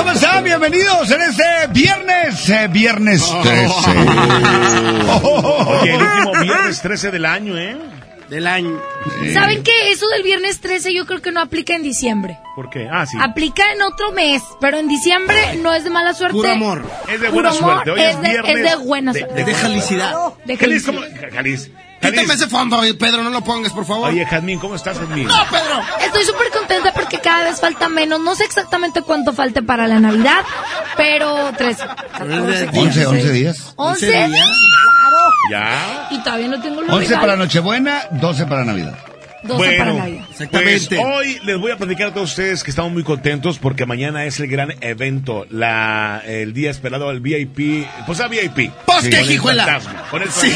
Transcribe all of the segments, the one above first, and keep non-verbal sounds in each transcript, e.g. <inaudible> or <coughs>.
¿Cómo están? Bienvenidos en este viernes, eh, viernes 13. <laughs> Oye, el último <laughs> viernes 13 del año, ¿eh? Del año. ¿Saben qué? Eso del viernes 13 yo creo que no aplica en diciembre. ¿Por qué? Ah, sí. Aplica en otro mes, pero en diciembre no es de mala suerte. Puro amor. Es de Puro buena amor, suerte. Hoy es, es, de, viernes. es de buena suerte. De felicidad. De Jalis, ¿cómo? felicidad. Quítame ese fondo, Pedro, no lo pongas, por favor. Oye, Jazmín, ¿cómo estás, Jazmín? No, Pedro. Estoy súper contenta porque cada vez falta menos. No sé exactamente cuánto falte para la Navidad, pero 13, 14, 11, 11 días. 11. días. Ya. Y todavía no tengo los 11 para. Nochebuena, 12 para Navidad. 12 para Navidad. Exactamente. Pues hoy les voy a platicar a todos ustedes que estamos muy contentos porque mañana es el gran evento, la el día esperado, el VIP, posada VIP. Pues qué Con el hijuela. fantasma, Con el Sí.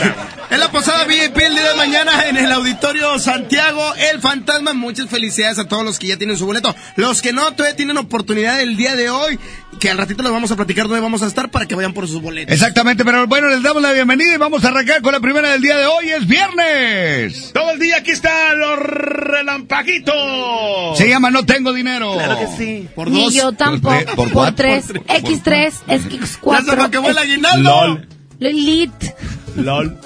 En la posada VIP el día de mañana en el Auditorio Santiago, El Fantasma. Muchas felicidades a todos los que ya tienen su boleto. Los que no, todavía tienen oportunidad el día de hoy, que al ratito les vamos a platicar dónde vamos a estar para que vayan por sus boletos. Exactamente, pero bueno, les damos la bienvenida y vamos a arrancar con la primera del día de hoy. Es viernes. Todo el día aquí están los relampaguitos. Se llama No Tengo Dinero. Claro que sí. Por Ni dos. yo tampoco. por. 3, Por tres. X3, Ya se me X4. acabó el aguinaldo. LOL. Lit. LOL.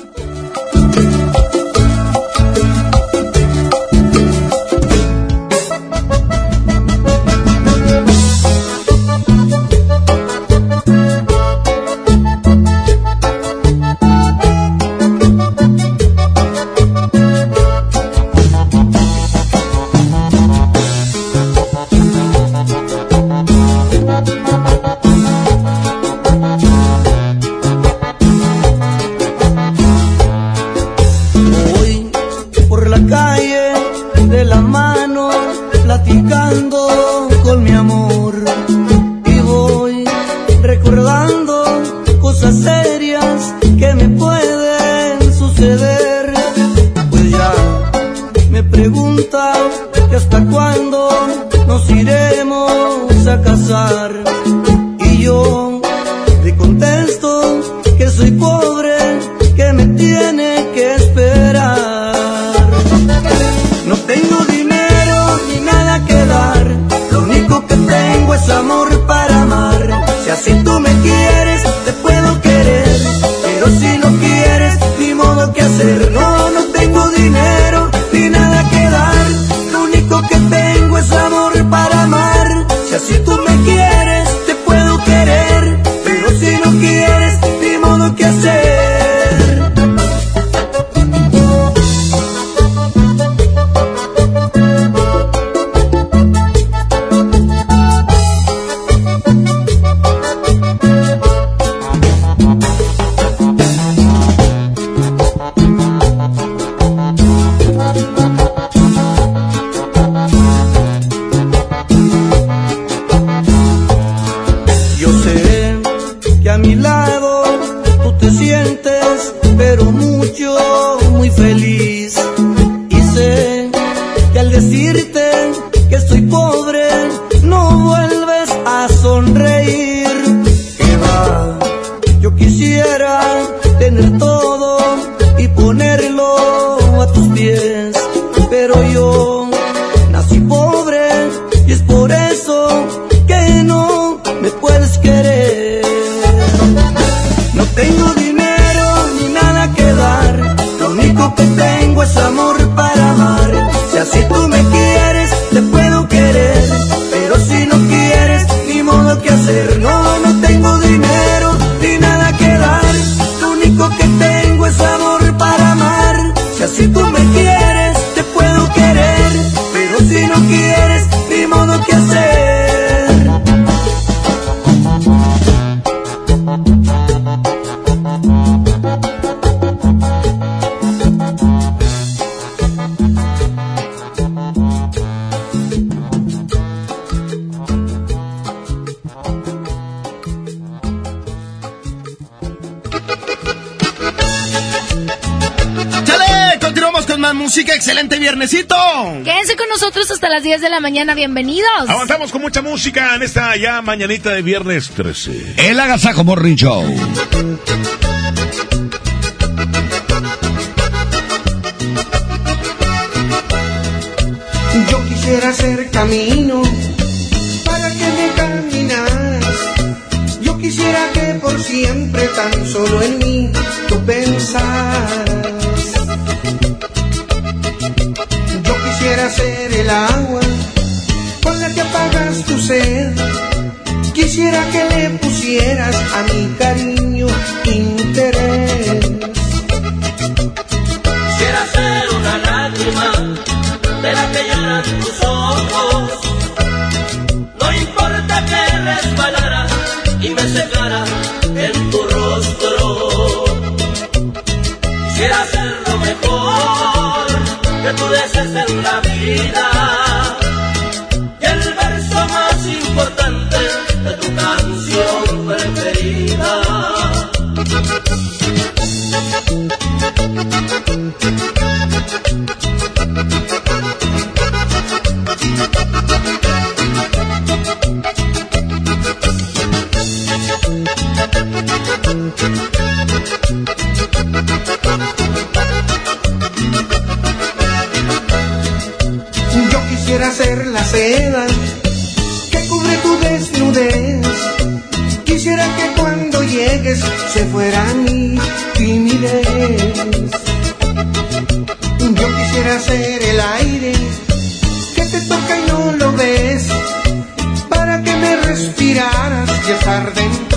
10 de la mañana. Bienvenidos. Avanzamos con mucha música en esta ya mañanita de viernes 13. El Agasajo Morning Show. Yo quisiera hacer camino respiraras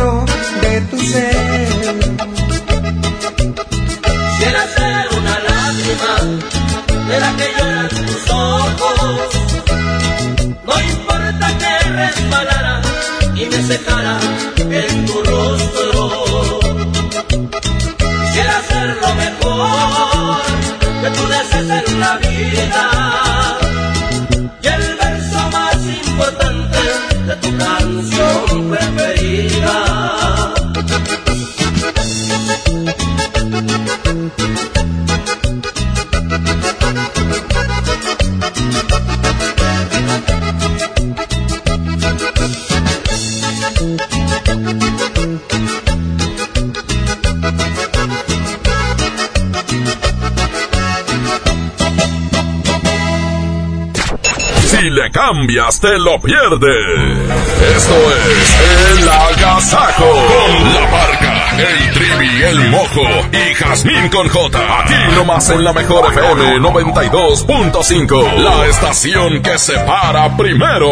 cambias, te lo pierdes. Esto es El Agasajo. Con la barca, el trivi, el mojo y Jazmín con J. Aquí nomás en la mejor FM 92.5. La estación que se para primero.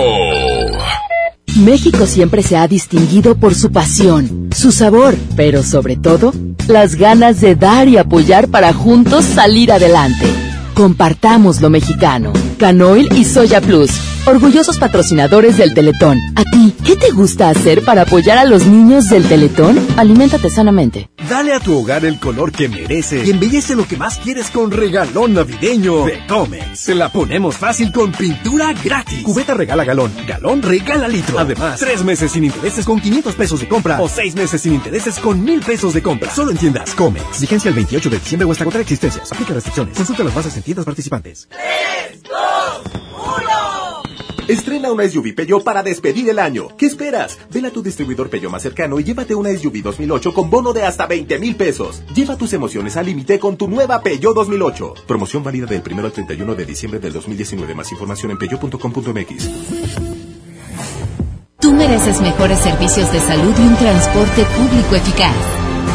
México siempre se ha distinguido por su pasión, su sabor, pero sobre todo, las ganas de dar y apoyar para juntos salir adelante. Compartamos lo mexicano. Canoil y Soya Plus, orgullosos patrocinadores del Teletón. ¿A ti qué te gusta hacer para apoyar a los niños del Teletón? Aliméntate sanamente. Dale a tu hogar el color que merece y embellece lo que más quieres con regalón navideño de Comex. Se la ponemos fácil con pintura gratis. Cubeta regala galón, galón regala litro. Además, tres meses sin intereses con 500 pesos de compra o seis meses sin intereses con mil pesos de compra. Solo en tiendas Comex. Vigencia el 28 de diciembre o hasta contra existencias. Aplica restricciones. Consulta las bases en tiendas participantes. Estrena una SUV Peugeot para despedir el año. ¿Qué esperas? Ven a tu distribuidor Peugeot más cercano y llévate una SUV 2008 con bono de hasta 20 mil pesos. Lleva tus emociones al límite con tu nueva Peugeot 2008. Promoción válida del 1 al 31 de diciembre del 2019. Más información en peugeot.com.mx. Tú mereces mejores servicios de salud y un transporte público eficaz.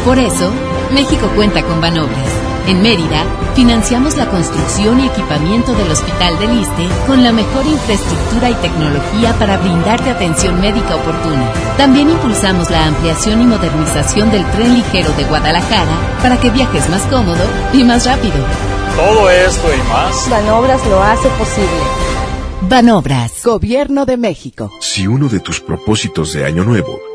Por eso, México cuenta con Banobras. En Mérida, financiamos la construcción y equipamiento del Hospital del Iste con la mejor infraestructura y tecnología para brindarte atención médica oportuna. También impulsamos la ampliación y modernización del tren ligero de Guadalajara para que viajes más cómodo y más rápido. Todo esto y más. Banobras lo hace posible. Banobras. Gobierno de México. Si uno de tus propósitos de Año Nuevo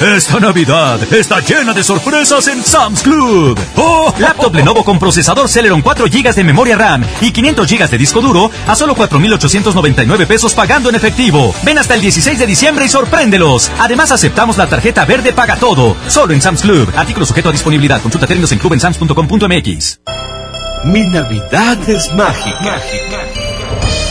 Esta Navidad está llena de sorpresas en Sam's Club. ¡Oh! Laptop Lenovo con procesador Celeron 4 GB de memoria RAM y 500 GB de disco duro a solo 4,899 pesos pagando en efectivo. Ven hasta el 16 de diciembre y sorpréndelos. Además aceptamos la tarjeta verde Paga Todo. Solo en Sam's Club. Artículo sujeto a disponibilidad. Consulta términos en clubensams.com.mx. Mi Navidad es mágica.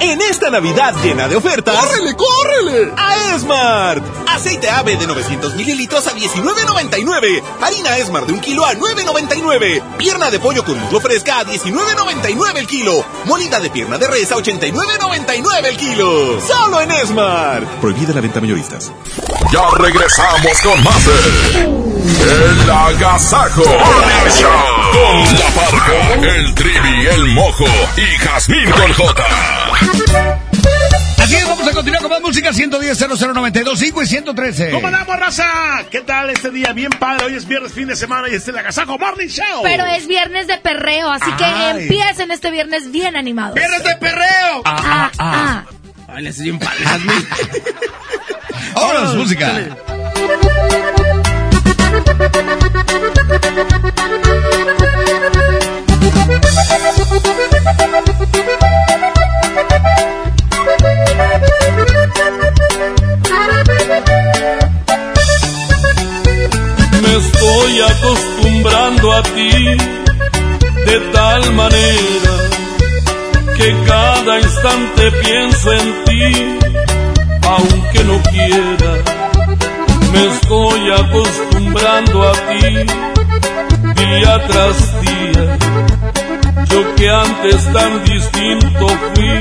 En esta Navidad llena de ofertas. ¡Córrele, córrele! A Esmart. Aceite ave de 900 mililitros a 19.99. Harina Esmart de un kilo a 9.99. Pierna de pollo con muslo fresca a 19.99 el kilo. Molida de pierna de res a 89.99 el kilo. Solo en Esmart. Prohibida la venta mayoristas. Ya regresamos con más de El Agasajo Morning Show. Con la parca, el trivi, el mojo y Jazmín con J. Así es, vamos a continuar con más música 110 00925 y 113. ¿Cómo andamos, raza? ¿Qué tal este día? Bien padre. Hoy es viernes, fin de semana y este es el Agasajo Morning Show. Pero es viernes de perreo, así que Ay. empiecen este viernes bien animados. ¡Viernes de perreo! Ah, ah. Ay, le haces bien padre. <laughs> Vámonos, música. Me estoy acostumbrando a ti de tal manera que cada instante pienso en ti, aunque no quiera. Me estoy acostumbrando a ti día tras día. Yo que antes tan distinto fui,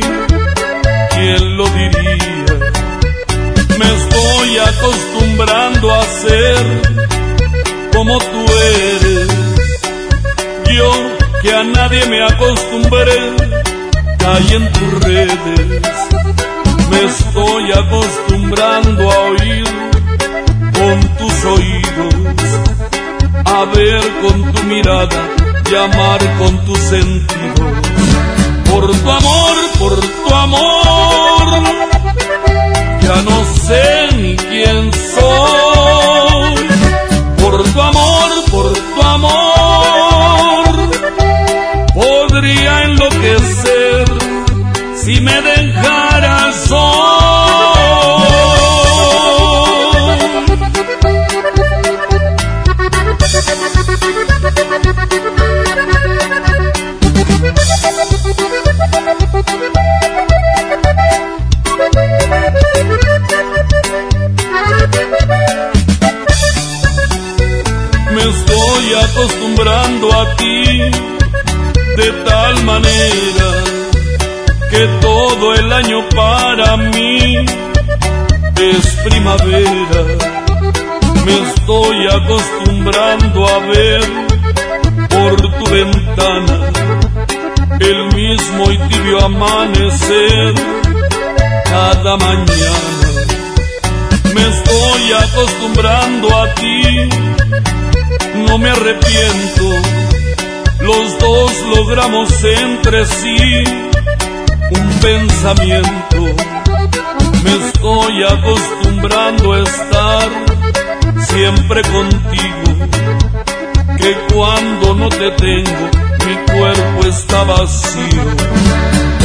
¿quién lo diría? Me estoy acostumbrando a ser como tú eres. Yo que a nadie me acostumbré, caí en tus redes. Me estoy acostumbrando a oír con tus oídos, a ver con tu mirada y amar con tus sentidos. Por tu amor, por tu amor, ya no sé ni quién soy a ti de tal manera que todo el año para mí es primavera. Me estoy acostumbrando a ver por tu ventana el mismo y tibio amanecer cada mañana. Me estoy acostumbrando a ti, no me arrepiento. Los dos logramos entre sí un pensamiento. Me estoy acostumbrando a estar siempre contigo. Que cuando no te tengo mi cuerpo está vacío.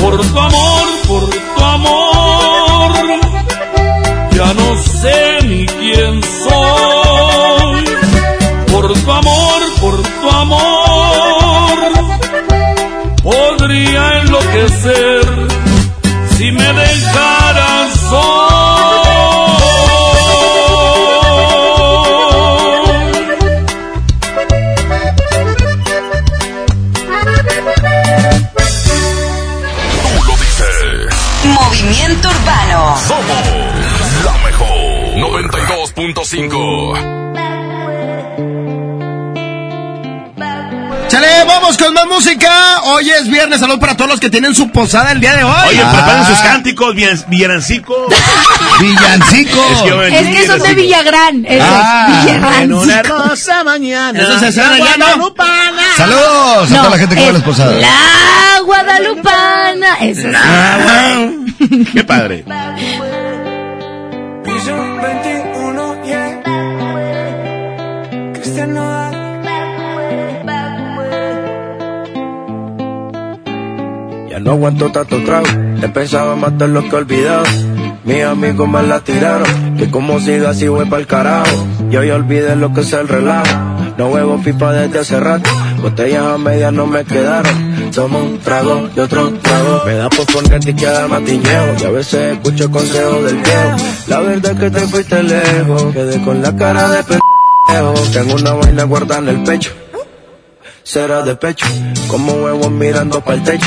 Por tu amor, por tu amor, ya no sé ni quién soy. Por tu amor, podría enloquecer si me dejaras Tú lo dices. Movimiento Urbano. Somos la mejor. 92.5. vamos con más música. Hoy es viernes, salud para todos los que tienen su posada el día de hoy. Oye, Ah. preparen sus cánticos, villan- villancicos. <laughs> Villancicos. Es que, Es que son de. Villagrán. Ah, En una hermosa mañana. Eso se. Guadalupana. Saludos a toda la gente que va a las posadas. La Guadalupana. Eso es. Ah. Qué padre. No aguanto tanto trago, he pensado matar lo que olvidado. Mis amigos me la tiraron, que como siga así voy pa'l carajo. Yo ya olvidé lo que es el relajo, no huevo pipa desde hace rato. Botellas a medias no me quedaron, tomo un trago y otro trago. Me da por poner y queda matiñeo, y a veces escucho consejos del viejo. La verdad es que te fuiste lejos, quedé con la cara de pendejo. Tengo una vaina guardada en el pecho, será de pecho, como huevos mirando pa'l techo.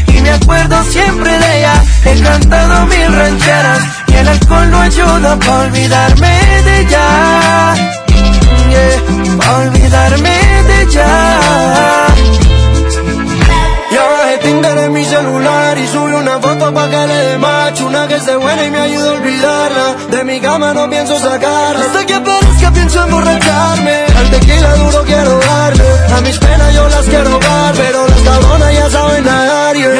me acuerdo siempre de ella. He cantado mil rancheras y el alcohol no ayuda para olvidarme de ella. Yeah, para olvidarme de ella. Ya bajé Tinder en mi celular y subí una foto pa' que le dé macho Una que esté buena y me ayude a olvidarla De mi cama no pienso sacarla Hasta que aparezca pienso emborracharme Al tequila duro quiero darle A mis penas yo las quiero dar Pero las cabronas ya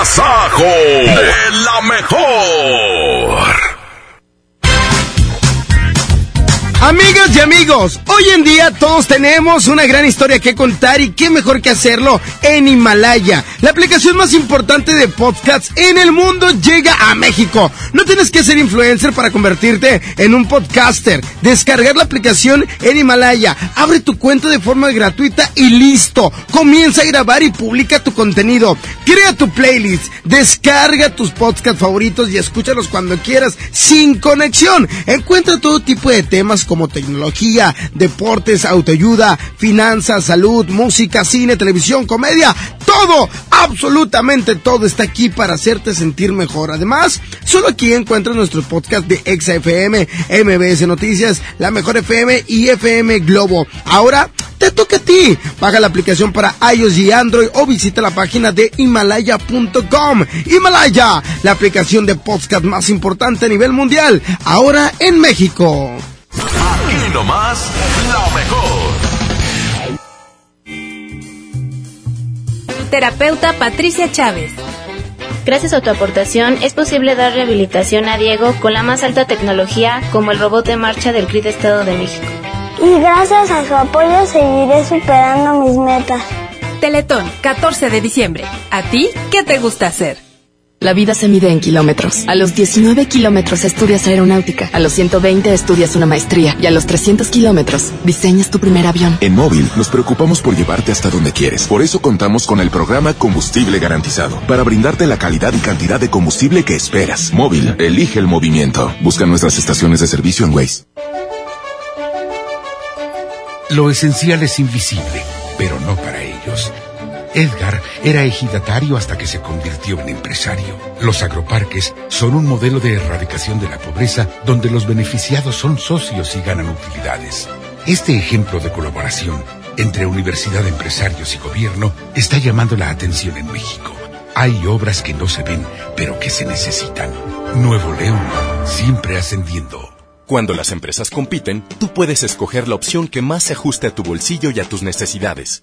Agasajo de la mejor. Amigas y amigos, hoy en día todos tenemos una gran historia que contar y qué mejor que hacerlo en Himalaya. La aplicación más importante de podcasts en el mundo llega a México. No tienes que ser influencer para convertirte en un podcaster. Descargar la aplicación en Himalaya, abre tu cuenta de forma gratuita y listo. Comienza a grabar y publica tu contenido. Crea tu playlist, descarga tus podcasts favoritos y escúchalos cuando quieras sin conexión. Encuentra todo tipo de temas como tecnología, deportes, autoayuda, finanzas, salud, música, cine, televisión, comedia, todo, absolutamente todo está aquí para hacerte sentir mejor. Además, solo aquí encuentras nuestro podcast de ExaFM, MBS Noticias, La Mejor FM y FM Globo. Ahora te toca a ti. Baja la aplicación para iOS y Android o visita la página de himalaya.com. Himalaya, la aplicación de podcast más importante a nivel mundial, ahora en México. Aquí nomás, lo mejor. Terapeuta Patricia Chávez. Gracias a tu aportación es posible dar rehabilitación a Diego con la más alta tecnología como el robot de marcha del CRIT Estado de México. Y gracias a su apoyo seguiré superando mis metas. Teletón, 14 de diciembre. ¿A ti qué te gusta hacer? La vida se mide en kilómetros. A los 19 kilómetros estudias aeronáutica. A los 120 estudias una maestría. Y a los 300 kilómetros diseñas tu primer avión. En Móvil nos preocupamos por llevarte hasta donde quieres. Por eso contamos con el programa Combustible Garantizado. Para brindarte la calidad y cantidad de combustible que esperas. Móvil, elige el movimiento. Busca nuestras estaciones de servicio en Waze. Lo esencial es invisible, pero no para. Edgar era ejidatario hasta que se convirtió en empresario. Los agroparques son un modelo de erradicación de la pobreza donde los beneficiados son socios y ganan utilidades. Este ejemplo de colaboración entre universidad, empresarios y gobierno está llamando la atención en México. Hay obras que no se ven, pero que se necesitan. Nuevo León, siempre ascendiendo. Cuando las empresas compiten, tú puedes escoger la opción que más se ajuste a tu bolsillo y a tus necesidades.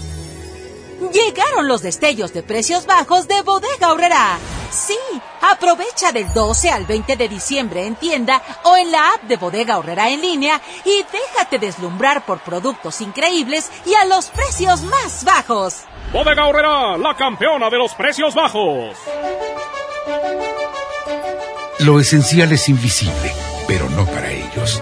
Llegaron los destellos de precios bajos de Bodega Aurrera. Sí, aprovecha del 12 al 20 de diciembre en tienda o en la app de Bodega Aurrera en línea y déjate deslumbrar por productos increíbles y a los precios más bajos. Bodega Aurrera, la campeona de los precios bajos. Lo esencial es invisible, pero no para ellos.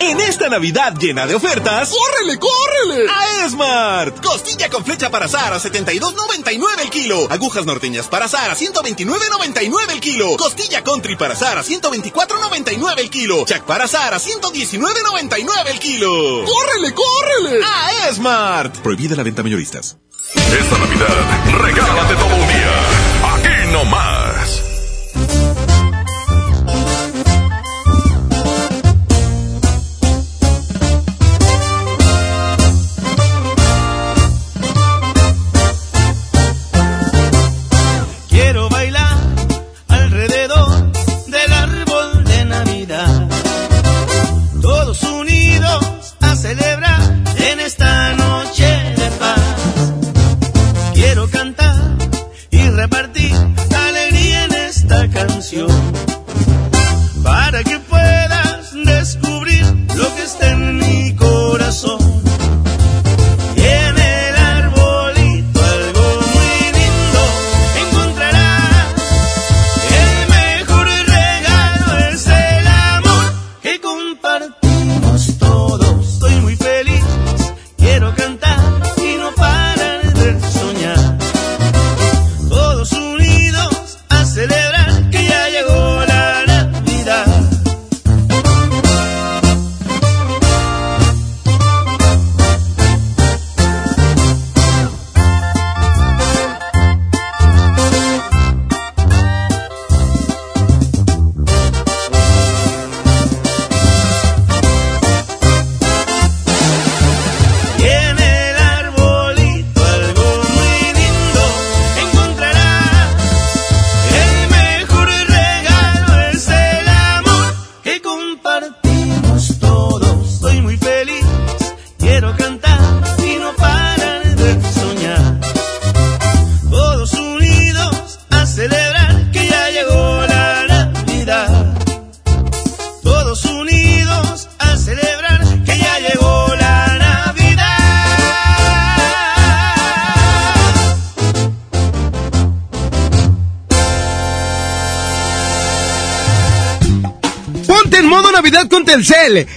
En esta Navidad llena de ofertas, ¡córrele, córrele! A Esmart. Costilla con flecha para azar a 72.99 el kilo. Agujas norteñas para azar a 129.99 el kilo. Costilla country para azar a 124.99 el kilo. Chac para azar a 119.99 el kilo. ¡Córrele, córrele! A Esmart. Prohibida la venta mayoristas. Esta Navidad, regálate todo un día. Aquí no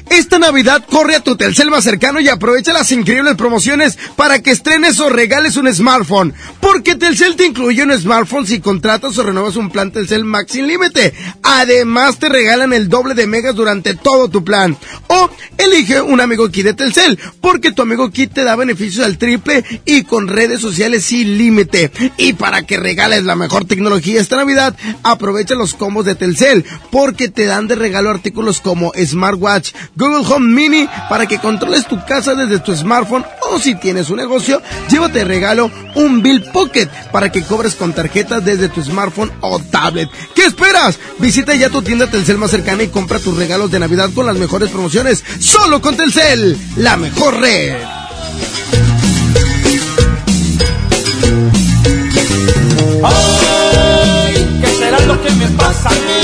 Esta Navidad corre a tu Telcel más cercano y aprovecha las increíbles promociones para que estrenes o regales un smartphone. Porque Telcel te incluye un smartphone si contratas o renuevas un plan Telcel Max sin límite. Además te regalan el doble de megas durante todo tu plan. O elige un amigo kit de Telcel, porque tu amigo kit te da beneficios al triple y con redes sociales sin límite. Y para que regales la mejor tecnología esta Navidad, aprovecha los combos de Telcel, porque te dan de regalo artículos como Smartwatch, Google Home Mini, para que controles tu casa desde tu smartphone o si tienes un negocio, llévate de regalo un Bill Pocket para que cobres con tarjetas desde tu smartphone o tablet. ¿Qué esperas? Visita ya tu tienda Telcel más cercana y compra tus regalos de Navidad con las mejores promociones. Solo con Telcel, la mejor red. Ay, ¿qué será lo que me pasa a mí?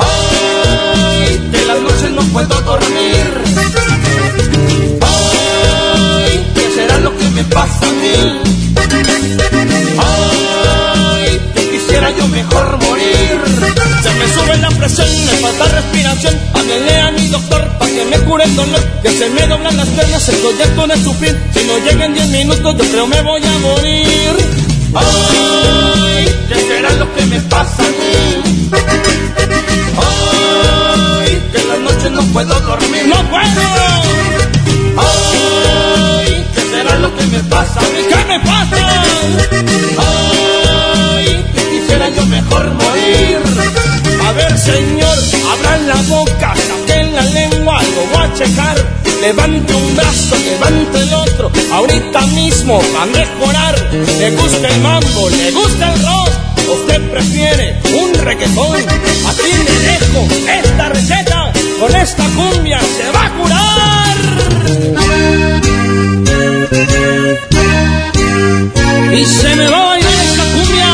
Ay, de las noches no puedo dormir. Ay, ¿qué será lo que me pasa a mí? Ay, que quisiera yo mejor morir. Se me falta respiración. Háblele a mi doctor para que me cure el dolor. Que se me doblan las piernas, estoy harto de sufrir. Si no llegan 10 minutos, yo creo me voy a morir. Ay, ¿qué será lo que me pasa a mí? Ay, que en las noches no puedo dormir. ¡No puedo! Ay, ¿qué será lo que me pasa a mí? ¿Qué me pasa? Ay, que quisiera yo mejor morir. A ver, señor, abran la boca, saquen la lengua, lo voy a checar. Levante un brazo, levante el otro, ahorita mismo va a mejorar. Le gusta el mambo, le gusta el rock, usted prefiere un reggaetón. Aquí le dejo esta receta, con esta cumbia se va a curar. Y se me va a bailar esta cumbia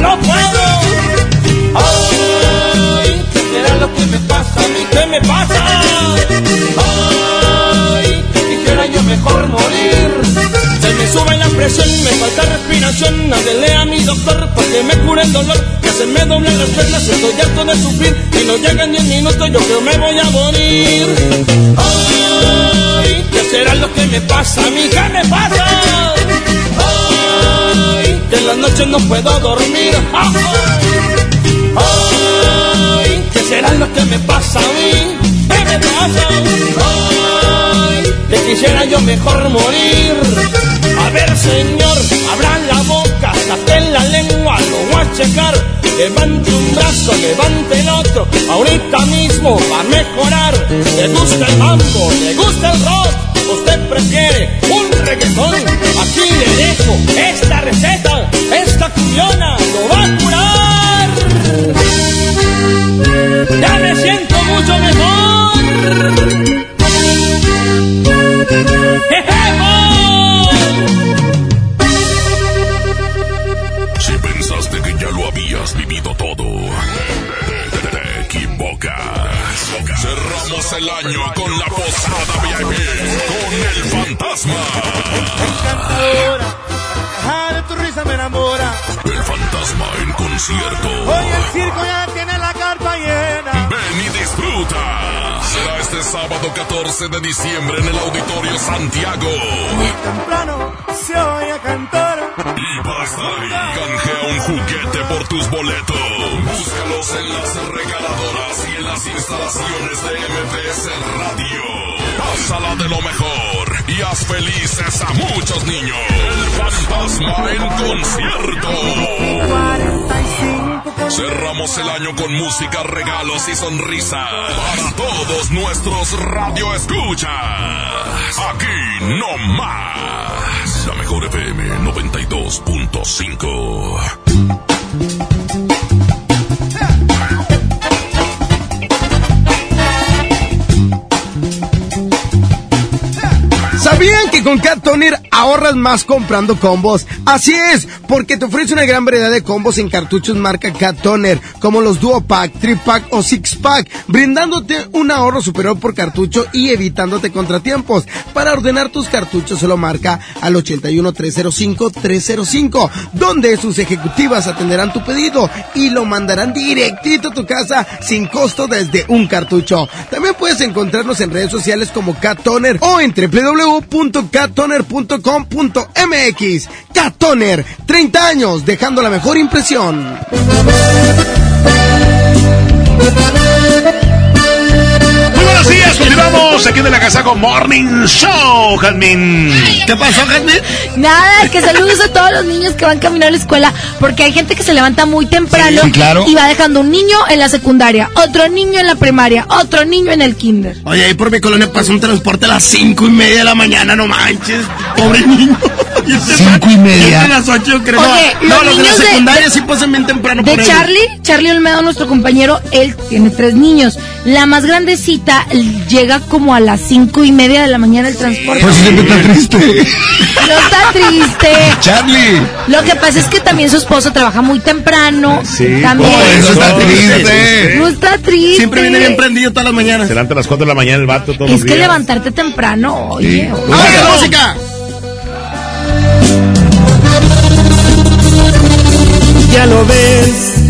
¡No puedo! ¡Ay! ¿Qué será lo que me pasa a mí? ¿Qué me pasa? ¡Ay! Quisiera yo mejor morir. Se me sube la presión, me falta respiración. Háblele a mi doctor para que me cure el dolor. Que se me doblan las piernas, estoy harto de sufrir. Si no llegan 10 minutos, yo creo me voy a morir. Ay, ¿qué será lo que me pasa a mí? ¿Qué me pasa? Noches no puedo dormir. Ay, ¿qué será lo que me pasa a mí? ¿Qué me pasa? Ay, que quisiera yo mejor morir. A ver, señor, abran la boca, saquen la lengua, lo voy a checar. Levante un brazo, levante el otro, ahorita mismo va a mejorar. Le gusta el mambo, le gusta el rock, usted prefiere un reggaetón. Aquí le dejo esta receta, esta cuyona lo va a curar. Ya me siento mucho mejor. Si el año con la posada VIP, con el fantasma. Encantadora, de tu risa me enamora. El fantasma en concierto. Hoy el circo ya tiene la Será este sábado 14 de diciembre en el Auditorio Santiago. Temprano se oye cantar. Y va a estar ahí. Canjea un juguete por tus boletos. Búscalos en las regaladoras y en las instalaciones de MBS Radio. Pásala de lo mejor y haz felices a muchos niños. El fantasma en concierto. Cerramos el año con música, regalos y sonrisas para todos nuestros radio escuchas. Aquí no más. La mejor FM 92.5. que con Cat Toner ahorras más comprando combos. Así es, porque te ofrece una gran variedad de combos en cartuchos marca Cat Toner, como los Duo Pack, Tri Pack o Six Pack, brindándote un ahorro superior por cartucho y evitándote contratiempos. Para ordenar tus cartuchos solo marca al 81 305 305, donde sus ejecutivas atenderán tu pedido y lo mandarán directito a tu casa sin costo desde un cartucho. También puedes encontrarnos en redes sociales como Cat Toner o en www.cattoner.com.mx. Cat Toner, 30 años dejando la mejor impresión. Continuamos aquí en la casa con Morning Show, Jazmín. ¿Qué pasó, Jazmín? Nada, que saludos a todos los niños que van camino a la escuela, porque hay gente que se levanta muy temprano Sí, claro. y va dejando un niño en la secundaria, otro niño en la primaria, otro niño en el kinder. Oye, ahí por mi colonia pasó un transporte a las cinco y media de la mañana, no manches. Pobre niño. <laughs> Cinco y media. A las ocho, creo. Oye, no, los los de la niños de- secundaria de- sí pasan bien temprano De por ellos. Charlie, Charlie Olmedo, nuestro compañero, él tiene tres niños. La más grandecita llega como a las cinco y media de la mañana el transporte. Pues siempre está triste. No está triste. Charlie. Lo que pasa es que también su esposo trabaja muy temprano. Sí, También. eso está triste. Sí, sí, No está triste. Siempre viene bien prendido todas las mañanas. Se levanta a las 4 de la mañana el vato todos Es los que días. levantarte temprano, oye. oye. ¡Vamos a la música! Ya lo ves,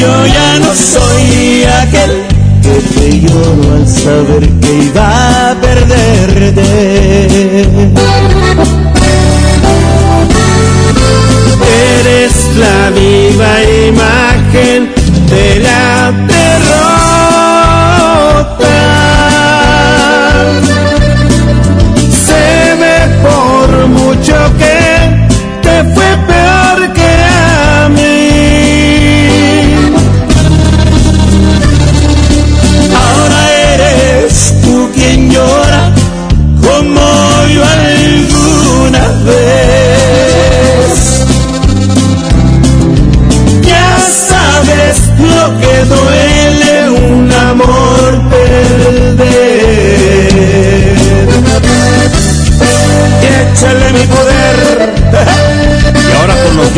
Yo ya no soy aquel que te al saber que iba a perderte. Eres la viva imagen de la derrota.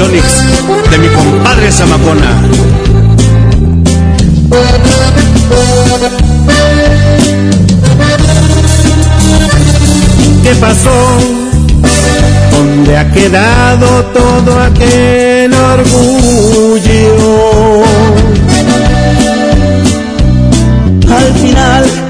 Yonix de mi compadre Zamacona. ¿Qué pasó? ¿Dónde ha quedado todo aquel orgullo? Al final,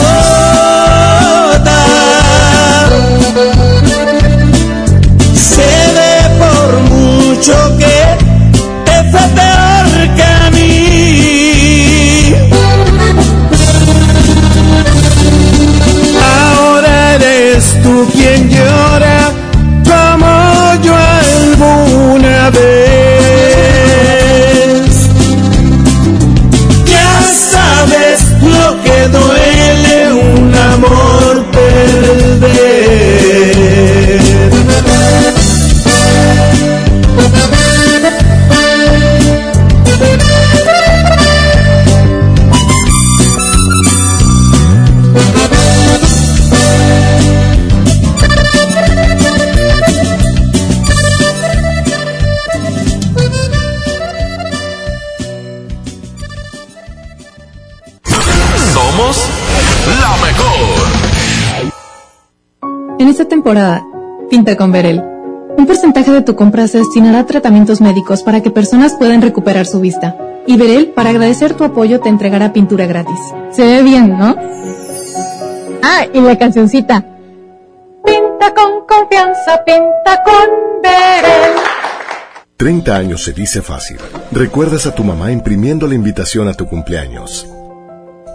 Temporada, pinta con Verel. Un porcentaje de tu compra se destinará a tratamientos médicos para que personas puedan recuperar su vista. Y Berel, para agradecer tu apoyo, te entregará pintura gratis. Se ve bien, ¿no? Ah, y la cancioncita. Pinta con confianza, pinta con Berel. 30 años se dice fácil. Recuerdas a tu mamá imprimiendo la invitación a tu cumpleaños.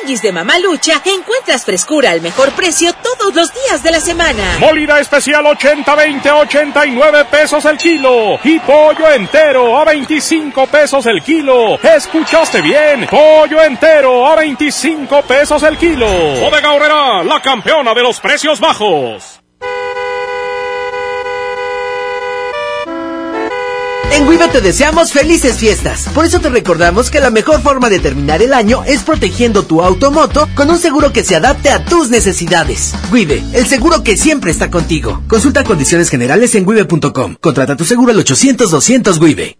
Tianguis de Mamalucha encuentras frescura al mejor precio todos los días de la semana. Molida especial 80-20 89 pesos el kilo. Y pollo entero a 25 pesos el kilo. ¿Escuchaste bien? Pollo entero a 25 pesos el kilo. Bodega Horrera, la campeona de los precios bajos. En Wiva te deseamos felices fiestas. Por eso te recordamos que la mejor forma de terminar el año es protegiendo tu automoto con un seguro que se adapte a tus necesidades. Wive, el seguro que siempre está contigo. Consulta condiciones generales en wive.com. Contrata tu seguro al 800-200 Wive.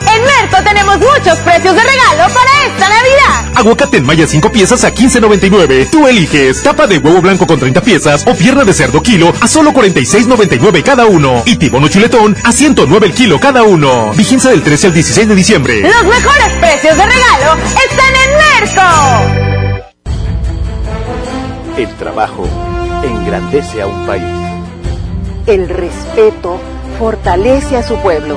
En Merco tenemos muchos precios de regalo para esta Navidad. Aguacate en malla 5 piezas a 15.99. Tú eliges tapa de huevo blanco con 30 piezas o pierna de cerdo kilo a solo 46.99 cada uno. Y tibono chuletón a 109 el kilo cada uno. Vigencia del 13 al 16 de diciembre. Los mejores precios de regalo están en Merco. El trabajo engrandece a un país. El respeto fortalece a su pueblo.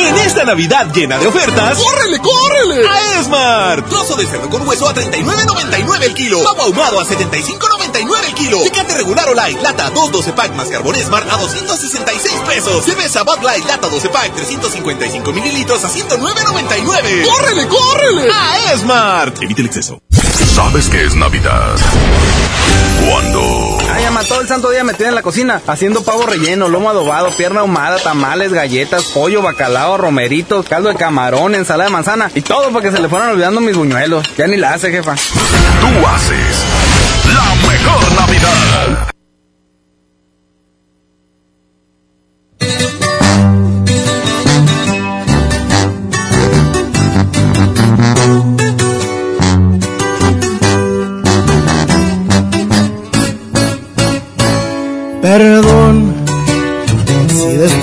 En esta Navidad llena de ofertas, ¡córrele, córrele! A Esmar. Trozo de cerdo con hueso a 39.99 el kilo. Pavo ahumado a 75.99 el kilo. Tecate regular o light, lata 2 12 pack más carbón Esmar a 266 pesos. Cerveza Bud Light, lata 12 pack 355 mililitros a 109.99. ¡Córrele, córrele! A Esmar. Evite el exceso. ¿Sabes qué es Navidad? Cuando Ay, ama, todo el santo día metida en la cocina, haciendo pavo relleno, lomo adobado, pierna ahumada, tamales, galletas, pollo, bacalao, romeritos, caldo de camarón, ensalada de manzana y todo porque se le fueron olvidando mis buñuelos. Ya ni la hace, jefa. tú haces la mejor Navidad.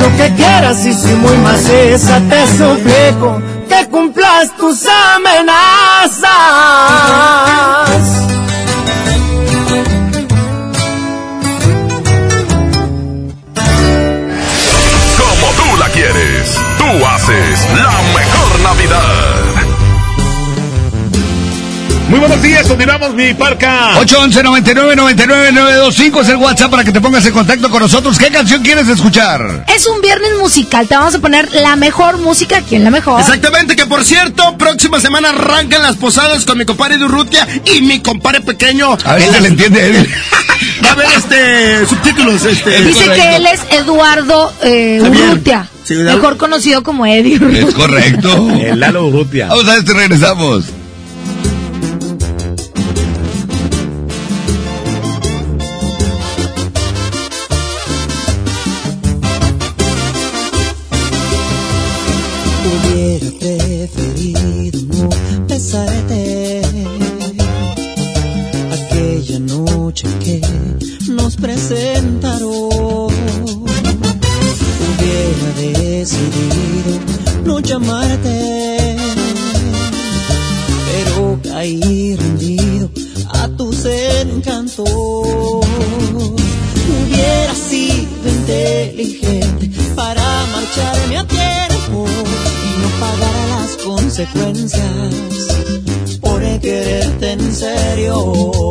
lo que quieras y si muy maciza te suplico que cumplas tus amenazas. Como tú la quieres, tú haces la Muy buenos días, continuamos mi parca. 811 99 99 925 es el WhatsApp para que te pongas en contacto con nosotros. ¿Qué canción quieres escuchar? Es un viernes musical, te vamos a poner la mejor música aquí en la mejor. Exactamente, que por cierto, próxima semana arrancan las posadas con mi compadre Durrutia y mi compadre pequeño. A ver si se le entiende Edwin. <laughs> Va a haber este subtítulos, este. Dice que él es Eduardo eh. Urrutia, Sí, ¿verdad? mejor conocido como Eddie Urrutia. Es correcto. El Lalo Urrutia. Vamos a esto y regresamos. Consecuencias por quererte en serio.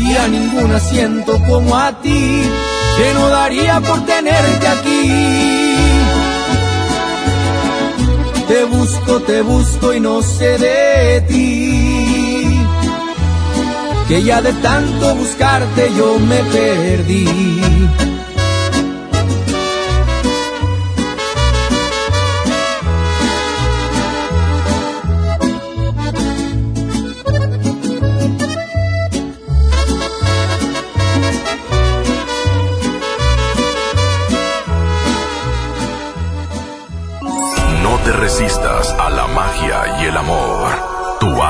Y a ninguna siento como a ti, que no daría por tenerte aquí. Te busco, te busco y no sé de ti. Que ya de tanto buscarte yo me perdí.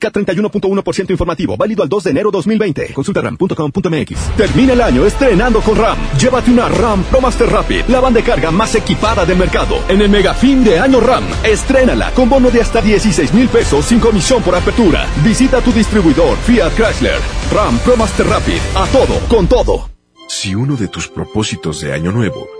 K31.1% informativo, válido al 2 de enero 2020. Consulta ram.com.mx. Termina el año estrenando con RAM. Llévate una RAM Pro Master Rapid, la banda de carga más equipada del mercado. En el mega fin de año RAM, estrénala con bono de hasta 16 mil pesos sin comisión por apertura. Visita tu distribuidor Fiat Chrysler. RAM Pro Master Rapid, a todo, con todo. Si uno de tus propósitos de año nuevo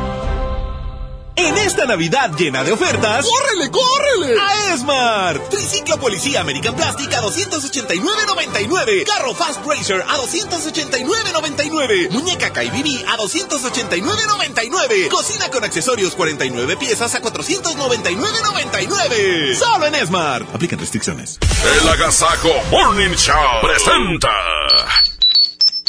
En esta Navidad llena de ofertas, ¡córrele, córrele! A Esmart. Triciclo Policía American Plastic a 289.99. Carro Fast Racer a 289.99. Muñeca KBB a 289.99. Cocina con accesorios 49 piezas a 499.99. Solo en Esmart. Aplican restricciones. El Agasajo Morning Show presenta.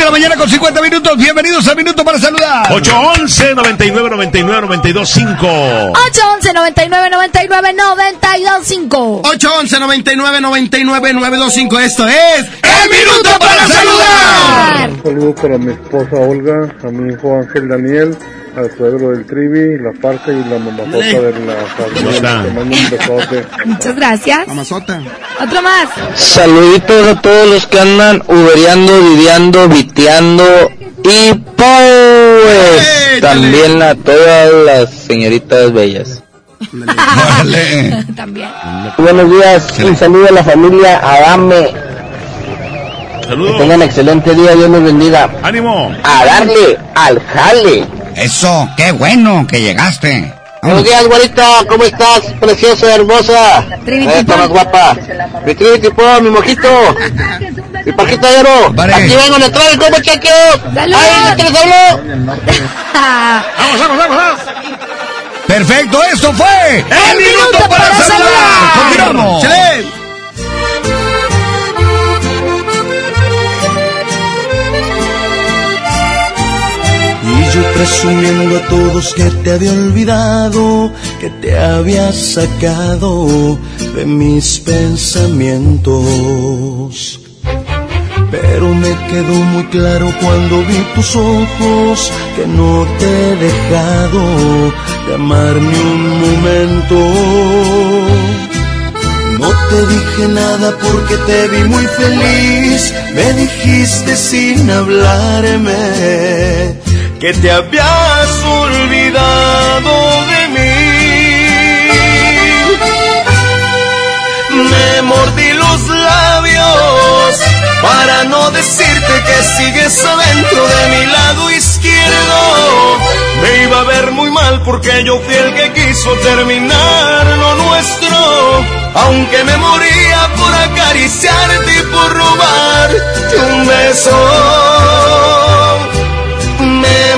De la mañana con 50 minutos. Bienvenidos a Minuto para Saludar. 811 99 99 92 5. 811 99 99 92 5. 811 99 99 925. Esto es El Minuto para Saludar. Un saludo para mi esposa Olga, a mi hijo Ángel Daniel, al suegro del Trivi, la parca y la mamazota de la familia. está? Te mando un besote. Muchas gracias. Mamazota. Otro más. Saluditos a todos los que andan ubereando, viviando, viteando y pues también a todas las señoritas bellas. <laughs> También. Buenos días, un saludo a la familia Adame. Que tengan excelente día, Dios los bendiga. ¡Ánimo! A darle al jale. Eso, qué bueno que llegaste. Buenos días, güerita, ¿cómo estás? Preciosa, hermosa. Esta más guapa. Mi Trinity Pop, mi mojito. Mi parquito de oro. Vale. Aquí vengo en el tráfico, muchachos. ¡Saludos! ¡Ay, ¿qué les hablo? ¡Vamos, vamos, vamos! Perfecto, esto fue El Minuto para Saludar. Continuamos. ¡Chale! Yo presumiendo a todos que te había olvidado, que te había sacado de mis pensamientos. Pero me quedó muy claro cuando vi tus ojos que no te he dejado de amar ni un momento. No te dije nada porque te vi muy feliz. Me dijiste sin hablarme que te habías olvidado de mí. Me mordí los labios para no decirte que sigues adentro de mi lado izquierdo. Me iba a ver muy mal porque yo fui el que quiso terminar lo nuestro. Aunque me moría por acariciarte y por robarte un beso.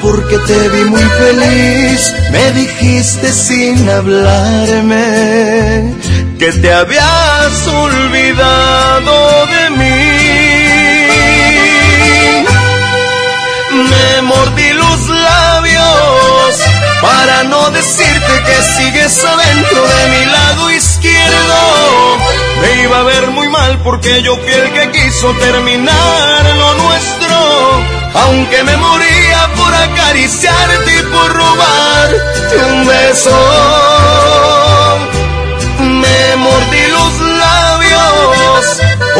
porque te vi muy feliz. Me dijiste sin hablarme que te habías olvidado de mí. Para no decirte que sigues adentro de mi lado izquierdo. Me iba a ver muy mal porque yo fui el que quiso terminar lo nuestro. Aunque me moría por acariciarte y por robarte un beso. Me mordí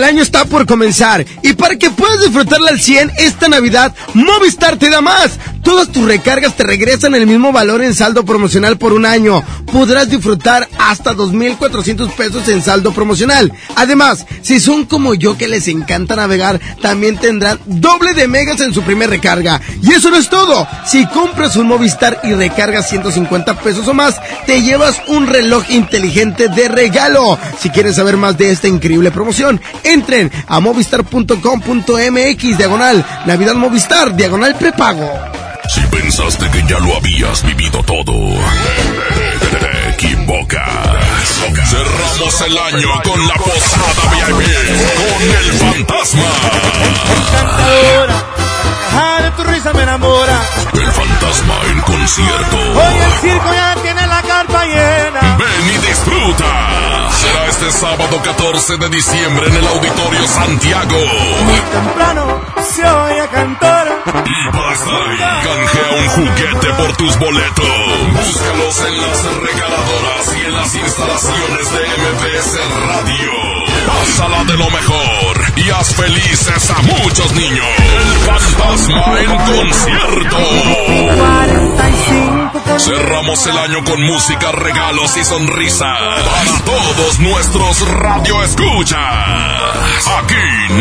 Del año está por comenzar y para que puedas disfrutarla al 100 esta Navidad, Movistar te da más. Todas tus recargas te regresan el mismo valor en saldo promocional por un año. Podrás disfrutar hasta 2.400 pesos en saldo promocional. Además, si son como yo que les encanta navegar, también tendrán doble de megas en su primer recarga. Y eso no es todo. Si compras un Movistar y recargas 150 pesos o más, te llevas un reloj inteligente de regalo. Si quieres saber más de esta increíble promoción, entren a movistar.com.mx diagonal Navidad Movistar diagonal prepago. Si pensaste que ya lo habías vivido todo, te equivocas. Cerramos el año con la posada VIP, con el fantasma. Ah, de tu risa me enamora. El fantasma en concierto. Hoy el circo ya tiene la carpa llena. Ven y disfruta. Será este sábado 14 de diciembre en el Auditorio Santiago. Temprano se oye cantar. Y estar ahí, canjea un juguete por tus boletos. Búscalos en las regaladoras y en las instalaciones de MBS Radio. Pásala de lo mejor y haz felices a muchos niños. El fantasma en concierto. Cerramos el año con música, regalos y sonrisas para todos nuestros radio escuchas. Aquí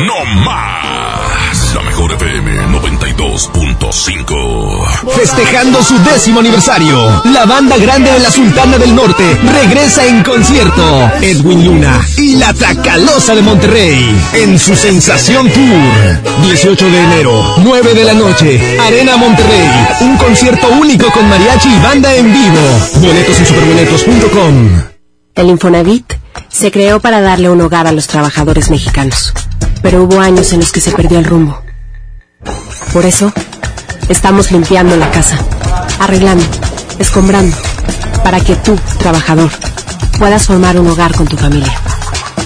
no más. La mejor FM 92.5. Festejando su décimo aniversario, la banda grande de la Sultana del Norte regresa en concierto. Edwin Luna y la Tracalosa de Monterrey en su Sensación Tour. 18 de enero, 9 de la noche, Arena Monterrey. Un concierto único con mariachi y banda en vivo. Boletos en superboletos.com. El Infonavit se creó para darle un hogar a los trabajadores mexicanos, pero hubo años en los que se perdió el rumbo. Por eso, estamos limpiando la casa, arreglando, escombrando, para que tú, trabajador, puedas formar un hogar con tu familia.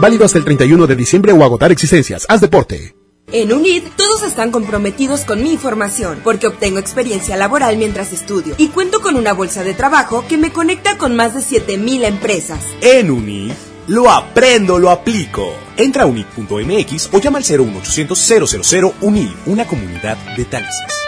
Válido hasta el 31 de diciembre o agotar existencias. Haz deporte. En UNID todos están comprometidos con mi formación porque obtengo experiencia laboral mientras estudio y cuento con una bolsa de trabajo que me conecta con más de 7000 empresas. En UNID, lo aprendo, lo aplico. Entra a unid.mx o llama al 01800 000 UNID, una comunidad de taxis.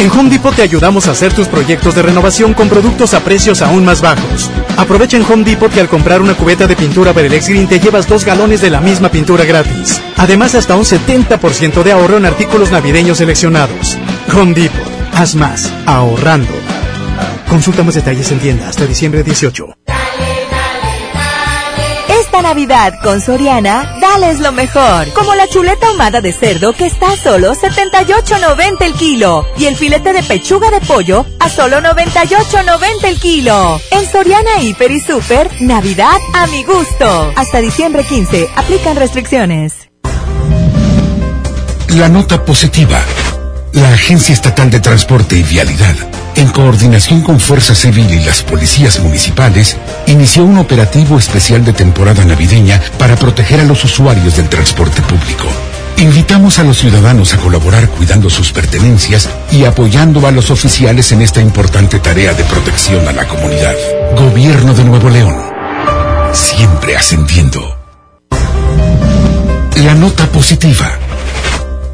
En Home Depot te ayudamos a hacer tus proyectos de renovación con productos a precios aún más bajos. Aprovecha en Home Depot que al comprar una cubeta de pintura Verelex Green te llevas dos galones de la misma pintura gratis. Además, hasta un 70% de ahorro en artículos navideños seleccionados. Home Depot. Haz más. Ahorrando. Consulta más detalles en tienda hasta diciembre 18. Esta Navidad con Soriana, dales lo mejor. Como la chuleta ahumada de cerdo que está a solo 78.90 el kilo. Y el filete de pechuga de pollo a solo 98.90 el kilo. En Soriana Hiper y Super, Navidad a mi gusto. Hasta diciembre 15, aplican restricciones. La nota positiva. La Agencia Estatal de Transporte y Vialidad, en coordinación con Fuerza Civil y las policías municipales, inició un operativo especial de temporada navideña para proteger a los usuarios del transporte público. Invitamos a los ciudadanos a colaborar cuidando sus pertenencias y apoyando a los oficiales en esta importante tarea de protección a la comunidad. Gobierno de Nuevo León. Siempre ascendiendo. La nota positiva.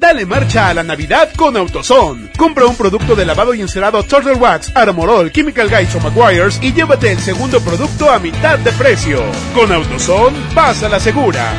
Dale marcha a la Navidad con AutoZone. Compra un producto de lavado y encerado Turtle Wax, Armorol, Chemical Guys o Maguires y llévate el segundo producto a mitad de precio. Con AutoZone, pasa la segura.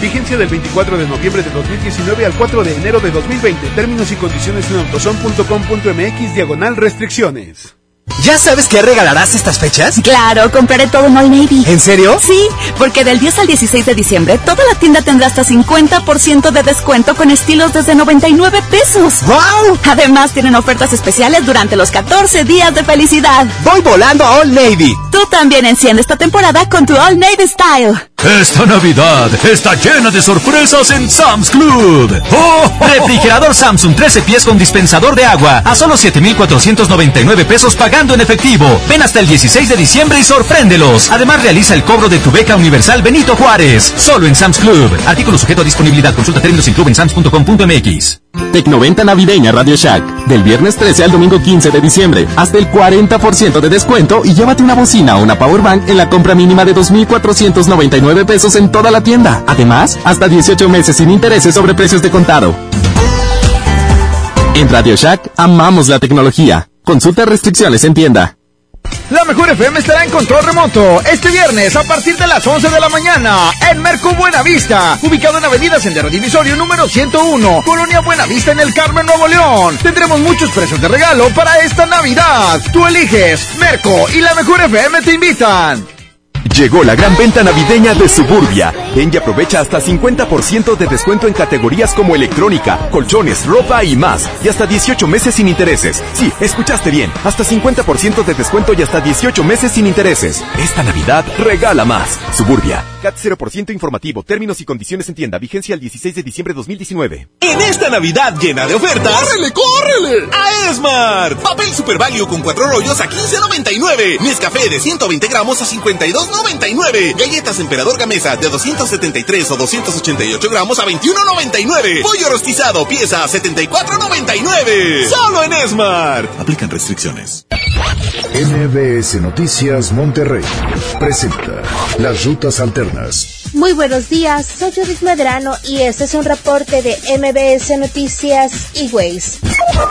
Vigencia del 24 de noviembre de 2019 al 4 de enero de 2020. Términos y condiciones en autozone.com.mx diagonal restricciones. ¿Ya sabes qué regalarás estas fechas? Claro, compraré todo en All Navy. ¿En serio? Sí, porque del 10 al 16 de diciembre toda la tienda tendrá hasta 50% de descuento con estilos desde 99 pesos. ¡Wow! Además tienen ofertas especiales durante los 14 días de felicidad. Voy volando a All Navy. Tú también enciende esta temporada con tu All Navy Style. Esta Navidad está llena de sorpresas en Sam's Club. ¡Oh! Refrigerador Samsung 13 pies con dispensador de agua a solo 7,499 pesos pagando en efectivo. Ven hasta el 16 de diciembre y sorpréndelos. Además realiza el cobro de tu beca universal Benito Juárez. Solo en Sam's Club. Artículo sujeto a disponibilidad. Consulta términos en club en sams.com.mx. Tecnoventa Navideña Radio Shack. Del viernes 13 al domingo 15 de diciembre. Hasta el 40% de descuento y llévate una bocina o una powerbank en la compra mínima de 2,499 pesos en toda la tienda. Además, hasta 18 meses sin intereses sobre precios de contado. En Radio Shack amamos la tecnología. Consulta restricciones en tienda. La mejor FM estará en control remoto este viernes a partir de las 11 de la mañana en Merco Buenavista, ubicado en Avenida Sendero Divisorio número 101, Colonia Buenavista en el Carmen, Nuevo León. Tendremos muchos precios de regalo para esta Navidad. Tú eliges, Merco y la mejor FM te invitan. Llegó la gran venta navideña de Suburbia. Ven aprovecha hasta 50% de descuento en categorías como electrónica, colchones, ropa y más. Y hasta 18 meses sin intereses. Sí, escuchaste bien. Hasta 50% de descuento y hasta 18 meses sin intereses. Esta Navidad regala más. Suburbia. CAT 0% informativo. Términos y condiciones en tienda. Vigencia el 16 de diciembre de 2019. En esta Navidad llena de ofertas. ¡Córrele, córrele! A Esmar. Papel Super Value con cuatro rollos a 15.99. Nescafé de 120 gramos a 52.99. Galletas Emperador Gamesa de 273 o 288 gramos a 21.99. Pollo rostizado pieza a 74.99. Solo en Esmar. Aplican restricciones. MBS Noticias Monterrey presenta las rutas alternas. Muy buenos días, soy Judith Medrano y este es un reporte de MBS Noticias y Ways.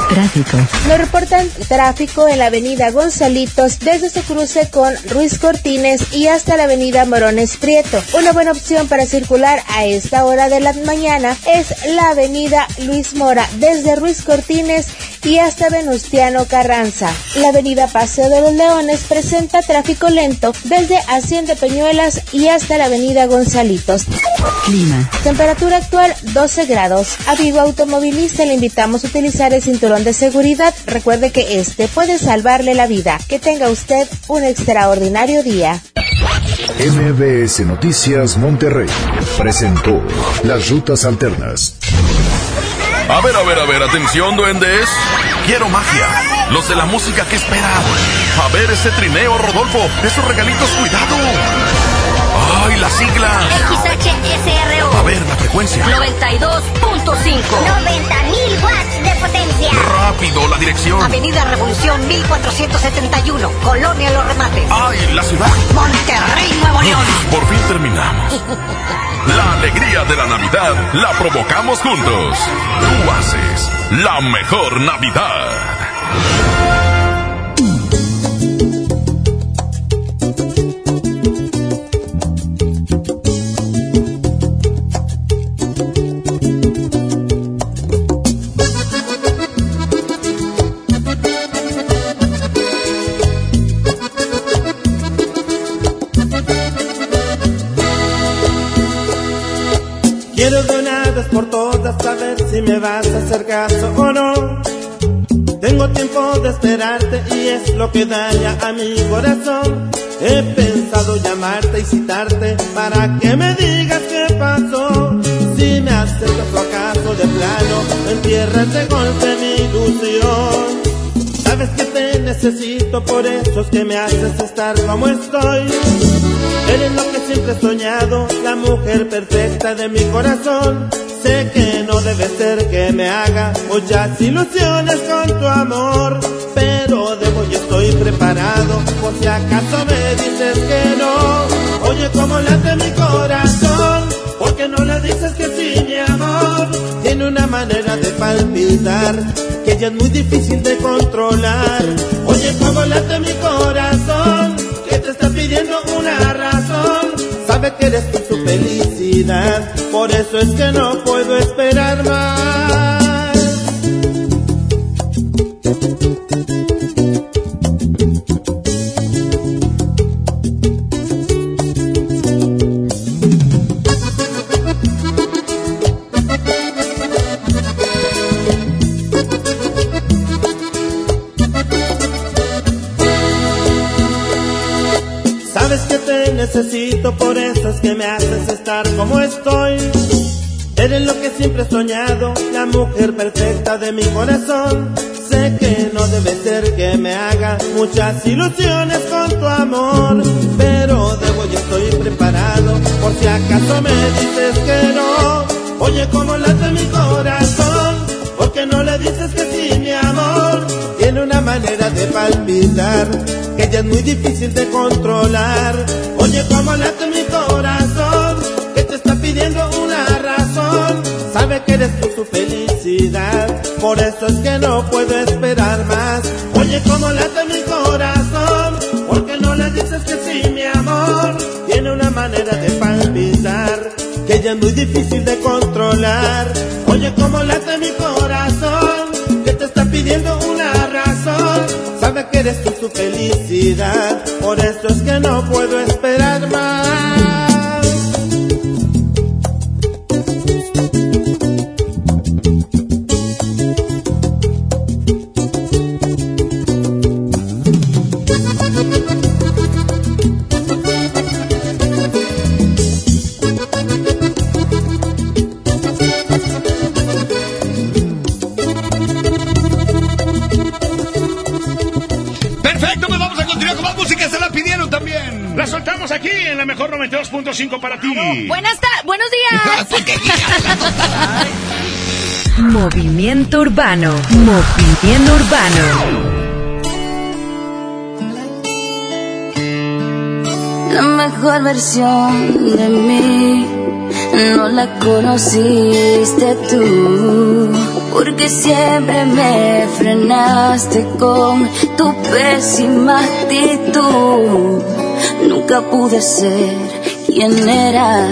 Tráfico. Nos reportan tráfico en la avenida Gonzalitos desde su cruce con Ruiz Cortines y hasta la avenida Morones Prieto. Una buena opción para circular a esta hora de la mañana es la avenida Luis Mora desde Ruiz Cortines y hasta Venustiano Carranza. La avenida Paseo de los Leones presenta tráfico lento desde Hacienda Peñuelas y hasta la avenida Gonzalitos. Clima. Temperatura actual 12 grados. Amigo automovilista, le invitamos a utilizar el cinturón de seguridad. Recuerde que este puede salvarle la vida. Que tenga usted un extraordinario día. MBS Noticias Monterrey presentó las rutas alternas. A ver, a ver, a ver, atención, duendes. Quiero magia. Los de la música que esperan. A ver ese trineo, Rodolfo. Esos regalitos, cuidado. ¡Ay, las siglas! XHSRO. A ver, la frecuencia. 92.5. 90.000 watts de potencia. Rápido, la dirección. Avenida Revolución 1471. Colonia Los Remates. ¡Ay, la ciudad! Monterrey, Nuevo León. Por fin terminamos. <laughs> La alegría de la Navidad la provocamos juntos. Tú haces la mejor Navidad. Quiero de una por todas saber si me vas a hacer caso o no. Tengo tiempo de esperarte y es lo que daña a mi corazón. He pensado llamarte y citarte para que me digas qué pasó. Si me aceptas o acaso de plano, entierras de golpe mi ilusión. Sabes que te necesito, por eso es que me haces estar como estoy. Eres lo que siempre he soñado, la mujer perfecta de mi corazón. Sé que no debe ser que me haga muchas ilusiones con tu amor, pero debo yo estoy preparado por si acaso me dices que no. Oye, cómo late mi corazón, porque no le dices que sí, mi amor. Tiene una manera de palpitar que ya es muy difícil de controlar. Oye, cómo late mi corazón, que te está pidiendo una razón. Sabe que eres tú su felicidad, por eso es que no puedo esperar más. Necesito, por eso es que me haces estar como estoy. Eres lo que siempre he soñado, la mujer perfecta de mi corazón. Sé que no debe ser que me haga muchas ilusiones con tu amor, pero debo yo estoy preparado por si acaso me dices que no. Oye, cómo late mi corazón, porque no le dices que. Tiene una manera de palpitar que ya es muy difícil de controlar. Oye, cómo late mi corazón, que te está pidiendo una razón. Sabe que eres tú su felicidad, por eso es que no puedo esperar más. Oye, cómo late mi corazón, porque no le dices que sí, mi amor. Tiene una manera de palpitar que ya es muy difícil de controlar. Oye, cómo late mi corazón, que te está pidiendo una razón. Sabe que eres tú su felicidad, por eso es que no puedo esperar 92.5 para ti. Buenas ta- buenos <laughs> días. <laughs> Movimiento Urbano. Movimiento Urbano. La mejor versión de mí no la conociste tú, porque siempre me frenaste con tu pésima actitud. Nunca pude ser quien era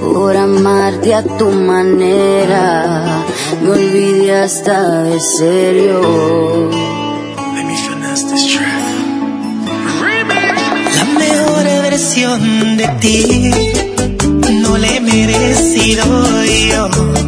por amarte a tu manera. Me olvidé hasta de serio. La mejor versión de ti no le he merecido yo.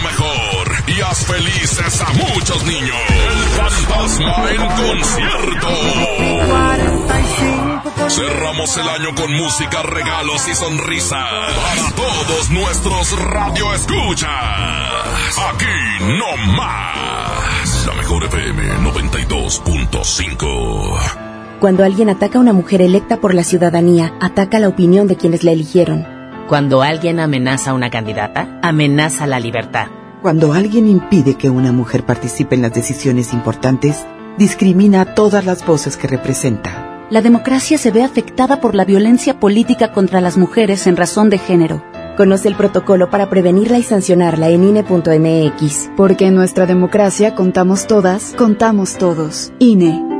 Mejor y haz felices a muchos niños. El fantasma en concierto. 45 con Cerramos el año con música, regalos y sonrisas para todos nuestros radio escuchas. Aquí no más. La mejor FM 92.5. Cuando alguien ataca a una mujer electa por la ciudadanía, ataca la opinión de quienes la eligieron. Cuando alguien amenaza a una candidata, amenaza la libertad. Cuando alguien impide que una mujer participe en las decisiones importantes, discrimina a todas las voces que representa. La democracia se ve afectada por la violencia política contra las mujeres en razón de género. Conoce el protocolo para prevenirla y sancionarla en INE.mx. Porque en nuestra democracia contamos todas, contamos todos. INE.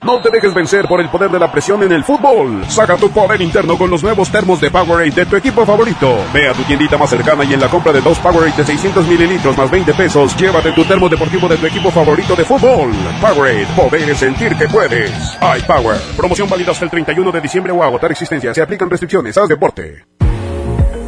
No te dejes vencer por el poder de la presión en el fútbol. Saca tu poder interno con los nuevos termos de Powerade de tu equipo favorito. Ve a tu tiendita más cercana y en la compra de dos Powerade de 600 mililitros más 20 pesos, llévate tu termo deportivo de tu equipo favorito de fútbol. Powerade, poder es sentir que puedes. iPower, promoción válida hasta el 31 de diciembre o agotar existencia. Se aplican restricciones. Haz deporte.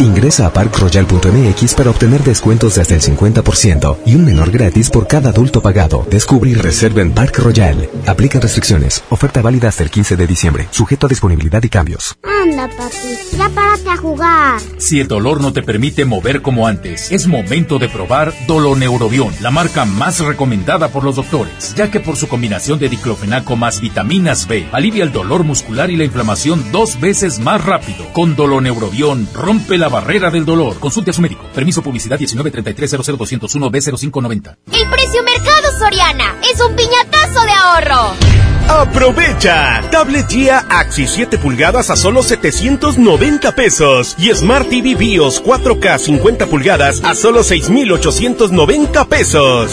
Ingresa a parkroyal.mx para obtener descuentos de hasta el 50% y un menor gratis por cada adulto pagado. Descubre y reserva en Park Royal. Aplican restricciones. Oferta válida hasta el 15 de diciembre. Sujeto a disponibilidad y cambios. Anda, papi, ya párate a jugar. Si el dolor no te permite mover como antes, es momento de probar Doloneurobion, la marca más recomendada por los doctores, ya que por su combinación de diclofenaco más vitaminas B, alivia el dolor muscular y la inflamación dos veces más rápido. Con Doloneurobion, rompe la barrera del dolor. Consulte a su médico. Permiso publicidad 193300201 B0590. El precio Mercado Soriana es un piñatazo de ahorro. Aprovecha. Tablet Gia Axi 7 pulgadas a solo 790 pesos y Smart TV BIOS 4K 50 pulgadas a solo 6890 pesos.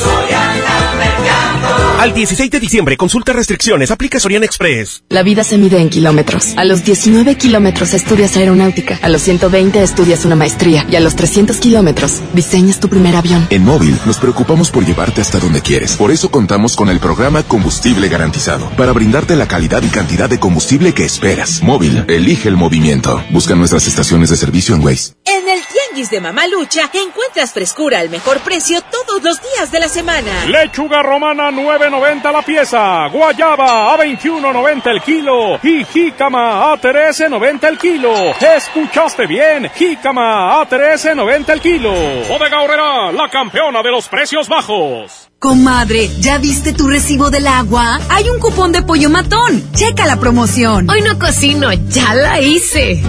Al 16 de diciembre, consulta restricciones, aplica Soriana Express. La vida se mide en kilómetros. A los 19 kilómetros estudias aeronáutica. A los 120 estudias una maestría. Y a los 300 kilómetros diseñas tu primer avión. En Móvil nos preocupamos por llevarte hasta donde quieres. Por eso contamos con el programa Combustible Garantizado. Para brindarte la calidad y cantidad de combustible que esperas. Móvil, elige el movimiento. Busca nuestras estaciones de servicio en Waze. En el Tianguis de Mamalucha encuentras frescura al mejor precio todos los días de la semana. Lechuga romana 9.90 la pieza, guayaba a 21.90 el kilo y jícama a 13.90 el kilo. Escuchaste bien, jícama a 13.90 el kilo. Bodega Horrera, la campeona de los precios bajos. Comadre, ¿ya viste tu recibo del agua? Hay un cupón de pollo matón. Checa la promoción. Hoy no cocino, ya la hice.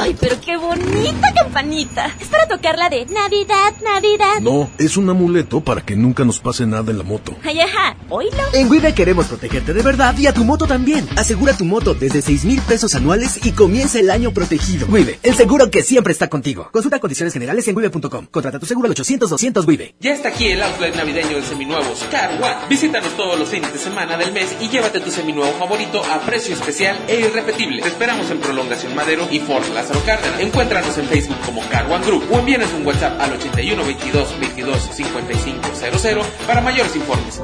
Ay, pero qué bonita campanita. Es para tocarla de Navidad, Navidad. No, es un amuleto para que nunca nos pase nada en la moto. Ay, ajá, oílo. En Wibe queremos protegerte de verdad y a tu moto también. Asegura tu moto desde 6 mil pesos anuales y comienza el año protegido. Wibe, el seguro que siempre está contigo. Consulta condiciones generales en wibe.com. Contrata tu seguro al 800-200 Wibe. Ya está aquí el outlet navideño de seminuevos Car One. Visítanos todos los fines de semana del mes y llévate tu seminuevo favorito a precio especial e irrepetible. Te esperamos en Prolongación Madero y Fort Lázaro Cárdenas. Encuéntranos en Facebook como Car One Group o envíanos un WhatsApp al 81 22 22 55 00 para mayores informes.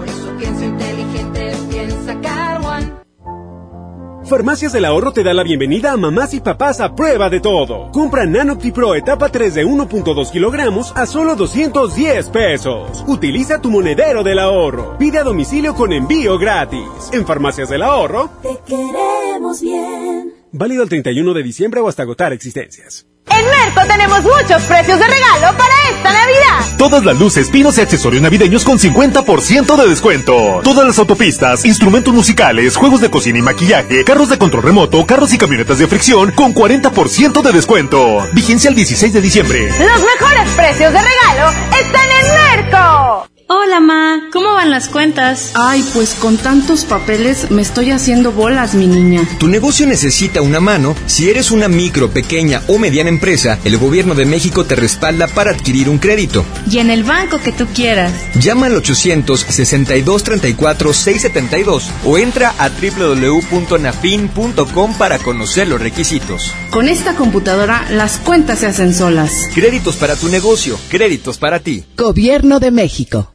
Farmacias del Ahorro te da la bienvenida a mamás y papás a prueba de todo. Compra Nanopti Pro etapa 3 de 1.2 kilogramos a solo 210 pesos. Utiliza tu monedero del ahorro. Pide a domicilio con envío gratis. En Farmacias del Ahorro. Te queremos bien. Válido el 31 de diciembre o hasta agotar existencias. En Merco tenemos muchos precios de regalo para esta Navidad. Todas las luces, pinos y accesorios navideños con 50% de descuento. Todas las autopistas, instrumentos musicales, juegos de cocina y maquillaje, carros de control remoto, carros y camionetas de fricción con 40% de descuento. Vigencia el 16 de diciembre. Los mejores precios de regalo están en Merco. Hola, Ma. ¿Cómo van las cuentas? Ay, pues con tantos papeles me estoy haciendo bolas, mi niña. Tu negocio necesita una mano. Si eres una micro, pequeña o mediana empresa, el gobierno de México te respalda para adquirir un crédito. Y en el banco que tú quieras. Llama al 800-6234-672 o entra a www.nafin.com para conocer los requisitos. Con esta computadora, las cuentas se hacen solas. Créditos para tu negocio, créditos para ti. Gobierno de México.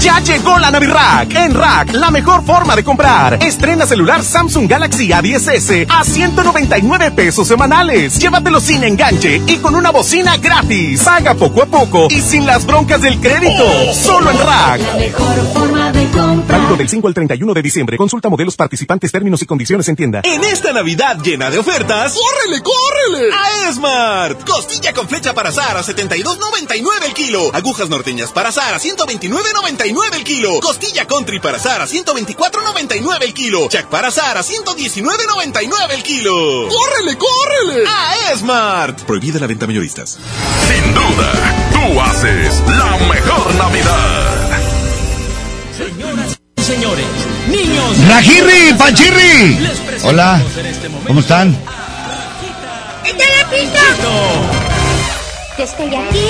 Ya llegó la Navirack. En Rack, la mejor forma de comprar. Estrena celular Samsung Galaxy A10S a 199 pesos semanales. Llévatelo sin enganche y con una bocina gratis. Paga poco a poco y sin las broncas del crédito. Solo en Rack. La mejor forma de comprar. Válido del 5 al 31 de diciembre. Consulta modelos participantes, términos y condiciones en tienda. En esta Navidad llena de ofertas, ¡córrele, córrele! A Esmart. Costilla con flecha para Sara, 72.99 el kilo. Agujas norteñas para Sara, 129.99 el kilo. Costilla Country para asar a 124.99 el kilo. Chac para asar a 119.99 el kilo. ¡Córrele, córrele! A Smart. Prohibida la venta mayoristas. Sin duda, tú haces la mejor Navidad. Señoras y señores, niños. ¡Rajirri, Panchirri! Hola, este ¿cómo están? ¡Está la pista! Estoy aquí!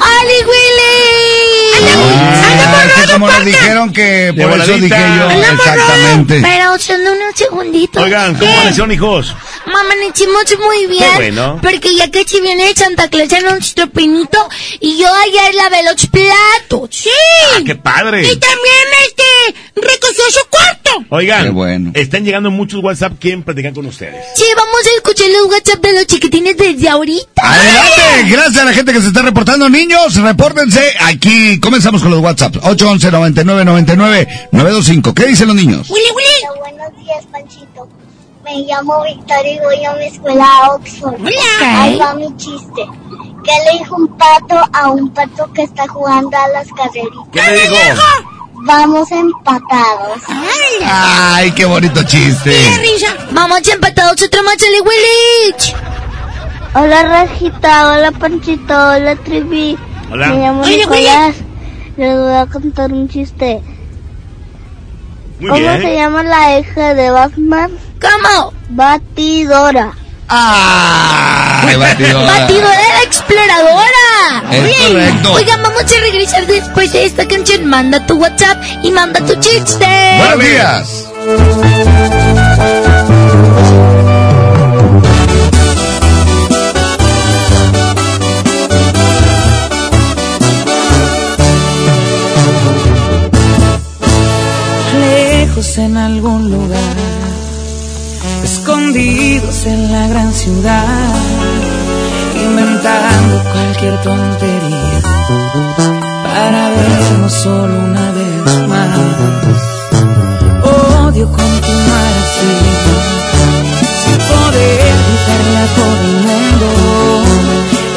¡Oli Willy! ¡Anda, es que como les dijeron que De por eso dije yo, exactamente. Pero son unos segunditos. Oigan, ¿cómo ¿Qué? amanecieron, hijos? Mamá, amanecimos muy bien. bueno. Porque ya que si viene Santa Claus en nuestro pinito y yo ayer lavé los platos. ¡Sí! Ah, ¡Qué padre! Y también este recogió su cuarto. Oigan, Qué bueno. Están llegando muchos WhatsApp. ¿Quieren platicar con ustedes? Sí, vamos a escuchar los WhatsApp de los chiquitines desde ahorita. Adelante, gracias a la gente que se está reportando. Niños, repórtense. Aquí comenzamos con los WhatsApp. 811 99 99 925. ¿Qué dicen los niños? Willy, Willy. Buenos días, Panchito. Me llamo Victoria y voy a mi escuela a Oxford. Ahí va mi chiste. ¿Qué le dijo un pato a un pato que está jugando a las carreritas? ¿Qué le dijo? Vamos empatados. Ay, qué bonito chiste. Vamos empatados otra más, Willich. Hola Rajita, hola Panchito, hola Trivi. Hola. Me llamo Oye, Nicolás. Les voy a contar un chiste. Muy ¿Cómo bien. se llama la hija de Batman? ¿Cómo? Batidora. Ay, <laughs> batidora. Batidora la exploradora. Es Bien. correcto. Oigan, vamos a regresar después de esta canción. Manda tu WhatsApp y manda tu chiste. Buenos días. Lejos en algún lugar, escondidos en la gran ciudad, inventando cualquier tontería para vernos solo una vez más. Odio continuar así, sin poder gritarle a todo el mundo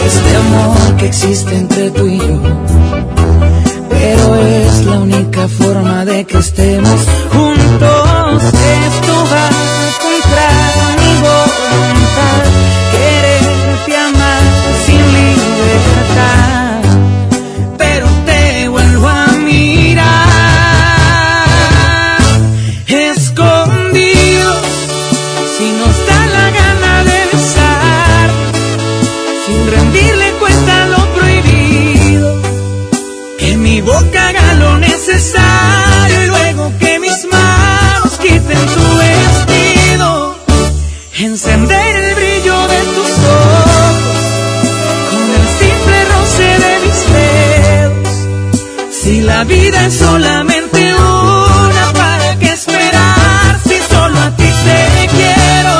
este amor que existe entre tú y yo es la única forma de que estemos juntos. La vida es solamente una, ¿para qué esperar si solo a ti te quiero?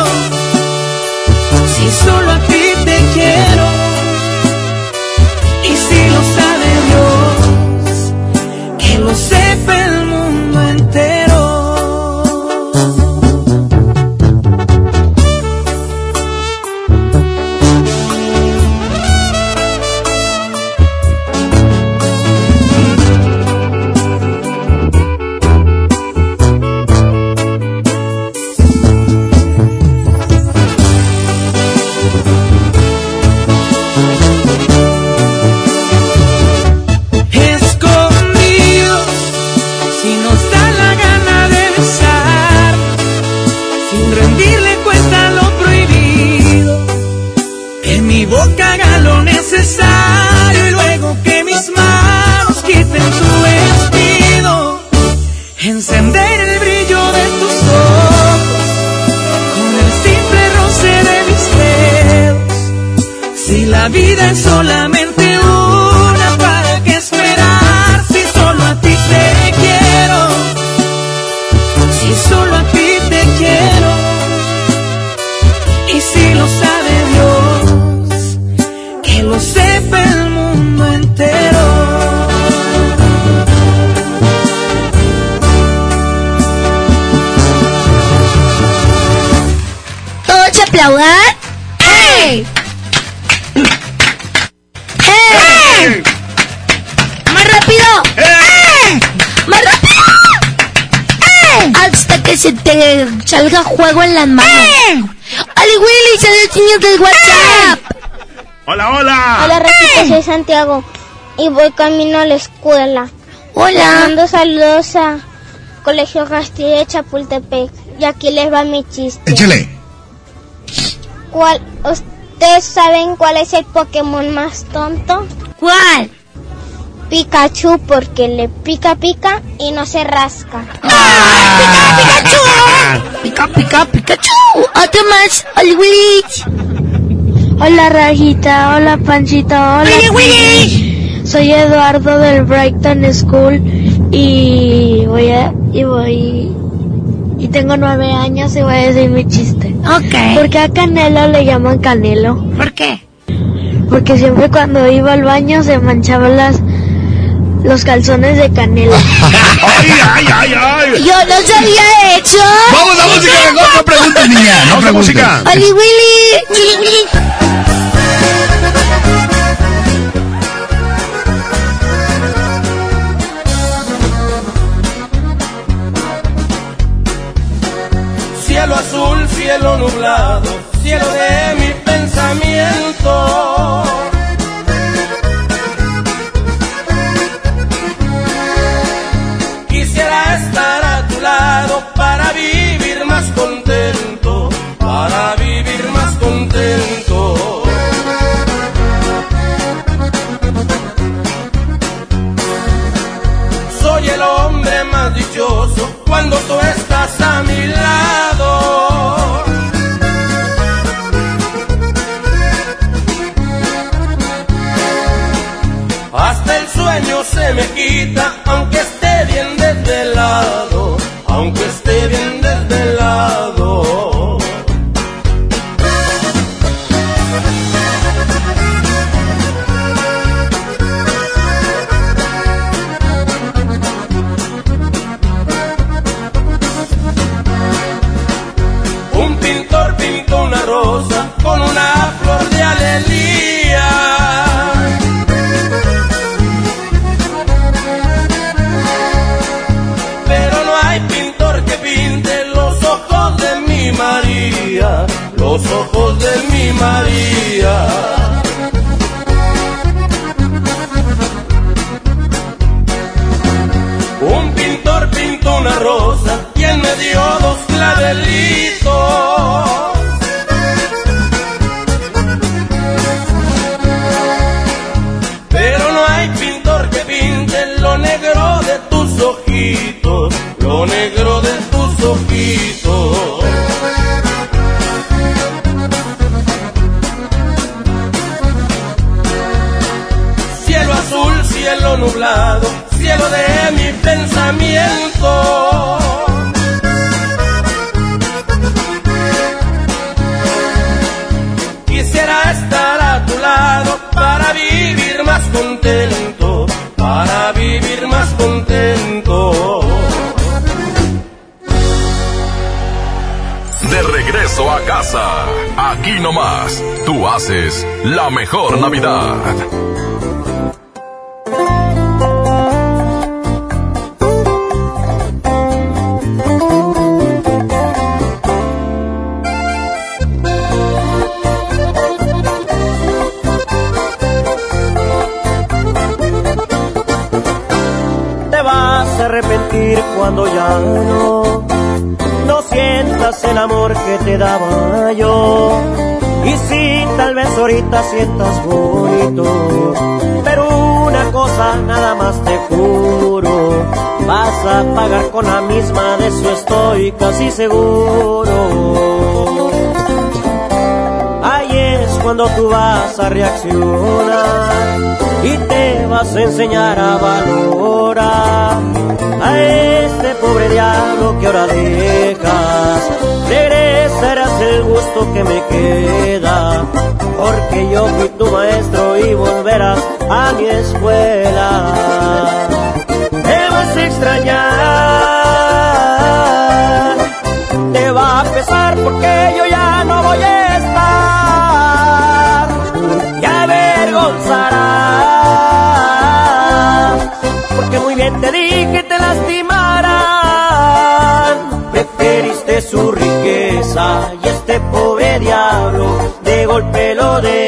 Si solo vida es salga juego en las manos. ¡Ali Willy! ¡Son los niños del WhatsApp! Hola, hola. Hola Rajita, soy Santiago y voy camino a la escuela. Hola. Mando saludos a Colegio Castilla de Chapultepec y aquí les va mi chiste. Échale. ¿Cuál, ¿Ustedes saben cuál es el Pokémon más tonto? ¿Cuál? Pikachu porque le pica pica y no se rasca. ¡Pica, pica, Pikachu! ¡Otro más! ¡Ali Willy! Hola Rajita, hola Panchito, hola. ¡Hola, Willy! Soy Eduardo del Brighton School y voy a y voy y tengo nueve años y voy a decir mi chiste. Ok. ¿Por qué a Canelo le llaman Canelo? ¿Por qué? Porque siempre cuando iba al baño se manchaban las los calzones de Canelo. ¡Ay, ay, ay, ay! Yo no sabía eso. Vamos a música mejor, no pregunten, niños. niña, no preguntes. música. ¡Oli Willy! Cielo azul, cielo nublado, cielo de mi pensamiento. Para vivir más contento. Soy el hombre más dichoso cuando tú estás a mi lado. Hasta el sueño se me quita, María. Un pintor pintó una rosa y él me dio dos clavelitos. Pero no hay pintor que pinte lo negro de tus ojitos, lo negro de tus ojitos. Nublado, cielo de mi pensamiento. Quisiera estar a tu lado para vivir más contento, para vivir más contento. De regreso a casa. Aquí nomás, tú haces la mejor Navidad. Ahorita sientas bonito, pero una cosa nada más te juro, vas a pagar con la misma, de eso estoy casi seguro. Ahí es cuando tú vas a reaccionar y te vas a enseñar a valorar a este pobre diablo que ahora dejas. Regresarás el gusto que me queda, porque yo fui tu maestro y volverás a mi escuela. Te vas a extrañar, te va a pesar porque yo ya no voy a estar. Te avergonzarás, porque muy bien te dije te lastimarán. Preferiste su riqueza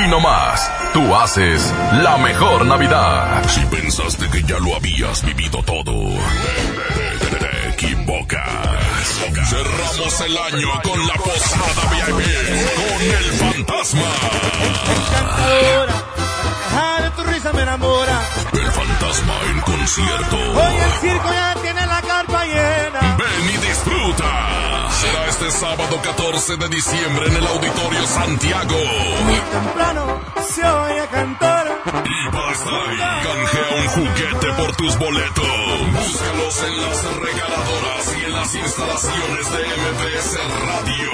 Aquí nomás, tú haces la mejor Navidad. Si pensaste que ya lo habías vivido todo, te, te equivocas. Cerramos el año con la posada VIP, con el fantasma. De tu risa me enamora. El fantasma en concierto. Hoy el circo ya tiene la carpa llena. Ven y disfruta. Será este sábado 14 de diciembre en el Auditorio Santiago. Temprano se oye cantar. Y estar ahí, canjea un juguete por tus boletos. Búscalos en las regaladoras y en las instalaciones de MBS Radio.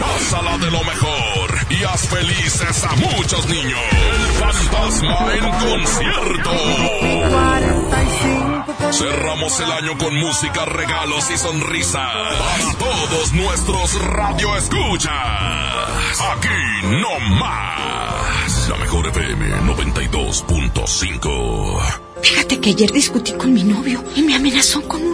Pásala de lo mejor y haz felices a muchos niños. El fantasma en concierto. Cerramos el año con música, regalos y sonrisas para todos nuestros radio escuchas. Aquí no más. La mejor FM 92.5. Fíjate que ayer discutí con mi novio y me amenazó con un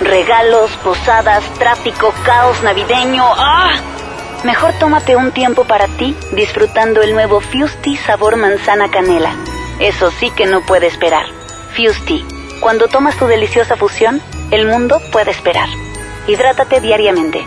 Regalos, posadas, tráfico, caos navideño. ¡Ah! Mejor tómate un tiempo para ti disfrutando el nuevo Fusti sabor manzana canela. Eso sí que no puede esperar. Fusti, cuando tomas tu deliciosa fusión, el mundo puede esperar. Hidrátate diariamente.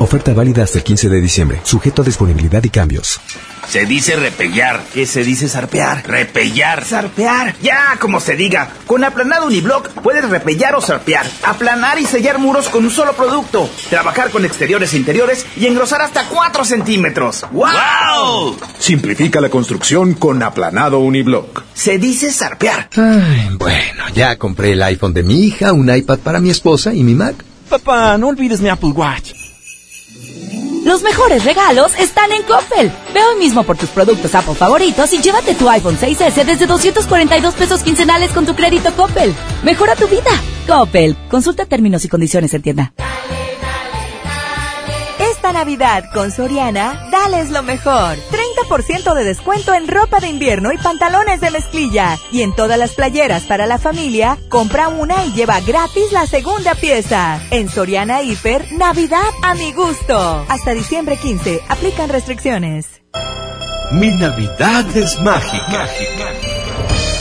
Oferta válida hasta el 15 de diciembre, sujeto a disponibilidad y cambios. Se dice repellar. ¿Qué se dice zarpear? Repellar. Zarpear. Ya, como se diga. Con aplanado uniblock puedes repellar o zarpear. Aplanar y sellar muros con un solo producto. Trabajar con exteriores e interiores y engrosar hasta 4 centímetros. ¡Wow! Simplifica la construcción con aplanado uniblock. Se dice zarpear. Ay, bueno, ya compré el iPhone de mi hija, un iPad para mi esposa y mi Mac. Papá, no olvides mi Apple Watch. Los mejores regalos están en Coppel. Ve hoy mismo por tus productos Apple favoritos y llévate tu iPhone 6S desde 242 pesos quincenales con tu crédito Coppel. Mejora tu vida. Coppel. Consulta términos y condiciones en tienda. Esta Navidad con Soriana, dales lo mejor. 30% de descuento en ropa de invierno y pantalones de mezclilla. Y en todas las playeras para la familia, compra una y lleva gratis la segunda pieza. En Soriana Hiper, Navidad a mi gusto. Hasta diciembre 15, aplican restricciones. Mi Navidad es mágica.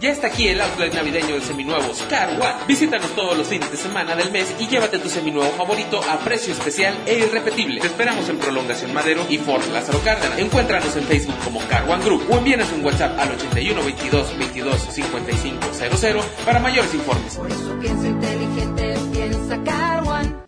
Ya está aquí el outlet navideño de seminuevos Car One. Visítanos todos los fines de semana del mes y llévate tu seminuevo favorito a precio especial e irrepetible. Te esperamos en Prolongación Madero y Fort Lázaro Cárdenas. Encuéntranos en Facebook como Car One Group o envíanos un WhatsApp al 81 22 22 55 00 para mayores informes. Por eso pienso inteligente, piensa Car One.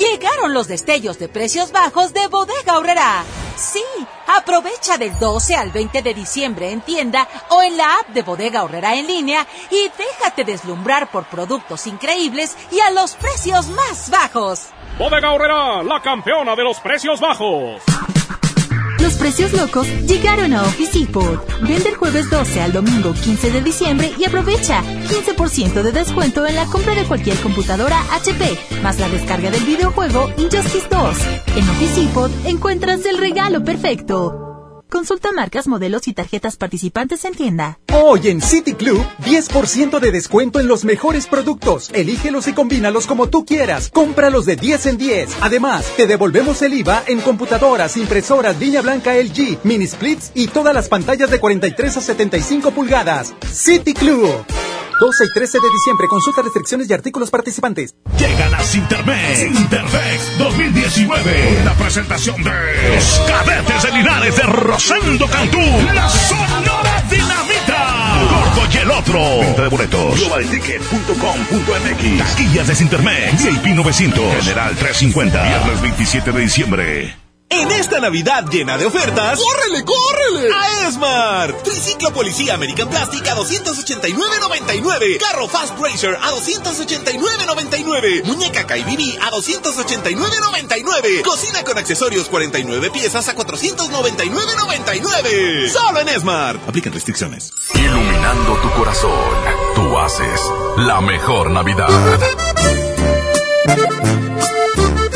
Llegaron los destellos de precios bajos de Bodega Horrera. Sí, aprovecha del 12 al 20 de diciembre en tienda o en la app de Bodega Horrera en línea y déjate deslumbrar por productos increíbles y a los precios más bajos. Bodega Horrera, la campeona de los precios bajos. Los precios locos llegaron a Office Depot. Vende el jueves 12 al domingo 15 de diciembre y aprovecha 15% de descuento en la compra de cualquier computadora HP, más la descarga del videojuego Injustice 2. En Office Depot encuentras el regalo perfecto. Consulta marcas, modelos y tarjetas participantes en tienda. Hoy en City Club, 10% de descuento en los mejores productos. Elígelos y combínalos como tú quieras. Cómpralos de 10 en 10. Además, te devolvemos el IVA en computadoras, impresoras, línea blanca LG, mini splits y todas las pantallas de 43 a 75 pulgadas. City Club. 12 y 13 de diciembre. Consulta restricciones y artículos participantes. Llegan a Sintermex. Sintermex 2019. La presentación de los cadetes de Linares de Rosendo Cantú. La Sonora Dinamita. Gordo y el otro. Venta de boletos. Globalticket.com.mx. Taquillas de Sintermex. VIP 900. General 350. Viernes 27 de diciembre. En esta Navidad llena de ofertas, ¡córrele, córrele! A Esmar. Triciclo Policía American Plastic a 289.99. Carro Fast Racer a 289.99. Muñeca Kaibini a 289.99. Cocina con accesorios 49 piezas a 499.99. Solo en Esmar. Aplican restricciones. Iluminando tu corazón, tú haces la mejor Navidad.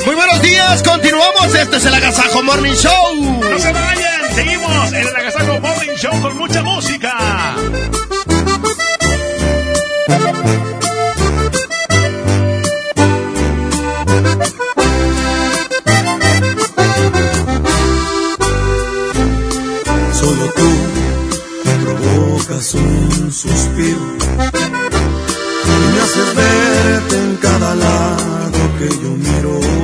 Muy buenos días, continuamos. Este es el Agasajo Morning Show. No se vayan, seguimos en el Agasajo Morning Show con mucha música. Solo tú me provocas un suspiro y me haces verte en cada lado que yo miro.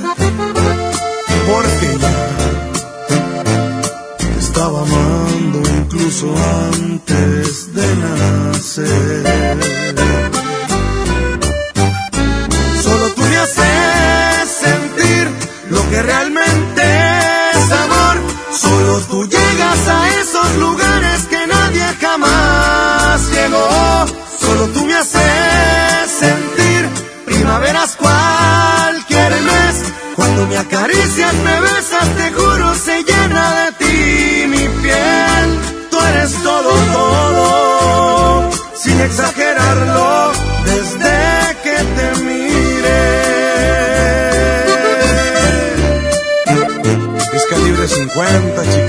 porque ya te estaba amando incluso antes de nacer. Solo tú me haces sentir lo que realmente es amor. Solo tú llegas a esos lugares que nadie jamás llegó. Solo tú me haces me acaricias, me besas, te juro, se llena de ti mi piel. Tú eres todo, todo, sin exagerarlo, desde que te miré. Es calibre 50, chiquitita.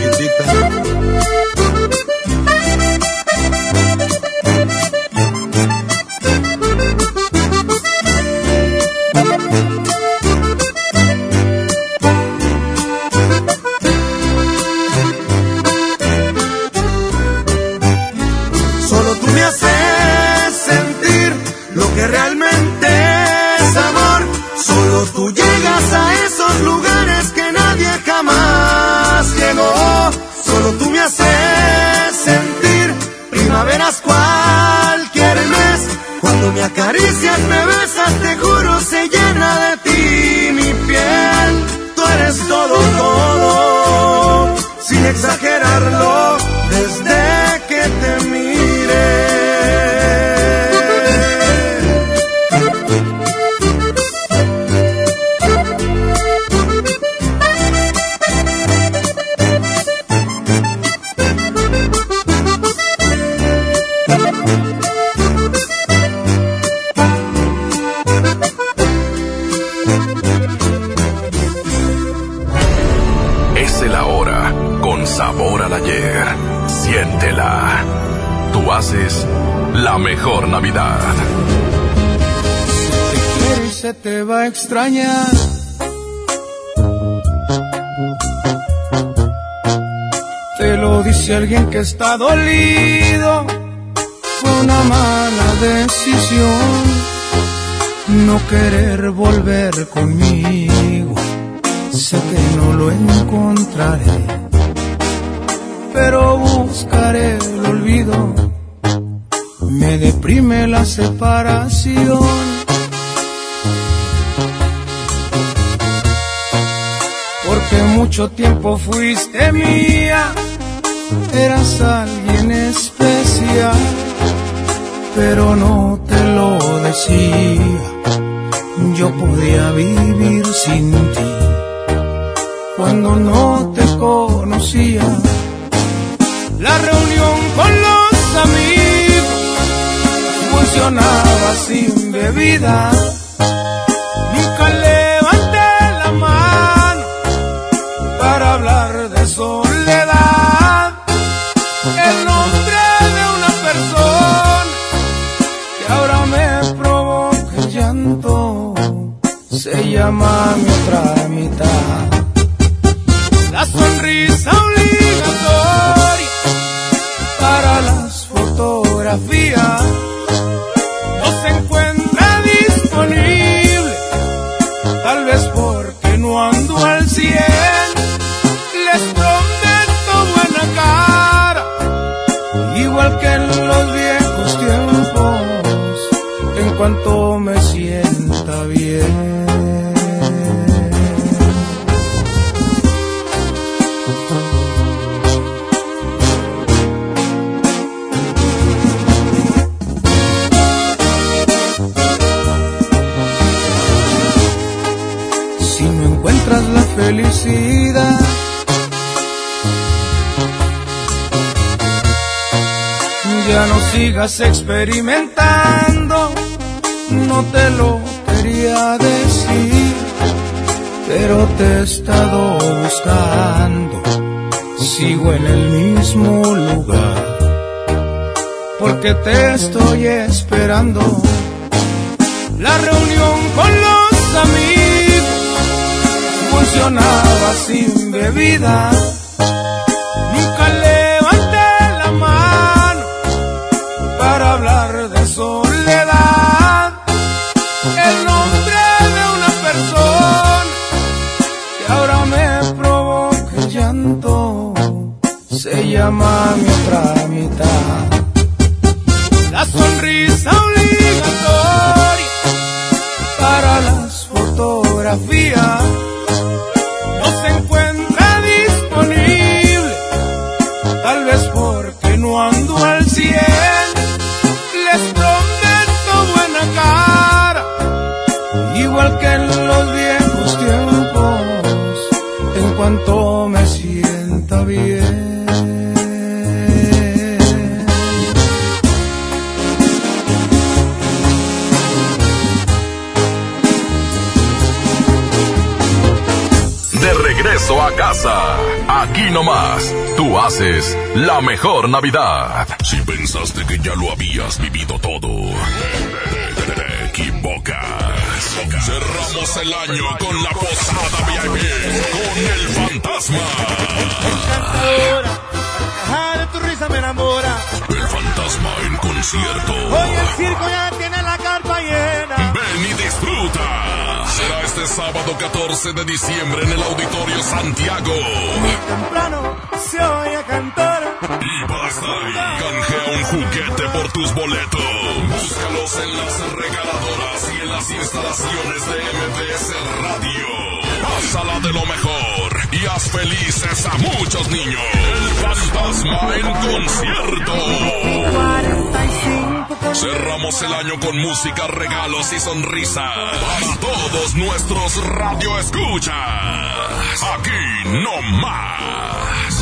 Está dolido. Fue una mala decisión no querer volver conmigo. Sé que no lo encontraré, pero buscaré el olvido. Me deprime la separación. Porque mucho tiempo fuiste mía, eras alguien especial, pero no te lo decía. Yo podía vivir sin ti cuando no te conocía. La reunión con los amigos funcionaba sin bebida. El nombre de una persona que ahora me provoca el llanto. Se llama te estoy esperando. La reunión con los amigos funcionaba sin bebida. Navidad. Si pensaste que ya lo habías vivido todo, te, te equivocas. Cerramos el año con la posada VIP con el fantasma. Encantadora, de tu risa me enamora. El fantasma en concierto. Hoy el circo ya tiene la carpa llena. Ven y disfruta. Será este sábado 14 de diciembre en el Auditorio Santiago. Temprano se oye cantar. Canjea un juguete por tus boletos. Búscalos en las regaladoras y en las instalaciones de MBS Radio. Pásala de lo mejor y haz felices a muchos niños. El fantasma en concierto. Cerramos el año con música, regalos y sonrisas para todos nuestros radioescuchas. Aquí no más.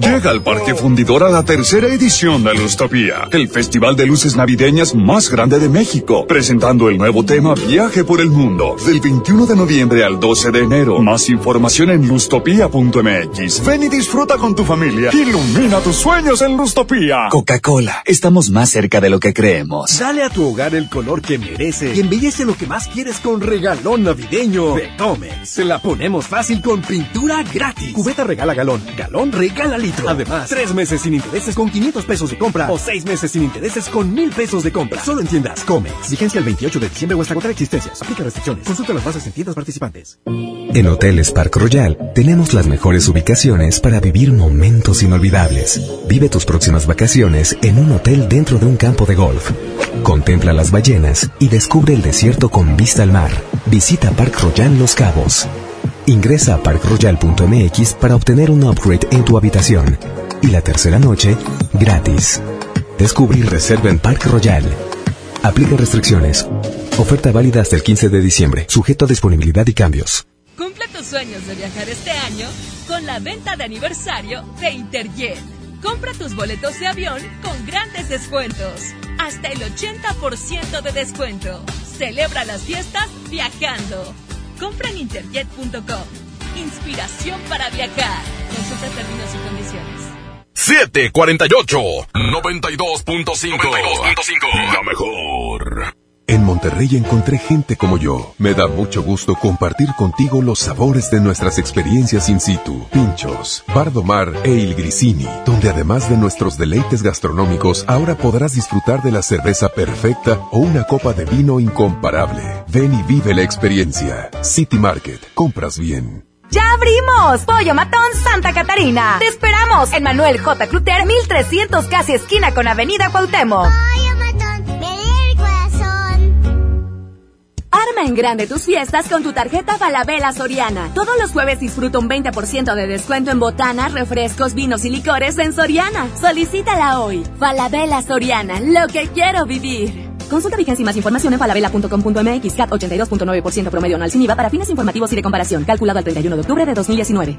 Llega al Parque Fundidor a la tercera edición de Lustopía, el festival de luces navideñas más grande de México, presentando el nuevo tema Viaje por el Mundo, del 21 de noviembre al 12 de enero. Más información en lustopía.mx. Ven y disfruta con tu familia. Ilumina tus sueños en Lustopía. Coca-Cola, estamos más cerca de lo que creemos. Dale a tu hogar el color que merece y embellece lo que más quieres con regalón navideño de Comex. Se la ponemos fácil con pintura gratis. Cubeta regala galón, galón regala litro. Además, tres meses sin intereses con 500 pesos de compra o seis meses sin intereses con mil pesos de compra. Solo en tiendas Comex. Vigencia el 28 de diciembre o hasta contra existencias. Aplica restricciones. Consulta las bases en tiendas participantes. En Hoteles Park Royal tenemos las mejores ubicaciones para vivir momentos inolvidables. Vive tus próximas vacaciones en un hotel dentro de un campo de golf. Contempla las ballenas y descubre el desierto con vista al mar. Visita Park Royal Los Cabos. Ingresa a parkroyal.mx para obtener un upgrade en tu habitación. Y la tercera noche, gratis. Descubre y reserva en Park Royal. Aplica restricciones. Oferta válida hasta el 15 de diciembre, sujeto a disponibilidad y cambios. Cumple tus sueños de viajar este año con la venta de aniversario de Interjet. Compra tus boletos de avión con grandes descuentos. Hasta el 80% de descuento. Celebra las fiestas viajando. Compra en interjet.com. Inspiración para viajar. Consulta términos y condiciones. 748 92.5 La mejor. En Monterrey encontré gente como yo. Me da mucho gusto compartir contigo los sabores de nuestras experiencias in situ. Pinchos, Bardomar e Il Grisini, donde además de nuestros deleites gastronómicos, ahora podrás disfrutar de la cerveza perfecta o una copa de vino incomparable. Ven y vive la experiencia. City Market, compras bien. ¡Ya abrimos! Pollo Matón Santa Catarina. Te esperamos en Manuel J. Cluter, 1300 casi esquina con Avenida Cuauhtémoc. Arma en grande tus fiestas con tu tarjeta Falabella Soriana. Todos los jueves disfruta un 20% de descuento en botanas, refrescos, vinos y licores en Soriana. Solicítala hoy. Falabella Soriana, lo que quiero vivir. Consulta vigencia y más información en falabella.com.mx CAT 82.9% promedio anual sin IVA para fines informativos y de comparación. Calculado al 31 de octubre de 2019.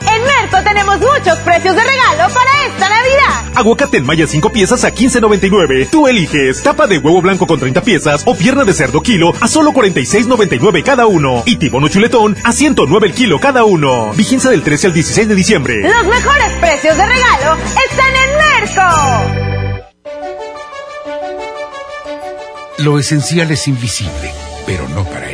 En Merco tenemos muchos precios de regalo para esta Navidad. Aguacate en malla 5 piezas a 15.99. Tú eliges tapa de huevo blanco con 30 piezas o pierna de cerdo kilo a solo 46.99 cada uno. Y tibono chuletón a 109 el kilo cada uno. Vigencia del 13 al 16 de diciembre. Los mejores precios de regalo están en Merco. Lo esencial es invisible, pero no para.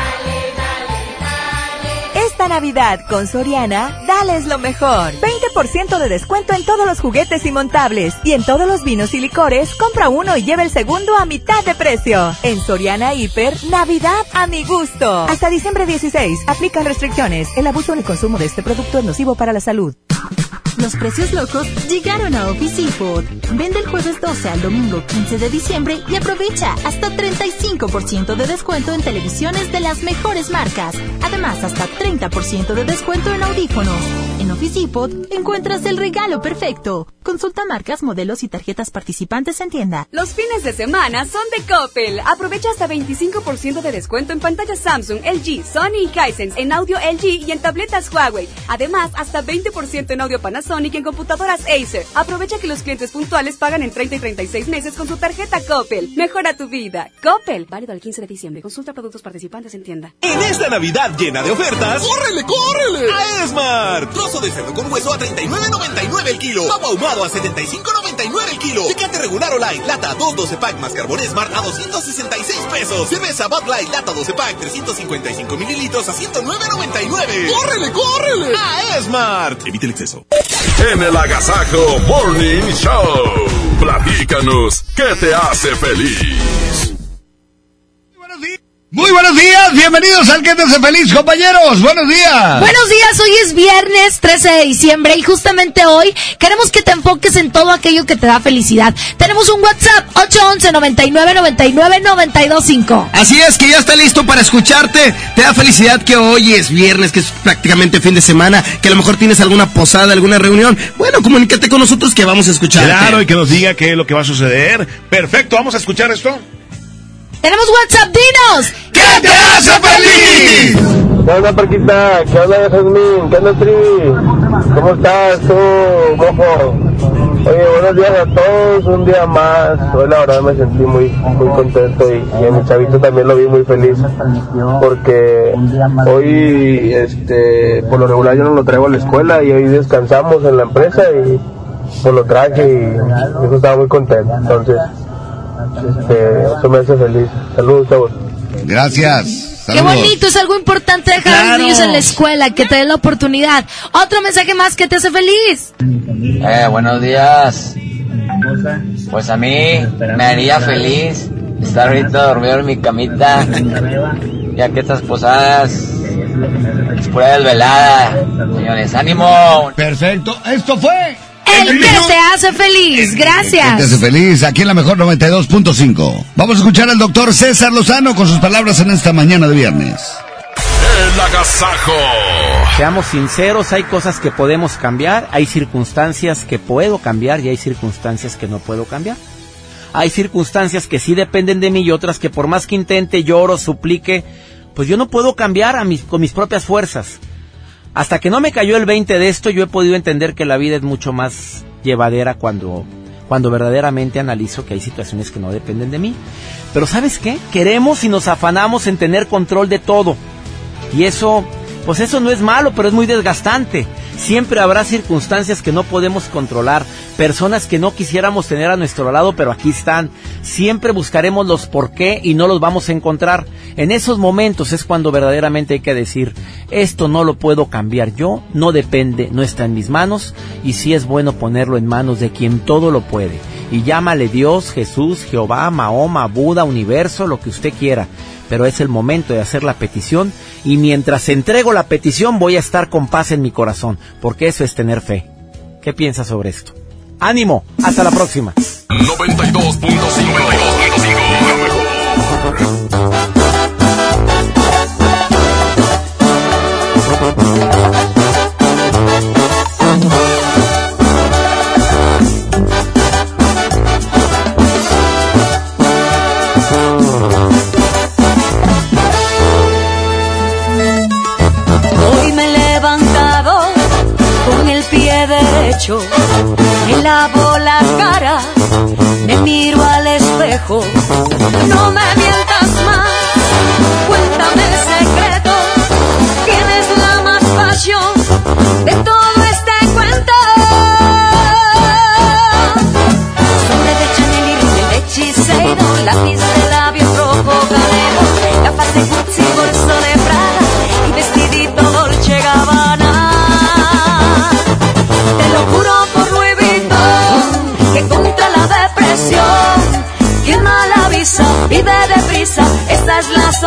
Navidad con Soriana, dales lo mejor. 20% de descuento en todos los juguetes y montables. Y en todos los vinos y licores, compra uno y lleva el segundo a mitad de precio. En Soriana Hiper, Navidad a mi gusto. Hasta diciembre 16, aplican restricciones. El abuso en el consumo de este producto es nocivo para la salud. Los precios locos llegaron a Office Depot. Vende el jueves 12 al domingo 15 de diciembre y aprovecha hasta 35% de descuento en televisiones de las mejores marcas. Además, hasta 30% de descuento en audífonos. En Office Depot encuentras el regalo perfecto. Consulta marcas, modelos y tarjetas participantes en tienda. Los fines de semana son de Coppel. Aprovecha hasta 25% de descuento en pantallas Samsung, LG, Sony y Hisense, en audio LG y en tabletas Huawei. Además, hasta 20% en audio Panasonic y en computadoras Acer. Aprovecha que los clientes puntuales pagan en 30 y 36 meses con su tarjeta Coppel. Mejora tu vida. Coppel. Válido al 15 de diciembre. Consulta productos participantes en tienda. En esta Navidad llena de ofertas, ¡córrele, córrele! A Esmar. Trozo de cerdo con hueso a 39.99 el kilo. Pavo ahumado a 75.99 el kilo. Tecate regular o light, lata 2 12 pack más carbón Smart a 266 pesos. Cerveza Bud Light, lata 12 pack 355 mililitros a 109.99. ¡Córrele, córrele! A Esmart. Evite el exceso. En el Agasajo Morning Show. Platícanos, ¿qué te hace feliz? Muy buenos días, bienvenidos al que te hace feliz, compañeros. Buenos días. Buenos días, hoy es viernes 13 de diciembre y justamente hoy queremos que te enfoques en todo aquello que te da felicidad. Tenemos un WhatsApp 811 99 99 925. Así es, que ya está listo para escucharte. Te da felicidad que hoy es viernes, que es prácticamente fin de semana, que a lo mejor tienes alguna posada, alguna reunión. Bueno, comunícate con nosotros que vamos a escuchar. Claro, y que nos diga qué es lo que va a suceder. Perfecto, vamos a escuchar esto. Tenemos WhatsApp, dinos. ¿Qué te hace feliz? ¿Qué onda, Parquita? ¿Qué onda, Jasmine? ¿Qué onda, Tri? ¿Cómo estás tú, mojo? Oye, buenos días a todos, un día más. Hoy la verdad me sentí muy, muy contento y, y a mi chavito también lo vi muy feliz porque hoy, este, por lo regular yo no lo traigo a la escuela y hoy descansamos en la empresa y pues lo traje y eso estaba muy contento. Entonces, este, eso me hace feliz. Saludos, chavos. Gracias. Qué Saludos. bonito, es algo importante dejar a los niños en la escuela, que te den la oportunidad. Otro mensaje más que te hace feliz. Eh, buenos días. Pues a mí me haría feliz estar ahorita dormido en mi camita, ya que estas posadas es pura desvelada. Señores, ánimo. Perfecto, esto fue El que te hace feliz. ¿Qué te hace Gracias. feliz? Aquí en la mejor 92.5. Vamos a escuchar al doctor César Lozano con sus palabras en esta mañana de viernes. El agasajo. Seamos sinceros, hay cosas que podemos cambiar, hay circunstancias que puedo cambiar y hay circunstancias que no puedo cambiar. Hay circunstancias que sí dependen de mí y otras que por más que intente, lloro, suplique, pues yo no puedo cambiar a mis, con mis propias fuerzas. Hasta que no me cayó el 20 de esto, yo he podido entender que la vida es mucho más llevadera cuando, cuando verdaderamente analizo que hay situaciones que no dependen de mí. Pero ¿sabes qué? Queremos y nos afanamos en tener control de todo. Y eso, pues eso no es malo, pero es muy desgastante. Siempre habrá circunstancias que no podemos controlar, personas que no quisiéramos tener a nuestro lado, pero aquí están. Siempre buscaremos los por qué y no los vamos a encontrar. En esos momentos es cuando verdaderamente hay que decir, esto no lo puedo cambiar yo, no depende, no está en mis manos, y sí es bueno ponerlo en manos de quien todo lo puede. Y llámale Dios, Jesús, Jehová, Mahoma, Buda, universo, lo que usted quiera pero es el momento de hacer la petición y mientras entrego la petición voy a estar con paz en mi corazón, porque eso es tener fe. ¿Qué piensas sobre esto? Ánimo, hasta la próxima. 92.5 me lavo la cara, me miro al espejo, no me mientas más, cuéntame el secreto, tienes la más pasión de todo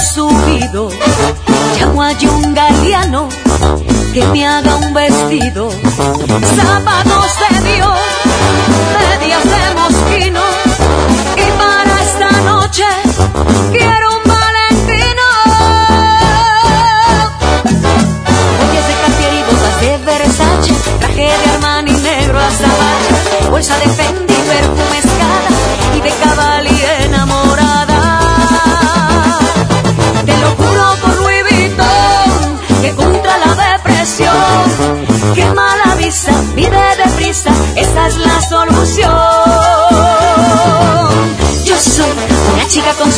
subido, llamo a un galeano que me haga un vestido, zapatos de Dios, medias de mosquino, y para esta noche quiero un valentino. Joyas de Cartier y botas de Versace, traje de Armani negro hasta bache, bolsa de Fendi, perfume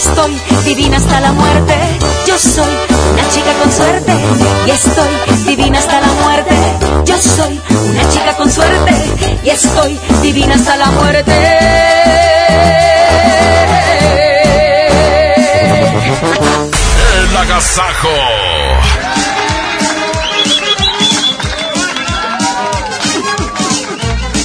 Estoy divina hasta la muerte. Yo soy una chica con suerte y estoy divina hasta la muerte. Yo soy una chica con suerte y estoy divina hasta la muerte. El agasajo.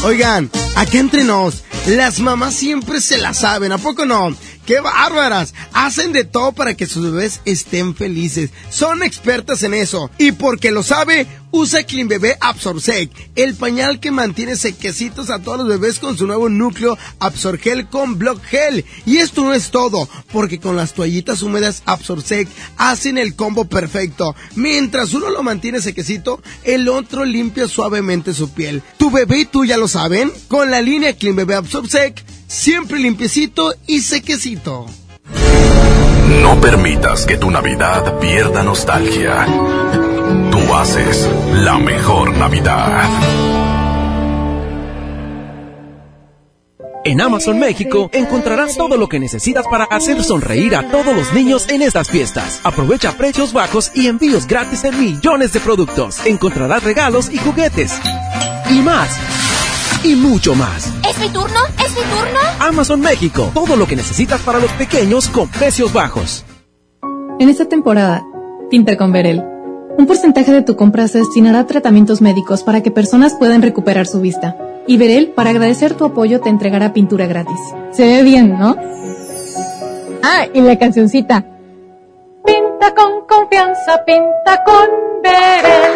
Oigan, acá entre nos, las mamás siempre se la saben, ¿a poco no? ¡Qué bárbaras! Hacen de todo para que sus bebés estén felices. Son expertas en eso. Y porque lo sabe, usa Clean Bebé Absorsec, el pañal que mantiene sequecitos a todos los bebés con su nuevo núcleo Absorgel con Block Gel. Y esto no es todo, porque con las toallitas húmedas Absorsec hacen el combo perfecto. Mientras uno lo mantiene sequecito, el otro limpia suavemente su piel. Tu bebé y tú ya lo saben, con la línea Clean Bebé Absorsec, siempre limpiecito y sequecito. No permitas que tu Navidad pierda nostalgia. Tú haces la mejor Navidad. En Amazon México encontrarás todo lo que necesitas para hacer sonreír a todos los niños en estas fiestas. Aprovecha precios bajos y envíos gratis en millones de productos. Encontrarás regalos y juguetes. Y más. Y mucho más. ¿Es mi turno? ¿Es mi turno? Amazon México. Todo lo que necesitas para los pequeños con precios bajos. En esta temporada, pinta con Verel. Un porcentaje de tu compra se destinará a tratamientos médicos para que personas puedan recuperar su vista. Y Verel, para agradecer tu apoyo, te entregará pintura gratis. Se ve bien, ¿no? Ah, y la cancioncita. Pinta con confianza, pinta con Verel.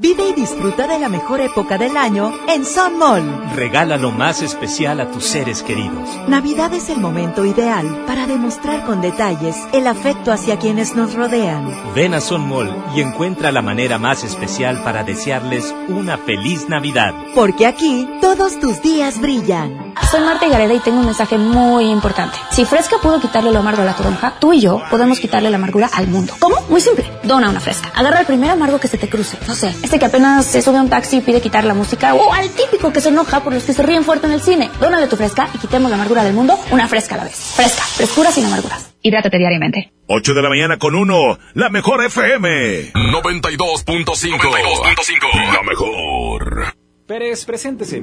Vive y disfruta de la mejor época del año en Sun Mall. Regala lo más especial a tus seres queridos. Navidad es el momento ideal para demostrar con detalles el afecto hacia quienes nos rodean. Ven a Son Mall y encuentra la manera más especial para desearles una feliz Navidad. Porque aquí todos tus días brillan. Soy Marta Gareda y tengo un mensaje muy importante. Si Fresca pudo quitarle lo amargo a la toronja, tú y yo podemos quitarle la amargura al mundo. ¿Cómo? Muy simple. Dona una Fresca. Agarra el primer amargo que se te cruce. No sé, este que apenas se sube a un taxi y pide quitar la música o al típico que se enoja por los que se ríen fuerte en el cine. Dónale tu Fresca y quitemos la amargura del mundo una Fresca a la vez. Fresca. Frescura sin amarguras. Hidrátate diariamente. 8 de la mañana con uno. La mejor FM. 92.5. La mejor. Pérez, preséntese.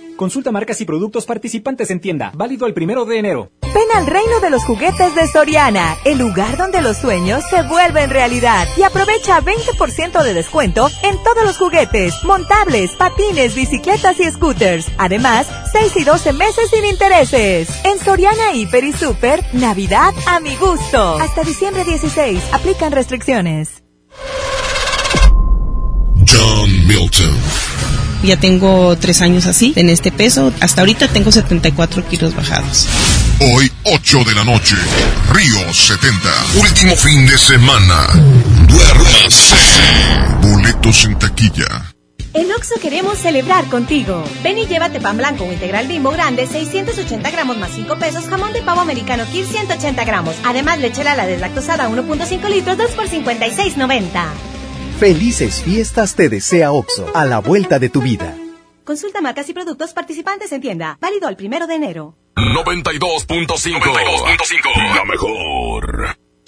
Consulta marcas y productos participantes en tienda. Válido el primero de enero. Ven al reino de los juguetes de Soriana, el lugar donde los sueños se vuelven realidad. Y aprovecha 20% de descuento en todos los juguetes, montables, patines, bicicletas y scooters. Además, 6 y 12 meses sin intereses. En Soriana Hiper y Super, Navidad a mi gusto. Hasta diciembre 16, aplican restricciones. John Milton. Ya tengo tres años así, en este peso. Hasta ahorita tengo 74 kilos bajados. Hoy, 8 de la noche, Río 70. Último fin de semana. Duérmase. Boletos en taquilla. En Oxo queremos celebrar contigo. Ven y llévate pan blanco o integral bimbo grande, 680 gramos más 5 pesos, jamón de pavo americano Kir 180 gramos. Además, leche la deslactosada 1.5 litros, 2 por 56.90. Felices fiestas te desea OXO, a la vuelta de tu vida. Consulta marcas y productos participantes en tienda. Válido el primero de enero. 92.5. La mejor.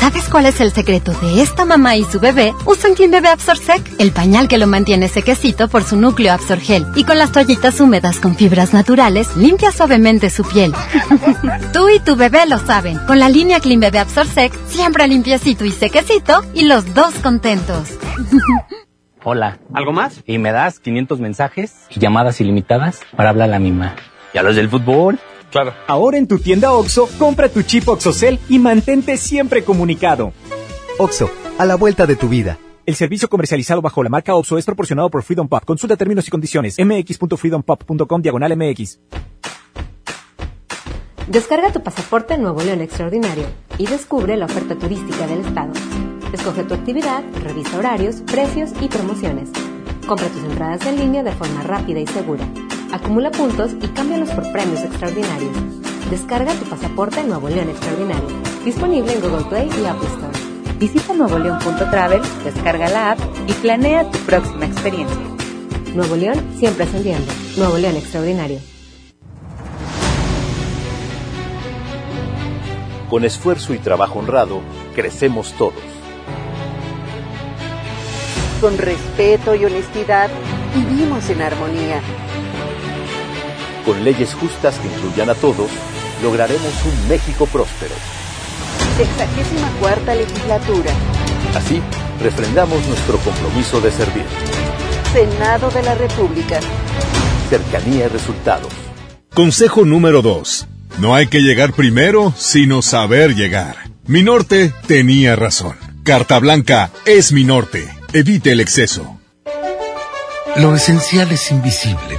¿Sabes cuál es el secreto de esta mamá y su bebé? Usan Clean Bebé Absorsec, el pañal que lo mantiene sequecito por su núcleo Absorgel. Y con las toallitas húmedas con fibras naturales, limpia suavemente su piel. <laughs> Tú y tu bebé lo saben. Con la línea Clean Bebé Absorsec, siempre limpiecito y sequecito, y los dos contentos. <laughs> Hola. ¿Algo más? Y me das 500 mensajes y llamadas ilimitadas para hablar a la misma. ¿Y a los del fútbol? Claro. Ahora en tu tienda OXO, compra tu chip OXOCEL y mantente siempre comunicado. OXO, a la vuelta de tu vida. El servicio comercializado bajo la marca OXO es proporcionado por Freedom Pop. Consulta términos y condiciones. mx.freedompop.com diagonal mx. Descarga tu pasaporte Nuevo León Extraordinario y descubre la oferta turística del estado. Escoge tu actividad, revisa horarios, precios y promociones. Compra tus entradas en línea de forma rápida y segura. Acumula puntos y cámbialos por premios extraordinarios. Descarga tu pasaporte Nuevo León Extraordinario. Disponible en Google Play y Apple Store. Visita nuevoleón.travel, descarga la app y planea tu próxima experiencia. Nuevo León siempre ascendiendo. Nuevo León Extraordinario. Con esfuerzo y trabajo honrado, crecemos todos. Con respeto y honestidad, vivimos en armonía. Con leyes justas que incluyan a todos, lograremos un México próspero. Sexagésima cuarta legislatura. Así, refrendamos nuestro compromiso de servir. Senado de la República. Cercanía y resultados. Consejo número 2. No hay que llegar primero, sino saber llegar. Mi norte tenía razón. Carta Blanca es mi norte. Evite el exceso. Lo esencial es invisible,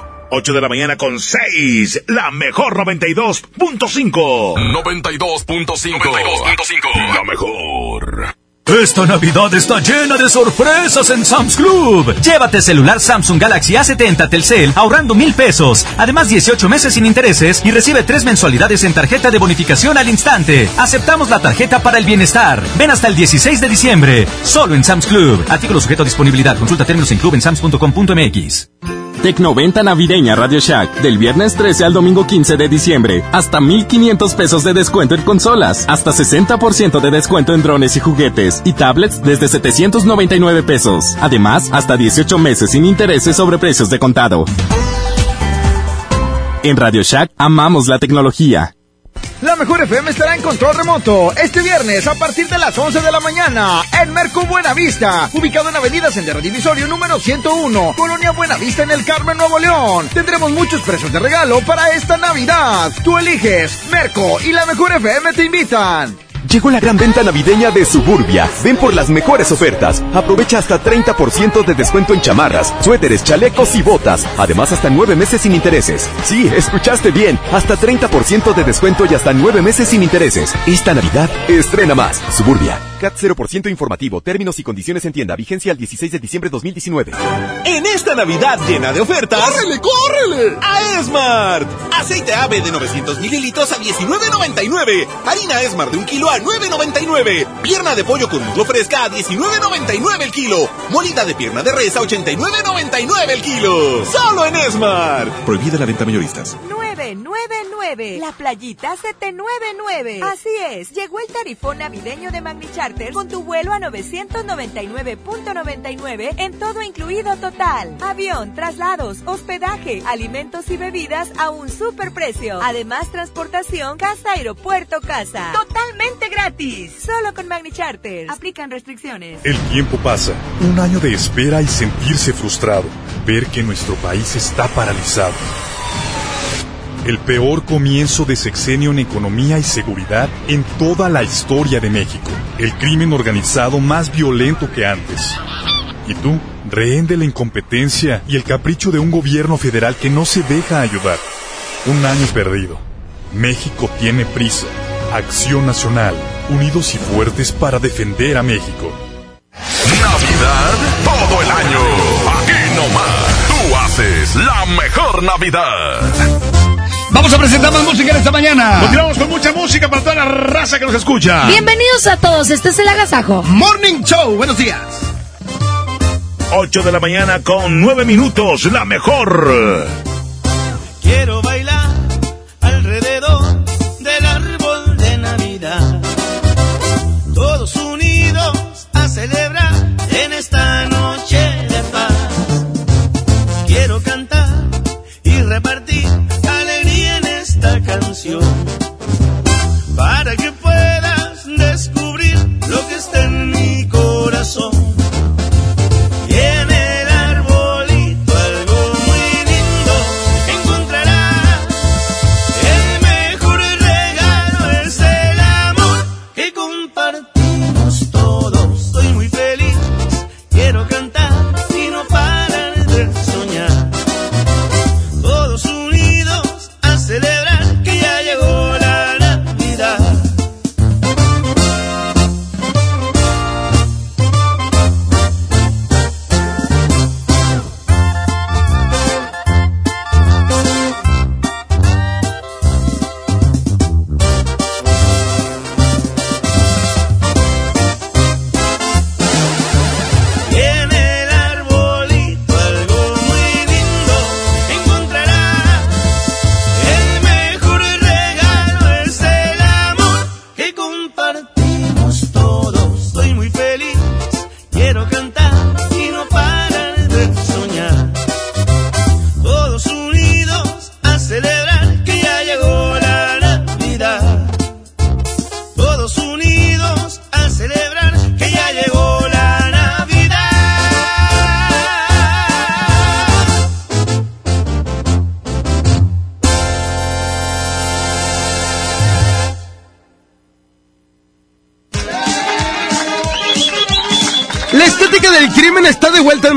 8 de la mañana con 6. La mejor 92.5. 92.5. La mejor. Esta Navidad está llena de sorpresas en Sam's Club. Llévate celular Samsung Galaxy A70 Telcel ahorrando mil pesos. Además 18 meses sin intereses y recibe tres mensualidades en tarjeta de bonificación al instante. Aceptamos la tarjeta para el bienestar. Ven hasta el 16 de diciembre. Solo en Sam's Club. Artículo sujeto a disponibilidad. Consulta términos en club en sams.com.mx. Tecnoventa navideña Radio Shack del viernes 13 al domingo 15 de diciembre. Hasta 1500 pesos de descuento en consolas. Hasta 60% de descuento en drones y juguetes. Y tablets desde 799 pesos. Además, hasta 18 meses sin intereses sobre precios de contado. En Radio Shack amamos la tecnología. La mejor FM estará en control remoto este viernes a partir de las 11 de la mañana en Merco Buenavista, ubicado en Avenida Sendero Divisorio número 101, Colonia Buenavista en el Carmen, Nuevo León. Tendremos muchos precios de regalo para esta Navidad. Tú eliges, Merco y la mejor FM te invitan. Llegó la gran venta navideña de Suburbia. Ven por las mejores ofertas. Aprovecha hasta 30% de descuento en chamarras, suéteres, chalecos y botas. Además, hasta nueve meses sin intereses. Sí, escuchaste bien. Hasta 30% de descuento y hasta nueve meses sin intereses. Esta Navidad, estrena más. Suburbia. CAT 0% informativo. Términos y condiciones en tienda. Vigencia al 16 de diciembre de 2019. En esta Navidad llena de ofertas. ¡Córrele, córrele! A Esmart. Aceite ave de 900 mililitros a 19.99. Harina Esmart de un kilo a 9.99. Pierna de pollo con muslo fresca a 19.99 el kilo. Molida de pierna de res a 89.99 el kilo. Solo en Esmart. Prohibida la venta mayoristas. 999. La playita 799. Así es, llegó el tarifón navideño de Magni Charter con tu vuelo a 999.99 en todo incluido total. Avión, traslados, hospedaje, alimentos y bebidas a un super precio. Además, transportación casa aeropuerto casa. Totalmente gratis. Solo con Magni Charter. Aplican restricciones. El tiempo pasa. Un año de espera y sentirse frustrado. Ver que nuestro país está paralizado. El peor comienzo de sexenio en economía y seguridad en toda la historia de México. El crimen organizado más violento que antes. Y tú, rehén de la incompetencia y el capricho de un gobierno federal que no se deja ayudar. Un año perdido. México tiene prisa. Acción Nacional. Unidos y fuertes para defender a México. Navidad todo el año. Aquí nomás. Tú haces la mejor Navidad. Vamos a presentar más música en esta mañana. Continuamos con mucha música para toda la raza que nos escucha. Bienvenidos a todos, este es el Agasajo. Morning Show, buenos días. 8 de la mañana con 9 minutos, la mejor. Quiero Para que puedas descubrir lo que está en mi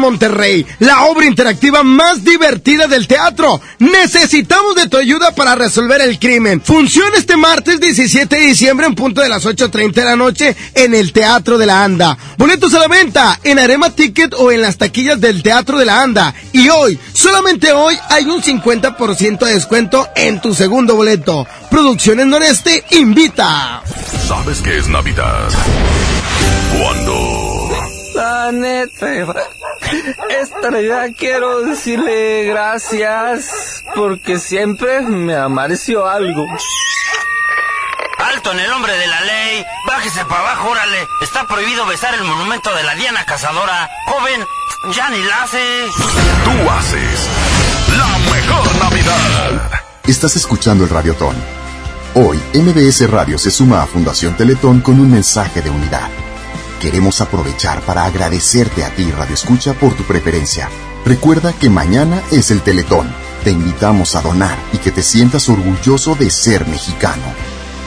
Monterrey, la obra interactiva más divertida del teatro. Necesitamos de tu ayuda para resolver el crimen. Funciona este martes 17 de diciembre en punto de las 8.30 de la noche en el Teatro de la Anda. Boletos a la venta en Arema Ticket o en las taquillas del Teatro de la Anda. Y hoy, solamente hoy, hay un 50% de descuento en tu segundo boleto. Producciones Noreste invita. ¿Sabes qué es Navidad? Cuando... Esta Navidad quiero decirle gracias porque siempre me amareció algo. Alto en el nombre de la ley. Bájese para abajo, órale. Está prohibido besar el monumento de la Diana Cazadora. Joven, ya ni la hace. Tú haces la mejor Navidad. Estás escuchando el Radiotón. Hoy, MBS Radio se suma a Fundación Teletón con un mensaje de unidad. Queremos aprovechar para agradecerte a ti, Radio Escucha, por tu preferencia. Recuerda que mañana es el Teletón. Te invitamos a donar y que te sientas orgulloso de ser mexicano.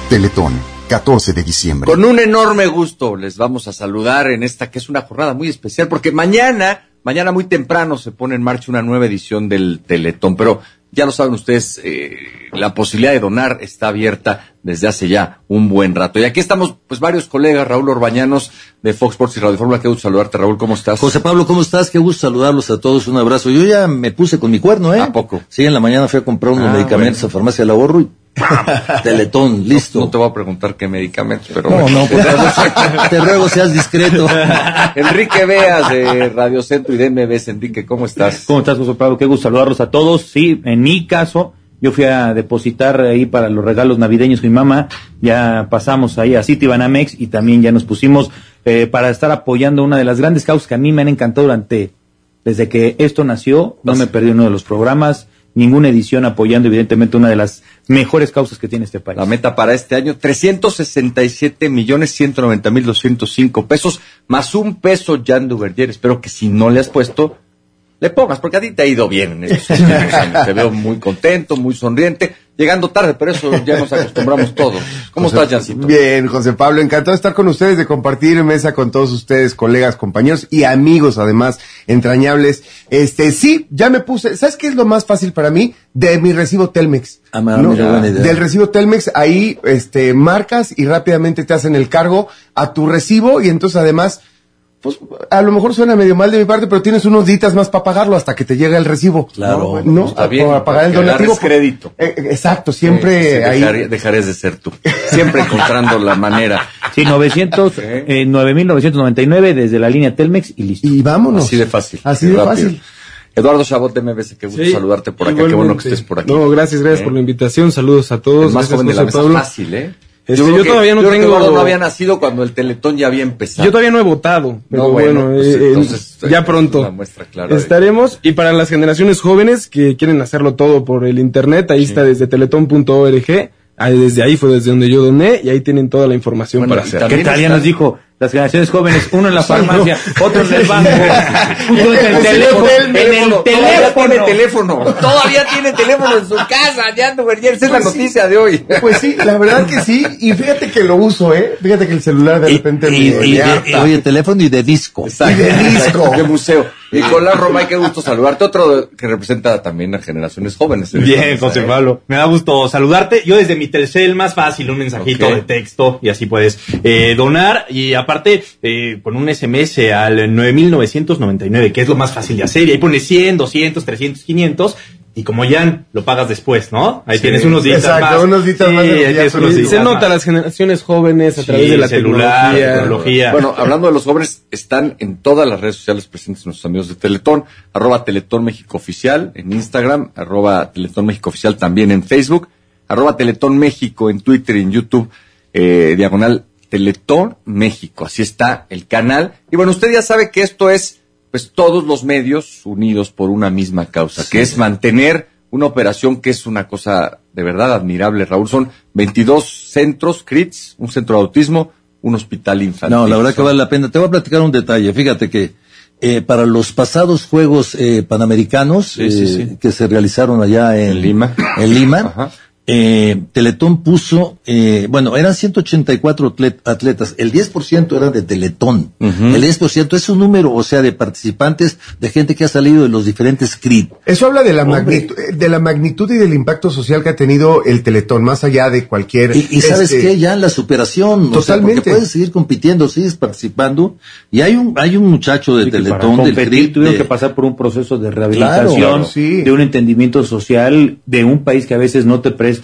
Teletón, 14 de diciembre. Con un enorme gusto les vamos a saludar en esta que es una jornada muy especial porque mañana, mañana muy temprano se pone en marcha una nueva edición del Teletón, pero ya lo saben ustedes, eh, la posibilidad de donar está abierta desde hace ya un buen rato. Y aquí estamos, pues, varios colegas, Raúl Orbañanos de Fox Sports y Radio Fórmula. Qué gusto saludarte, Raúl, ¿cómo estás? José Pablo, ¿cómo estás? Qué gusto saludarlos a todos, un abrazo. Yo ya me puse con mi cuerno, ¿eh? ¿A poco? Sí, en la mañana fui a comprar unos Ah, medicamentos bueno. a Farmacia del Ahorro y ¡pam! <laughs> Teletón, listo. No, no te voy a preguntar qué medicamentos, pero... No, no, pues, te ruego seas discreto. <laughs> Enrique Veas de Radio Centro y de MBS. Enrique, ¿cómo estás? ¿Cómo estás, José Pablo? Qué gusto saludarlos a todos. Sí, en mi caso, yo fui a depositar ahí para los regalos navideños con mi mamá. Ya pasamos ahí a Citibanamex y también ya nos pusimos eh, para estar apoyando una de las grandes causas que a mí me han encantado durante, desde que esto nació. No me perdí uno de los programas, ninguna edición apoyando evidentemente una de las mejores causas que tiene este país. La meta para este año, 367 millones 190 mil 205 pesos, más un peso Jan Duverger. Espero que si no le has puesto, le pongas, porque a ti te ha ido bien en estos últimos <laughs> años. Te veo muy contento, muy sonriente, llegando tarde, pero eso ya nos acostumbramos todos. ¿Cómo José- estás, Jancito? Bien, José Pablo, encantado de estar con ustedes, de compartir mesa con todos ustedes, colegas, compañeros y amigos, además, entrañables. Este, sí, ya me puse, ¿sabes qué es lo más fácil para mí? De mi recibo Telmex. Ah, ¿no? mira, buena idea. Del recibo Telmex, ahí, este, marcas y rápidamente te hacen el cargo a tu recibo y entonces además, pues, a lo mejor suena medio mal de mi parte, pero tienes unos días más para pagarlo hasta que te llega el recibo. Claro. ¿no? Está bien, Para pagar el donativo. agarres crédito. Eh, eh, exacto, siempre Sí, ahí. dejaré- dejarés de ser tú. Siempre encontrando la manera. Sí, 900, eh, 9.999 desde la línea Telmex y listo. Y vámonos. Así de fácil. Así de rápido. fácil. Eduardo Chabot de MBS, qué gusto Sí, saludarte por acá. Qué bueno que estés por aquí. No, gracias, gracias ¿Eh? por la invitación. Saludos a todos. El más Gracias, joven de la mesa, Pablo. fácil, ¿eh? Este, yo que- todavía no creo que tengo- Eduardo no había nacido cuando el Teletón ya había empezado. Yo todavía no he votado, pero No, bueno, bueno, pues, eh, eh, entonces, ya pronto clara de- estaremos. Y para las generaciones jóvenes que quieren hacerlo todo por el internet, ahí está desde teletón.org. Ahí, desde ahí fue desde donde yo doné y ahí tienen toda la información para hacer. ¿Qué tal? Ya nos dijo las generaciones jóvenes, uno en la farmacia, otro en el banco, otro en el teléfono, en el Todavía tiene teléfono. teléfono. Todavía tiene teléfono en su casa. Ya Duverger, esa es la Pues sí. noticia de hoy. Pues sí, la verdad que sí. Y fíjate que lo uso, ¿eh? Fíjate que el celular de repente me, Y, y me de- harta. oye, teléfono y de disco. Y de disco. De museo. Nicolás Romay, qué gusto saludarte. Otro que representa también a generaciones jóvenes. Bien, José. Pablo. Me da gusto saludarte. Yo desde mi Telcel, más fácil, un mensajito de texto y así puedes eh, donar. Y aparte, eh, con un SMS al 9999, que es lo más fácil de hacer. Y ahí pones 100, 200, 300, 500. Y como ya lo pagas después, ¿no? Ahí Sí, tienes unos días exacto, más. unos días más ahí los días unos días se más. nota las generaciones jóvenes a través Sí, de la celular, tecnología. tecnología. Bueno, hablando de los jóvenes, están en todas las redes sociales presentes nuestros amigos de Teletón, arroba Teletón México Oficial en Instagram, arroba Teletón México Oficial también en Facebook, arroba Teletón México en Twitter y en YouTube, eh, diagonal Teletón México. Así está el canal. Y bueno, usted ya sabe que esto es, pues, todos los medios unidos por una misma causa, que es mantener una operación que es una cosa de verdad admirable, Raúl. Son 22 centros, CRITS, un centro de autismo, un hospital infantil. No, la verdad que vale la pena. Te voy a platicar un detalle. Fíjate que eh, para los pasados Juegos eh, Panamericanos Sí, sí, eh, que se realizaron allá en, En Lima. en Lima, Ajá. Eh, Teletón puso, eh, bueno, eran 184 atlet- atletas, el 10% era de Teletón, el 10% es un número, o sea, de participantes, de gente que ha salido de los diferentes CRIT. Eso habla de la, magnitud, de la magnitud y del impacto social que ha tenido el Teletón, más allá de cualquier... Y, y sabes este, qué, ya la superación, o sea, Totalmente. porque puedes seguir compitiendo, sigues participando, y hay un, hay un muchacho de Sí, que para Teletón del CRIT tuvieron de- que pasar por un proceso de rehabilitación, Claro, sí. de un entendimiento social, de un país que a veces no te presta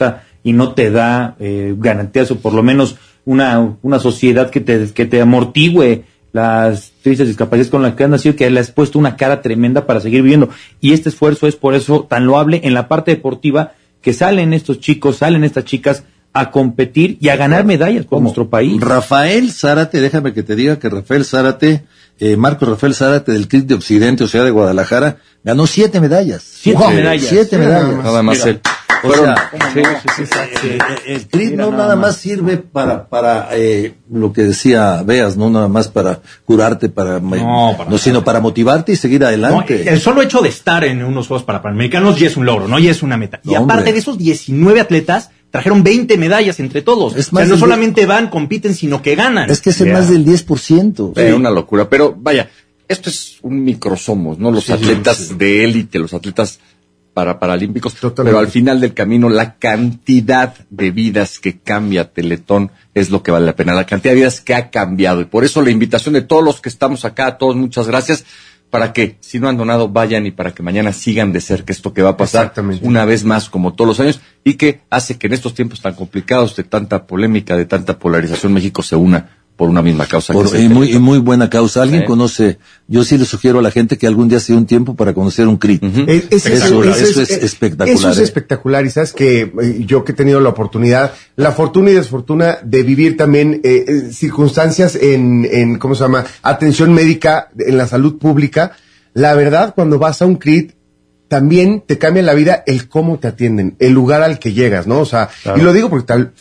y no te da eh, garantías o por lo menos una, una sociedad que te, que te amortigüe las tristes discapacidades con las que has nacido, que le has puesto una cara tremenda para seguir viviendo. Y este esfuerzo es por eso tan loable en la parte deportiva, que salen estos chicos, salen estas chicas a competir y a ganar medallas por nuestro país. Rafael Zárate, déjame que te diga que Rafael Zárate, eh, Marco Rafael Zárate del CRIT de Occidente, o sea, de Guadalajara, ganó siete medallas. Siete Wow, medallas. Siete Sí, nada medallas. más. Nada más él. O sea, eh, eh, el CRIT no nada más. sirve para, para eh, lo que decía Veas, no nada más para curarte, para, no, para sino para motivarte y seguir No, adelante. el solo hecho de estar en unos Juegos Panamericanos ya es un logro, ¿no? Ya es una meta. y aparte hombre. de esos 19 atletas, trajeron 20 medallas entre todos. Es o sea, más no solamente van, compiten, sino que ganan. Es que es el más del 10%. Sí, una locura. Pero vaya, esto es un microsomos, ¿no? Los Sí, atletas sí. de élite, los atletas para paralímpicos. Pero al final del camino, la cantidad de vidas que cambia Teletón es lo que vale la pena. La cantidad de vidas que ha cambiado. Y por eso la invitación de todos los que estamos acá, a todos, muchas gracias. Para que, si no han donado, vayan y para que mañana sigan de cerca esto que va a pasar una vez más, como todos los años, y que hace que en estos tiempos tan complicados, de tanta polémica, de tanta polarización, México se una por una misma causa. Por- que y, muy, y muy buena causa. ¿Alguien Sí. conoce? Yo sí le sugiero a la gente que algún día se dé un tiempo para conocer un CRIT. Es- es- eso, eso eso es, espectacular. Eso es ¿eh? espectacular y sabes que eh, yo que he tenido la oportunidad, la fortuna y desfortuna de vivir también eh, eh, circunstancias en, en, ¿cómo se llama? Atención médica en la salud pública. La verdad, cuando vas a un CRIT, también te cambia la vida el cómo te atienden, el lugar al que llegas, ¿no? O sea, Claro. y lo digo porque tal,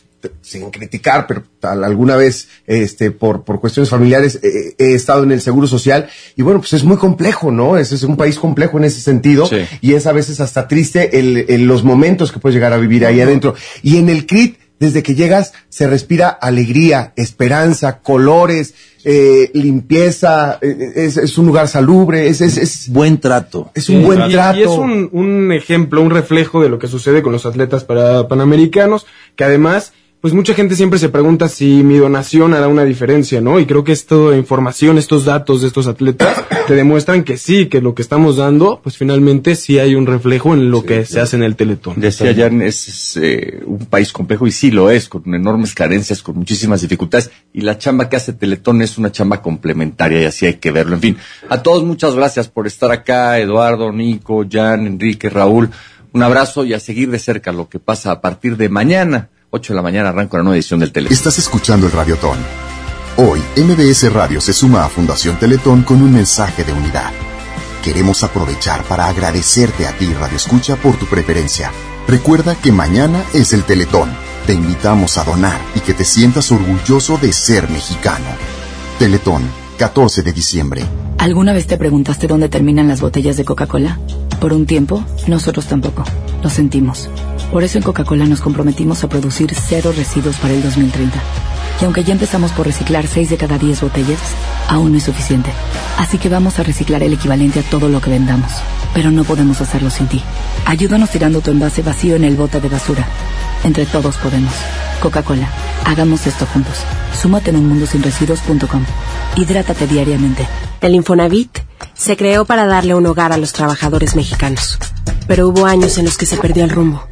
sin criticar, pero tal, alguna vez, este, por, por cuestiones familiares, eh, he estado en el seguro social y bueno, pues es muy complejo, ¿no? Es, es un país complejo en ese sentido Sí. y es a veces hasta triste el, el- los momentos que puedes llegar a vivir ahí adentro. Y en el CRIT, desde que llegas, se respira alegría, esperanza, colores, eh, limpieza, eh, es, es un lugar salubre, es, es, es buen trato. Es un buen Y- trato. Y es un, un ejemplo, un reflejo de lo que sucede con los atletas para panamericanos, que además, pues mucha gente siempre se pregunta si mi donación hará una diferencia, ¿no? Y creo que esta información, estos datos de estos atletas, <coughs> te demuestran que sí, que lo que estamos dando, pues finalmente sí hay un reflejo en lo que se hace en el Teletón. Decía Jan, es, es, eh, un país complejo y sí lo es, con enormes carencias, con muchísimas dificultades. Y la chamba que hace Teletón es una chamba complementaria y así hay que verlo. En fin, a todos muchas gracias por estar acá, Eduardo, Nico, Jan, Enrique, Raúl. Un abrazo y a seguir de cerca lo que pasa a partir de mañana, 8 de la mañana, arranca una nueva edición del Teletón. Estás escuchando el Radiotón. Hoy, MBS Radio se suma a Fundación Teletón con un mensaje de unidad. Queremos aprovechar para agradecerte a ti, Radio Escucha, por tu preferencia. Recuerda que mañana es el Teletón. Te invitamos a donar y que te sientas orgulloso de ser mexicano. Teletón, 14 de diciembre. ¿Alguna vez te preguntaste dónde terminan las botellas de Coca-Cola? Por un tiempo, nosotros tampoco. Lo sentimos. Por eso en Coca-Cola nos comprometimos a producir cero residuos para el 2030. Y aunque ya empezamos por reciclar 6 de cada 10 botellas, aún no es suficiente. Así que vamos a reciclar el equivalente a todo lo que vendamos. Pero no podemos hacerlo sin ti. Ayúdanos tirando tu envase vacío en el bote de basura. Entre todos podemos. Coca-Cola, hagamos esto juntos. Súmate en unmundosinresiduos.com. Hidrátate diariamente. El Infonavit se creó para darle un hogar a los trabajadores mexicanos, pero hubo años en los que se perdió el rumbo.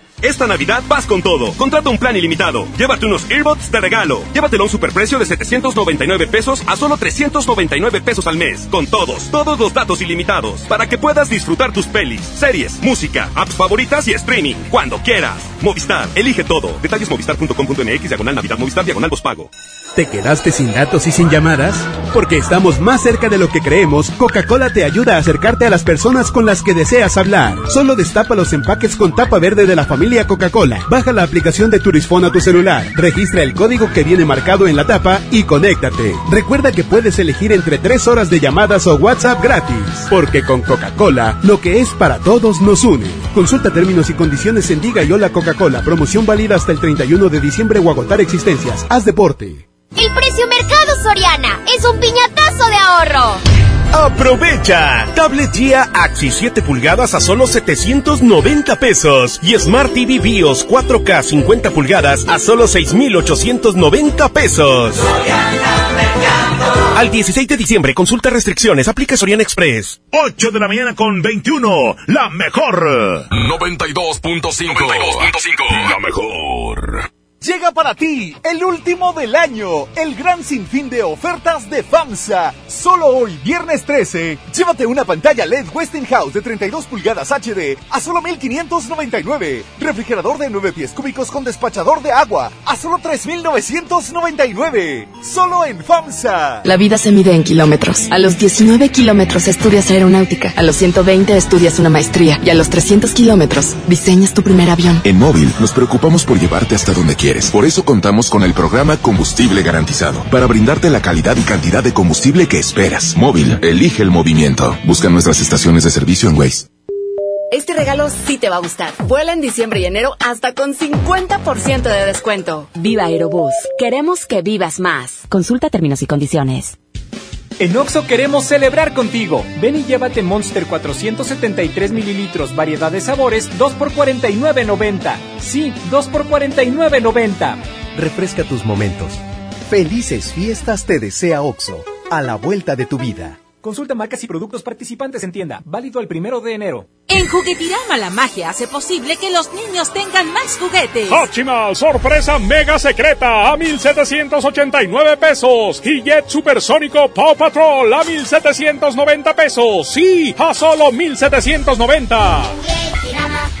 Esta Navidad vas con todo. Contrata un plan ilimitado. Llévate unos earbuds de regalo. Llévatelo a un superprecio de 799 pesos a solo 399 pesos al mes. Con todos, todos los datos ilimitados. Para que puedas disfrutar tus pelis, series, música, apps favoritas y streaming. Cuando quieras. Movistar, elige todo. Detalles movistar.com.mx, diagonal Navidad, Movistar, diagonal pago. ¿Te quedaste sin datos y sin llamadas? Porque estamos más cerca de lo que creemos, Coca-Cola te ayuda a acercarte a las personas con las que deseas hablar. Solo destapa los empaques con tapa verde de la familia Coca-Cola. Baja la aplicación de Turisfón a tu celular, registra el código que viene marcado en la tapa y conéctate. Recuerda que puedes elegir entre tres horas de llamadas o WhatsApp gratis, porque con Coca-Cola, lo que es para todos nos une. Consulta términos y condiciones en Diga y Hola Coca-Cola. Promoción válida hasta el 31 de diciembre o agotar existencias. Haz deporte. El precio Mercado Soriana es un piñatazo de ahorro. Aprovecha. Tablet Gia Axi 7 pulgadas a solo 790 pesos. Y Smart TV BIOS 4K 50 pulgadas a solo 6,890 pesos. Al 16 de diciembre, consulta restricciones, aplica Soriana Express. 8 de la mañana con 21. La mejor. 92.5. 92.5. La mejor. Llega para ti el último del año, el gran sinfín de ofertas de FAMSA. Solo hoy, viernes 13, llévate una pantalla LED Westinghouse de 32 pulgadas HD a solo 1599. Refrigerador de 9 pies cúbicos con despachador de agua a solo 3999. Solo en FAMSA. La vida se mide en kilómetros. A los 19 kilómetros estudias aeronáutica, a los 120 estudias una maestría y a los 300 kilómetros diseñas tu primer avión. En móvil nos preocupamos por llevarte hasta donde quieres. Por eso contamos con el programa Combustible Garantizado, para brindarte la calidad y cantidad de combustible que esperas. Móvil, elige el movimiento. Busca nuestras estaciones de servicio en Waze. Este regalo sí te va a gustar. Vuela en diciembre y enero hasta con 50% de descuento. Viva Aerobús. Queremos que vivas más. Consulta términos y condiciones. En Oxo queremos celebrar contigo. Ven y llévate Monster 473 mililitros, variedad de sabores, 2 por 49.90. Sí, 2 por 49.90. Refresca tus momentos. Felices fiestas te desea Oxo, a la vuelta de tu vida. Consulta marcas y productos participantes en tienda. Válido el primero de enero. En Juguetirama la magia hace posible que los niños tengan más juguetes. Optimal, sorpresa mega secreta a 1789 pesos. Y Jet Supersónico Paw Patrol a 1790 pesos. Sí, a solo 1790.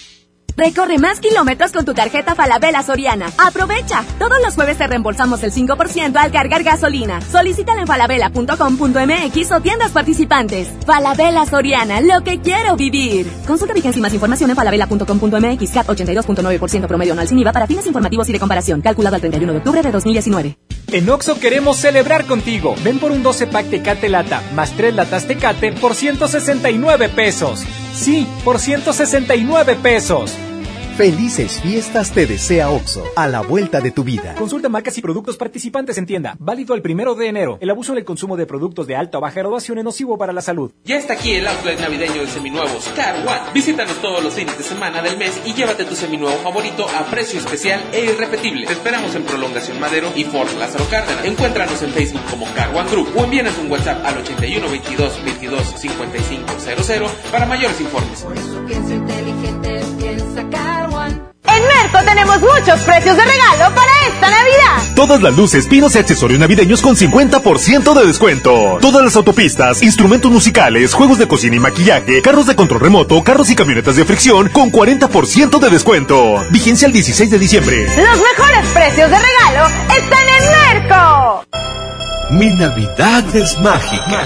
Recorre más kilómetros con tu tarjeta Falabella Soriana. Aprovecha. Todos los jueves te reembolsamos el 5% al cargar gasolina. Solicítala en falabella.com.mx o tiendas participantes. Falabella Soriana, lo que quiero vivir. Consulta vigencia y más información en falabella.com.mx. CAT 82.9% promedio anual sin IVA para fines informativos y de comparación. Calculado al 31 de octubre de 2019. En Oxo queremos celebrar contigo. Ven por un 12 pack Tecate Lata más 3 latas Tecate por 169 pesos. Sí, por 169 pesos. Felices fiestas te desea OXO, a la vuelta de tu vida. Consulta marcas y productos participantes en tienda. Válido el primero de enero. El abuso en el consumo de productos de alta o baja graduación es nocivo para la salud. Ya está aquí el outlet navideño de seminuevos Car One. Visítanos todos los fines de semana del mes y llévate tu seminuevo favorito a precio especial e irrepetible. Te esperamos en Prolongación Madero y Fort Lázaro Cárdenas. Encuéntranos en Facebook como Car One Group o envíanos un WhatsApp al 81 22 22 55 00 para mayores informes. En Merco tenemos muchos precios de regalo para esta Navidad. Todas las luces, pinos y accesorios navideños con 50% de descuento. Todas las autopistas, instrumentos musicales, juegos de cocina y maquillaje, carros de control remoto, carros y camionetas de fricción con 40% de descuento. Vigencia el 16 de diciembre. Los mejores precios de regalo están en Merco. Mi Navidad es mágica.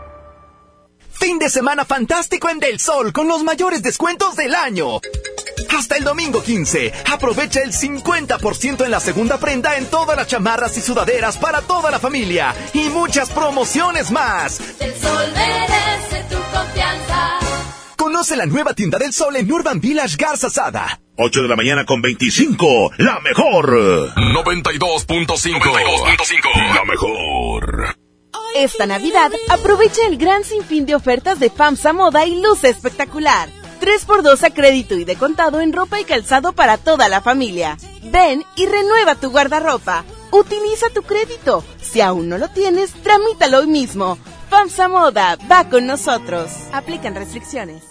Fin de semana fantástico en Del Sol con los mayores descuentos del año. Hasta el domingo 15, aprovecha el 50% en la segunda prenda en todas las chamarras y sudaderas para toda la familia y muchas promociones más. Del Sol merece tu confianza. Conoce la nueva tienda del Sol en Urban Village Garza Sada. 8 de la mañana con 25, la mejor. 92.5. 92.5. La mejor. Esta Navidad aprovecha el gran sinfín de ofertas de FAMSA Moda y luce espectacular. 3x2 a crédito y de contado en ropa y calzado para toda la familia. Ven y renueva tu guardarropa. Utiliza tu crédito. Si aún no lo tienes, tramítalo hoy mismo. FAMSA Moda va con nosotros. Aplican restricciones.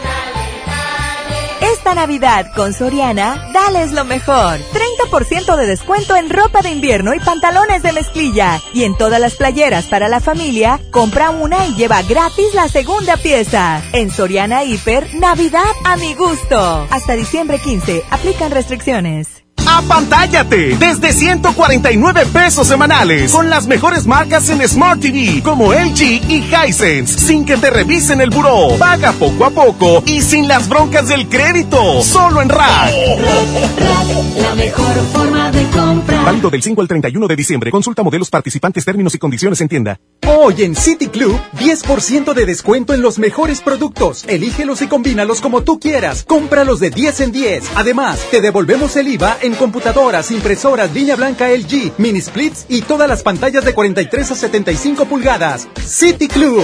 Esta Navidad con Soriana, dales lo mejor. 30% de descuento en ropa de invierno y pantalones de mezclilla. Y en todas las playeras para la familia, compra una y lleva gratis la segunda pieza. En Soriana Hiper, Navidad a mi gusto. Hasta diciembre 15, aplican restricciones. Apantállate desde 149 pesos semanales con las mejores marcas en Smart TV como LG y Hisense sin que te revisen el buró. Paga poco a poco y sin las broncas del crédito. Solo en Rack. La mejor forma de comprar. Válido del 5 al 31 de diciembre. Consulta modelos participantes, términos y condiciones en tienda. Hoy en City Club, 10% de descuento en los mejores productos. Elígelos y combínalos como tú quieras. Cómpralos de 10 en 10. Además, te devolvemos el IVA en computadoras, impresoras, línea blanca LG, mini splits y todas las pantallas de 43 a 75 pulgadas. City Club.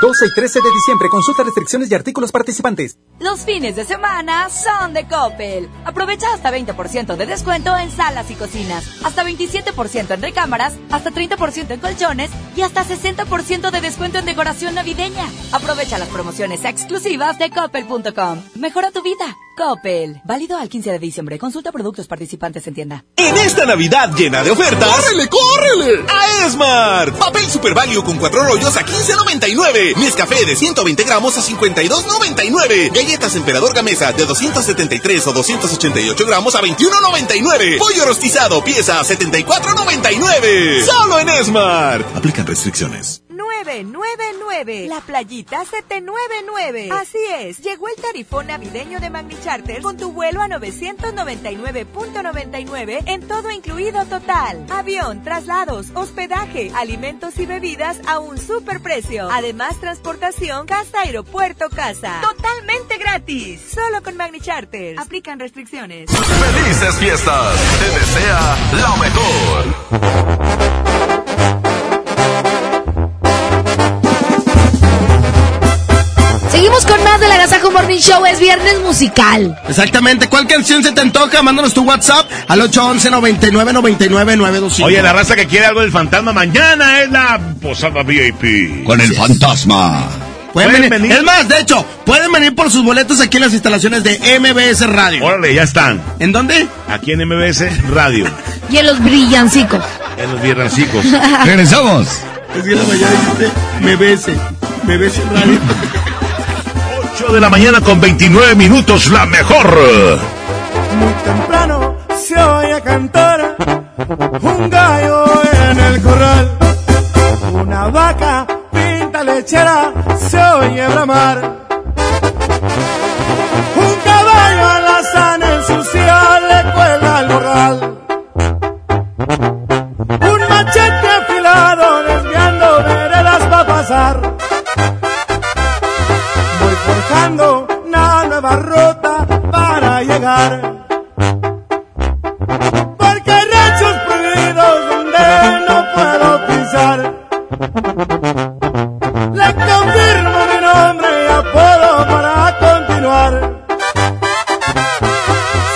12 y 13 de diciembre. Consulta restricciones y artículos participantes. Los fines de semana son de Coppel. Aprovecha hasta 20% de descuento en salas y cocinas, hasta 27% en recámaras, hasta 30% en colchones y hasta 60% de descuento en decoración navideña. Aprovecha las promociones exclusivas de coppel.com. Mejora tu vida. Coppel. Válido al 15 de diciembre. Consulta productos participantes en tienda. En esta Navidad llena de ofertas. ¡Córrele, córrele! A Esmar. Papel Super Value con cuatro rollos a 15.99. Nescafé de 120 gramos a 52.99. Galletas Emperador Gamesa de 273 o 288 gramos a 21.99. Pollo rostizado pieza a 74.99. Solo en Esmar. Aplican restricciones. 999. La playita 799. Así es, llegó el tarifón navideño de Magni Charter con tu vuelo a 999.99 en todo incluido total. Avión, traslados, hospedaje, alimentos y bebidas a un super precio. Además, transportación casa aeropuerto casa. Totalmente gratis. Solo con Magni Charter. Aplican restricciones. ¡Felices fiestas! Te desea lo mejor. Seguimos con más del Agasajo Morning Show. Es viernes musical. Exactamente. ¿Cuál canción se te antoja? Mándanos tu WhatsApp al 811 99 99 925. Oye, la raza que quiere algo del fantasma, mañana es la posada VIP. Con el fantasma. Pueden, Pueden venir. venir. Es más, de hecho, pueden venir por sus boletos aquí en las instalaciones de MBS Radio. Órale, ya están. ¿En dónde? Aquí en MBS Radio. Y en los brillancicos. En los viernesicos. Regresamos. Es que en la mañana dijiste MBS. MBS Radio. 8 de la mañana con 29 minutos, la mejor. Muy temprano se oye cantar un gallo en el corral. Una vaca pinta lechera se oye bramar. Un caballo a la sana ensucia le cuela al morral. Un machete una nueva ruta para llegar. Porque hay ranchos prohibidos donde no puedo pisar. Le confirmo mi nombre y apodo para continuar.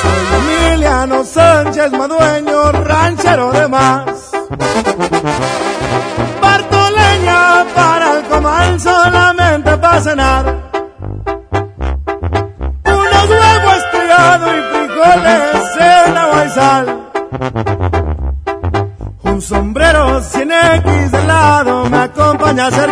Soy Emiliano Sánchez Madueño, ranchero de más. Acompaña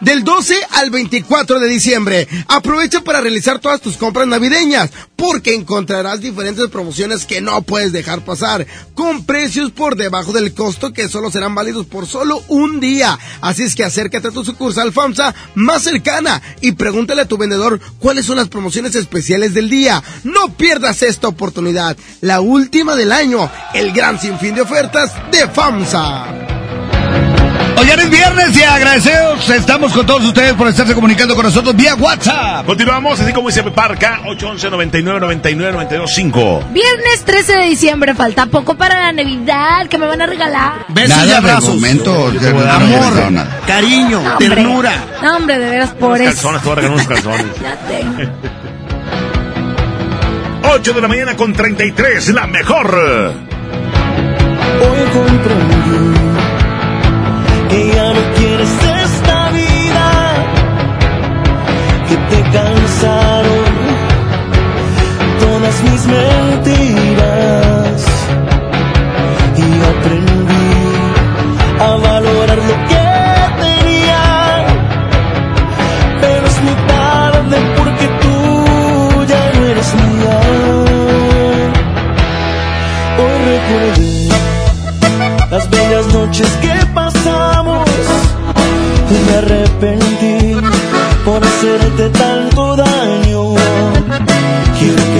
del 12 al 24 de diciembre. Aprovecha para realizar todas tus compras navideñas, porque encontrarás diferentes promociones que no puedes dejar pasar, con precios por debajo del costo que solo serán válidos por solo un día. Así es que acércate a tu sucursal FOMSA más cercana y pregúntale a tu vendedor cuáles son las promociones especiales del día. No pierdas esta oportunidad, la última del año, el gran sinfín de ofertas de FOMSA. Oigan, es viernes y agradecemos. Estamos con todos ustedes por estarse comunicando con nosotros vía WhatsApp. Continuamos, así como dice Parca, 811 99 99 92 5. Viernes 13 de diciembre, falta poco para la Navidad, que me van a regalar. Besos y Nada de abrazos. momento, Amor, cariño, No, hombre. ternura. No, hombre, de veras, por Unos eso. calzones, te voy a regalar unos calzones. <laughs> Ya tengo. 8 de la mañana con 33, la mejor. Hoy comprendí quieres esta vida, que te cansaron todas mis mentiras. Y aprendí hacerte tanto daño. Quiero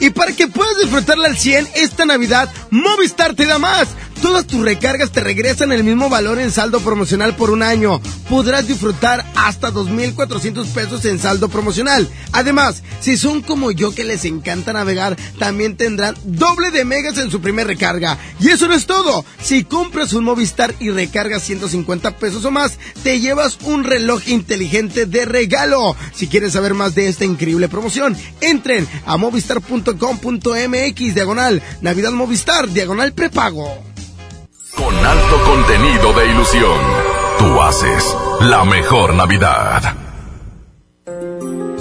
y para que puedas disfrutarla al 100 esta Navidad, Movistar te da más. Todas tus recargas te regresan el mismo valor en saldo promocional por un año. Podrás disfrutar hasta 2.400 pesos en saldo promocional. Además, si son como yo que les encanta navegar, también tendrán doble de megas en su primer recarga. Y eso no es todo. Si compras un Movistar y recargas 150 pesos o más, te llevas un reloj inteligente de regalo. Si quieres saber más de esta increíble promoción, entren a movistar.com.mx diagonal Navidad Movistar diagonal prepago. Con alto contenido de ilusión, tú haces la mejor Navidad.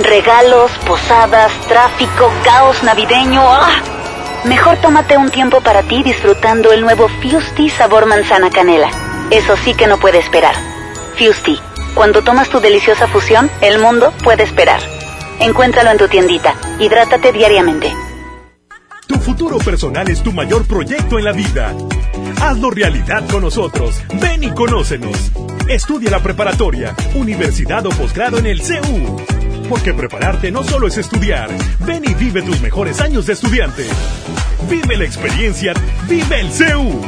Regalos, posadas, tráfico, caos navideño. ¡Ah! Mejor tómate un tiempo para ti disfrutando el nuevo Fusti sabor manzana canela. Eso sí que no puede esperar. Fusti, cuando tomas tu deliciosa fusión, el mundo puede esperar. Encuéntralo en tu tiendita. Hidrátate diariamente. Tu futuro personal es tu mayor proyecto en la vida. Hazlo realidad con nosotros. Ven y conócenos. Estudia la preparatoria, universidad o posgrado en el CEU. Porque prepararte no solo es estudiar. Ven y vive tus mejores años de estudiante. Vive la experiencia. Vive el CEU.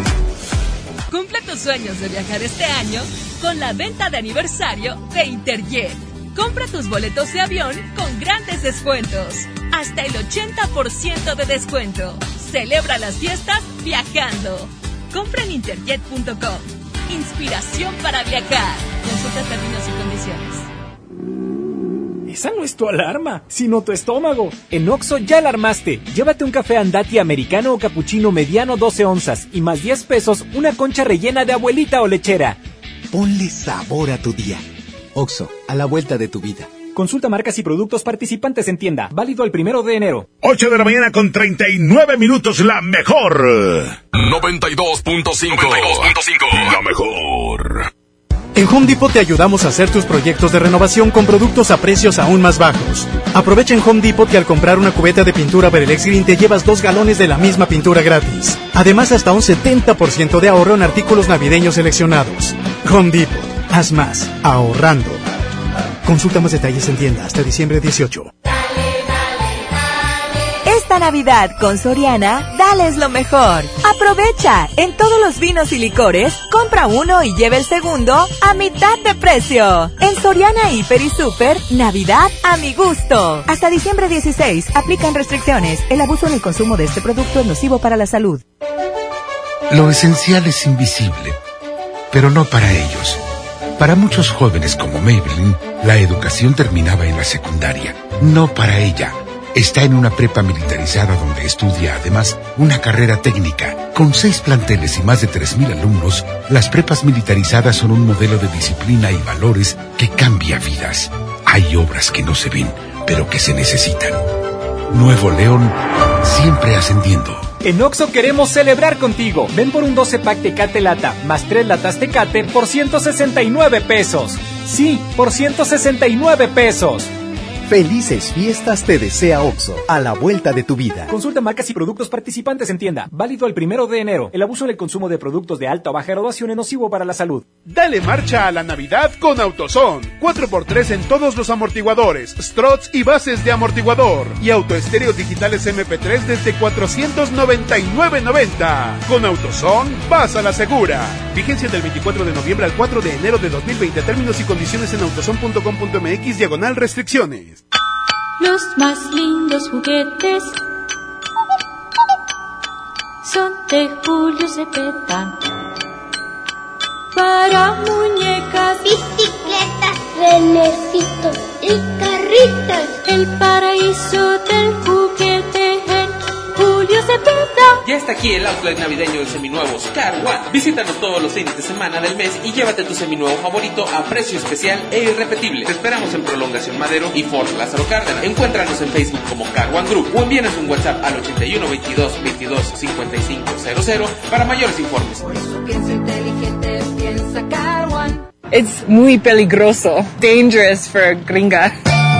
Cumple tus sueños de viajar este año con la venta de aniversario de Interjet. Compra tus boletos de avión con grandes descuentos. Hasta el 80% de descuento. Celebra las fiestas viajando. Compra en interjet.com. Inspiración para viajar. Consulta términos y condiciones. Esa no es tu alarma, sino tu estómago. En Oxo ya la armaste. Llévate un café andati americano o cappuccino mediano 12 onzas y más 10 pesos una concha rellena de abuelita o lechera. Ponle sabor a tu día. Oxo, a la vuelta de tu vida. Consulta marcas y productos participantes en tienda. Válido el primero de enero. 8 de la mañana con 39 minutos, la mejor. 92.5. La mejor. En Home Depot te ayudamos a hacer tus proyectos de renovación con productos a precios aún más bajos. Aprovecha en Home Depot que al comprar una cubeta de pintura Berelex Green te llevas dos galones de la misma pintura gratis. Además, hasta un 70% de ahorro en artículos navideños seleccionados. Home Depot. Haz más. Ahorrando. Consulta más detalles en tienda hasta diciembre 18. Navidad con Soriana, dales lo mejor. Aprovecha. En todos los vinos y licores, compra uno y lleve el segundo a mitad de precio. En Soriana Hiper y Super, Navidad a mi gusto. Hasta diciembre 16, aplican restricciones. El abuso en el consumo de este producto es nocivo para la salud. Lo esencial es invisible, pero no para ellos. Para muchos jóvenes como Maybelline, la educación terminaba en la secundaria. No para ella. Está en una prepa militarizada donde estudia además una carrera técnica. Con seis planteles y más de 3.000 alumnos, las prepas militarizadas son un modelo de disciplina y valores que cambia vidas. Hay obras que no se ven, pero que se necesitan. Nuevo León, siempre ascendiendo. En Oxo queremos celebrar contigo. Ven por un 12 pack Tecate Lata más 3 latas Tecate por 169 pesos. Sí, por 169 pesos. Felices fiestas te desea OXO, a la vuelta de tu vida. Consulta marcas y productos participantes en tienda. Válido el primero de enero. El abuso en el consumo de productos de alta o baja graduación es nocivo para la salud. Dale marcha a la Navidad con AutoZone. 4x3 en todos los amortiguadores, struts y bases de amortiguador. Y autoestéreos digitales MP3 desde 499.90. Con AutoZone, vas a la segura. Vigencia del 24 de noviembre al 4 de enero de 2020. Términos y condiciones en autozone.com.mx diagonal restricciones. Los más lindos juguetes son de Julio Cepeda. Para muñecas, bicicletas, renecitos y carritas. El paraíso del juguete en. Ya está aquí el outlet navideño de seminuevos Car One. Visítanos todos los fines de semana del mes y llévate tu seminuevo favorito a precio especial e irrepetible. Te esperamos en Prolongación Madero y Fort Lázaro Cárdenas. Encuéntranos en Facebook como Car One Group o envíanos un WhatsApp al 81 22 22 55 00 para mayores informes. Piensa inteligente, piensa Car One. It's muy peligroso. Dangerous for gringa.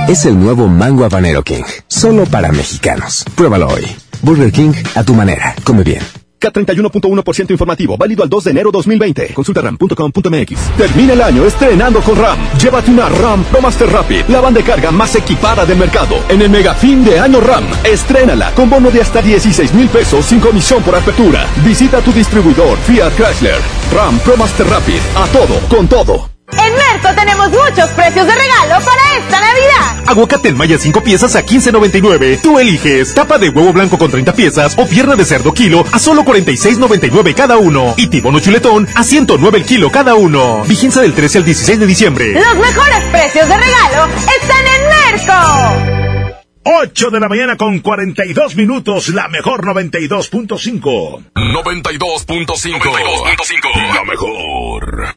Es el nuevo Mango Habanero King. Solo para mexicanos. Pruébalo hoy. Burger King a tu manera. Come bien. K31.1% informativo, válido al 2 de enero 2020. Consulta ram.com.mx. Termina el año estrenando con RAM. Llévate una RAM Pro Master Rapid, la banda de carga más equipada del mercado. En el mega fin de año RAM, estrénala con bono de hasta 16 mil pesos sin comisión por apertura. Visita tu distribuidor Fiat Chrysler. RAM Pro Master Rapid, a todo, con todo. En Merco tenemos muchos precios de regalo para esta Navidad. Aguacate en malla 5 piezas a 15.99. Tú eliges tapa de huevo blanco con 30 piezas o pierna de cerdo kilo a solo 46.99 cada uno. Y tibono chuletón a 109 el kilo cada uno. Vigencia del 13 al 16 de diciembre. Los mejores precios de regalo están en Merco. 8 de la mañana con 42 minutos, la mejor 92.5. 92.5. La mejor.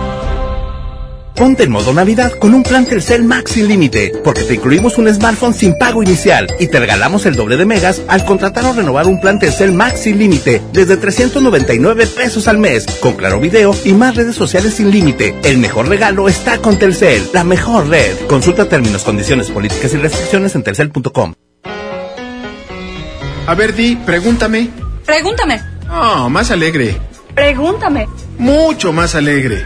Ponte en modo Navidad con un plan Telcel Max sin límite, porque te incluimos un smartphone sin pago inicial y te regalamos el doble de megas al contratar o renovar un plan Telcel Max sin límite desde 399 pesos al mes, con claro video y más redes sociales sin límite. El mejor regalo está con Telcel, la mejor red. Consulta términos, condiciones, políticas y restricciones en telcel.com. A ver, Di, pregúntame. Pregúntame. Oh, más alegre. Pregúntame. Mucho más alegre.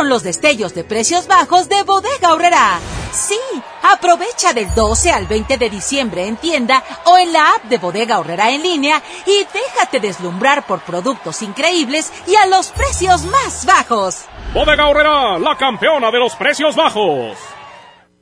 Los destellos de precios bajos de Bodega Aurrera. Sí, aprovecha del 12 al 20 de diciembre en tienda o en la app de Bodega Aurrera en línea y déjate deslumbrar por productos increíbles y a los precios más bajos. Bodega Horrera, la campeona de los precios bajos.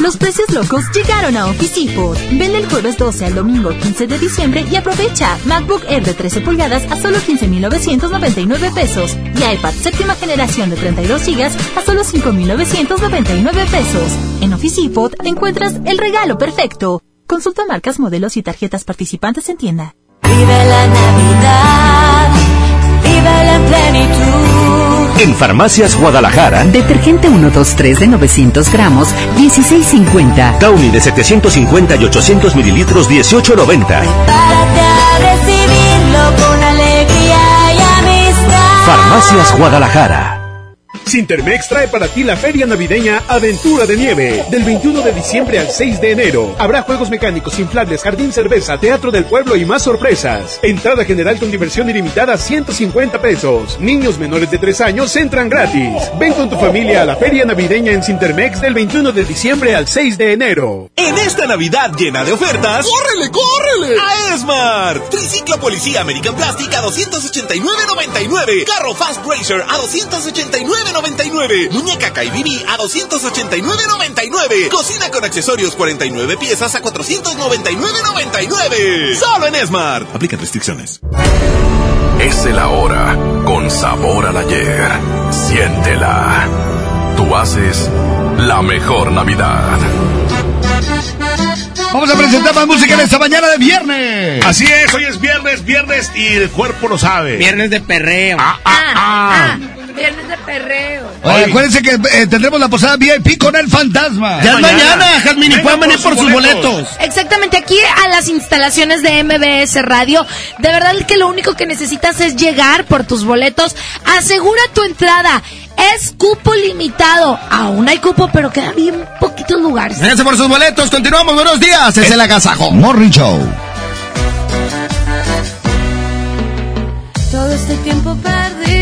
Los precios locos llegaron a Office Depot. Vende el jueves 12 al domingo 15 de diciembre y aprovecha MacBook Air de 13 pulgadas a solo 15.999 pesos y iPad séptima generación de 32 gigas a solo 5.999 pesos. En Office Depot encuentras el regalo perfecto. Consulta marcas, modelos y tarjetas participantes en tienda. Vive la Navidad, vive la plenitud. En Farmacias Guadalajara, Detergente 123 de 900 gramos, 16.50. Downy de 750 y 800 mililitros, 18.90. Párate a recibirlo con alegría y amistad. Farmacias Guadalajara. Sintermex trae para ti la feria navideña Aventura de Nieve. Del 21 de diciembre al 6 de enero. Habrá juegos mecánicos, inflables, jardín cerveza, teatro del pueblo y más sorpresas. Entrada general con diversión ilimitada 150 pesos. Niños menores de 3 años entran gratis. Ven con tu familia a la feria navideña en Sintermex del 21 de diciembre al 6 de enero. En esta Navidad llena de ofertas, ¡Córrele, córrele! a Esmart. Triciclo Policía American Plastic a 289.99. Carro Fast Racer a 289.99. Muñeca Kaibibi a 289.99. Cocina con accesorios 49 piezas a 499.99. Solo en Esmart. Aplican restricciones. Es el ahora, con sabor al ayer. Siéntela. Tú haces la mejor Navidad. Vamos a presentar más música en esta mañana de viernes. Así es, hoy es viernes, viernes y el cuerpo lo sabe. Viernes de perreo. Ah, ah, ah. Viernes de perreo. Oye, acuérdense que eh, tendremos la posada VIP con el fantasma. Ya es mañana, Jasmine, y pueden venir por sus boletos. Exactamente, aquí a las instalaciones de MBS Radio. De verdad que lo único que necesitas es llegar por tus boletos. Asegura tu entrada. Es cupo limitado. Aún hay cupo, pero quedan bien poquitos lugares. Vénganse por sus boletos. Continuamos. Buenos días. Es el agasajo. Morning Show. Todo este tiempo perdido,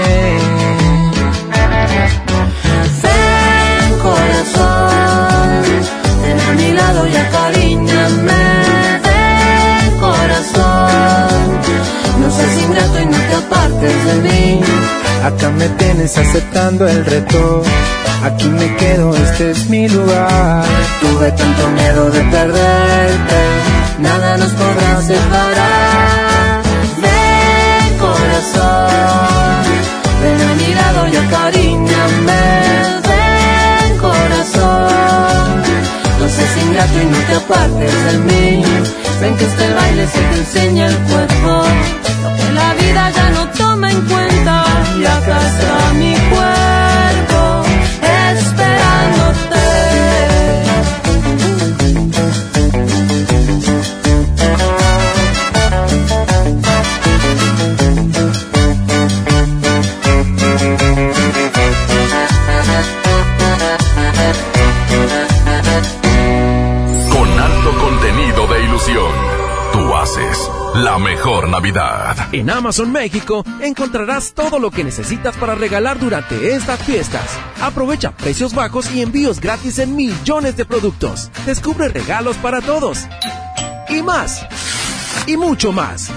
Apartes de mí. Acá me tienes aceptando el reto. Aquí me quedo, este es mi lugar. Tuve tanto miedo de perderte, nada nos podrá separar. Ven corazón, ven a mi lado y acaríñame. Ven corazón, no seas ingrato y no te apartes de mí. Ven que este baile se te enseña el cuerpo, lo que la vida ya no toma en cuenta. Mejor Navidad. En Amazon México encontrarás todo lo que necesitas para regalar durante estas fiestas. Aprovecha precios bajos y envíos gratis en millones de productos. Descubre regalos para todos. Y más. Y mucho más.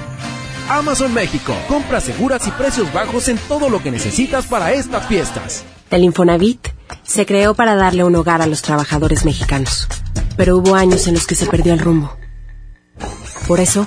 Amazon México. Compras seguras y precios bajos en todo lo que necesitas para estas fiestas. El Infonavit se creó para darle un hogar a los trabajadores mexicanos, pero hubo años en los que se perdió el rumbo. Por eso,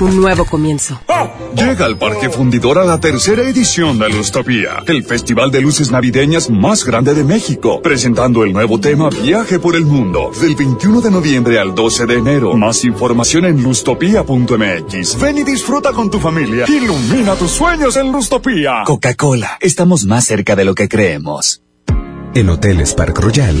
un nuevo comienzo. Llega al Parque Fundidor a la tercera edición de Lustopía, el festival de luces navideñas más grande de México, presentando el nuevo tema Viaje por el Mundo, del 21 de noviembre al 12 de enero. Más información en lustopía.mx. Ven y disfruta con tu familia. Ilumina tus sueños en Lustopía. Coca-Cola, estamos más cerca de lo que creemos. En Hoteles Park Royal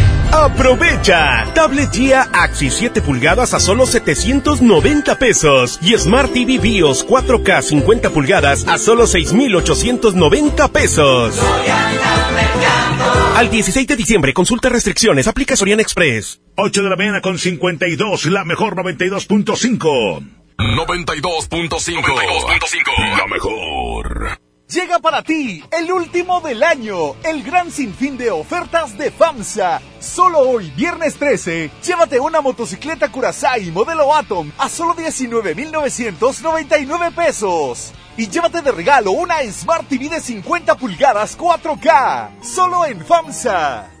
Aprovecha. Tablet Gia Axis 7 pulgadas a solo 790 pesos. Y Smart TV BIOS 4K 50 pulgadas a solo 6,890 pesos. Al 16 de diciembre, consulta restricciones, aplica Soriana Express. 8 de la mañana con 52, la mejor 92.5. 92.5. La mejor. Llega para ti el último del año, el gran sinfín de ofertas de FAMSA. Solo hoy, viernes 13, llévate una motocicleta Curaçao modelo Atom a solo 19,999 pesos. Y llévate de regalo una Smart TV de 50 pulgadas 4K. Solo en FAMSA.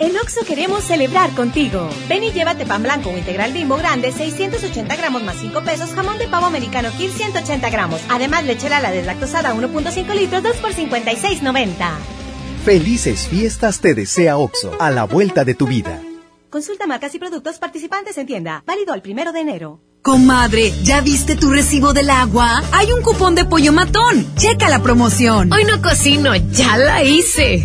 En Oxo queremos celebrar contigo. Ven y llévate pan blanco o integral bimbo grande, 680 gramos más 5 pesos, jamón de pavo americano Kir 180 gramos. Además, lechera la deslactosada 1.5 litros, 2 por 56.90. Felices fiestas te desea Oxo, a la vuelta de tu vida. Consulta marcas y productos participantes en tienda. Válido al primero de enero. Comadre, ¿ya viste tu recibo del agua? Hay un cupón de pollo matón. Checa la promoción. Hoy no cocino, ya la hice.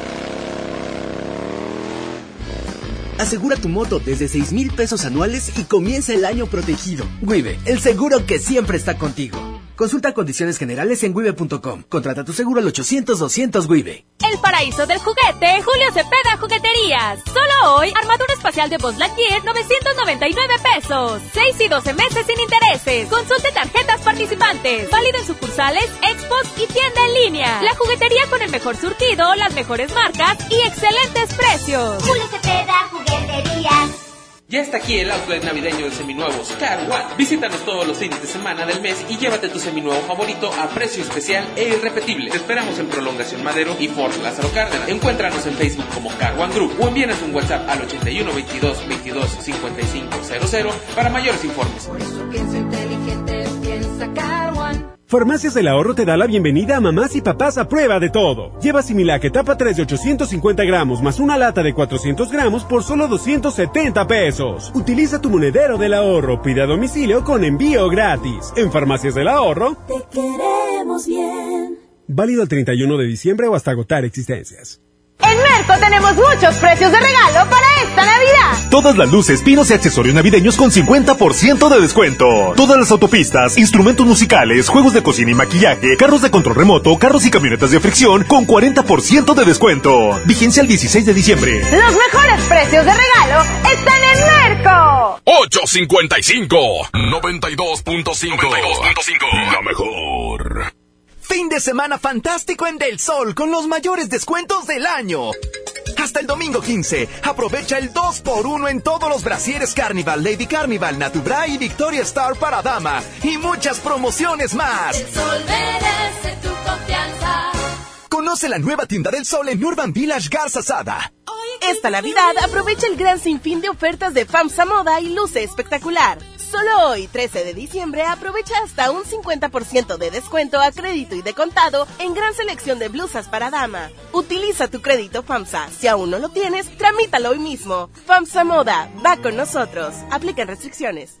Asegura tu moto desde 6 mil pesos anuales y comienza el año protegido. Wibe, el seguro que siempre está contigo. Consulta condiciones generales en wibe.com. Contrata tu seguro al 800-200 Wibe. El paraíso del juguete, Julio Cepeda Jugueterías. Solo hoy, armadura espacial de Buzz Lightyear, 999 pesos. 6 y 12 meses sin intereses. Consulte tarjetas participantes. Válido en sucursales, expos y tienda en línea. La juguetería con el mejor surtido, las mejores marcas y excelentes precios. Julio Cepeda Jugueterías. Ya está aquí el outlet navideño de seminuevos Car One. Visítanos todos los fines de semana del mes y llévate tu seminuevo favorito a precio especial e irrepetible. Te esperamos en Prolongación Madero y Fort Lázaro Cárdenas. Encuéntranos en Facebook como Car One Group o envíanos un WhatsApp al 81 22 22 55 00 para mayores informes. Piensa inteligente, piensa Car. Farmacias del Ahorro te da la bienvenida a mamás y papás a prueba de todo. Lleva Similac etapa 3 de 850 gramos más una lata de 400 gramos por solo 270 pesos. Utiliza tu monedero del ahorro, pide a domicilio con envío gratis. En Farmacias del Ahorro, Te queremos bien. válido el 31 de diciembre o hasta agotar existencias. En Merco tenemos muchos precios de regalo para esta Navidad. Todas las luces, pinos y accesorios navideños con 50% de descuento. Todas las autopistas, instrumentos musicales, juegos de cocina y maquillaje, carros de control remoto, carros y camionetas de fricción con 40% de descuento. Vigencia el 16 de diciembre. Los mejores precios de regalo están en Merco. 855 92.5 La mejor. Fin de semana fantástico en Del Sol con los mayores descuentos del año. Hasta el domingo 15, aprovecha el 2x1 en todos los brasieres Carnival, Lady Carnival, Natubra y Victoria Star para dama. Y muchas promociones más. El sol merece tu confianza. Conoce la nueva tienda del sol en Urban Village Garza Sada. Esta Navidad aprovecha el gran sinfín de ofertas de FAMSA Moda y luce espectacular. Solo hoy, 13 de diciembre, aprovecha hasta un 50% de descuento a crédito y de contado en gran selección de blusas para dama. Utiliza tu crédito FAMSA. Si aún no lo tienes, tramítalo hoy mismo. FAMSA Moda, va con nosotros. Aplican restricciones.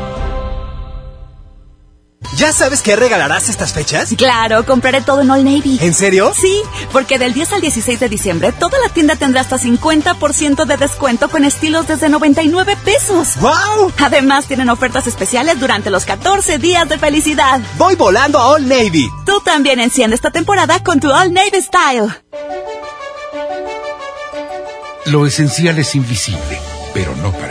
¿Ya sabes qué regalarás estas fechas? Claro, compraré todo en All Navy. ¿En serio? Sí, porque del 10 al 16 de diciembre toda la tienda tendrá hasta 50% de descuento con estilos desde 99 pesos. ¡Wow! Además tienen ofertas especiales durante los 14 días de felicidad. Voy volando a All Navy. Tú también enciende esta temporada con tu All Navy Style. Lo esencial es invisible, pero no para.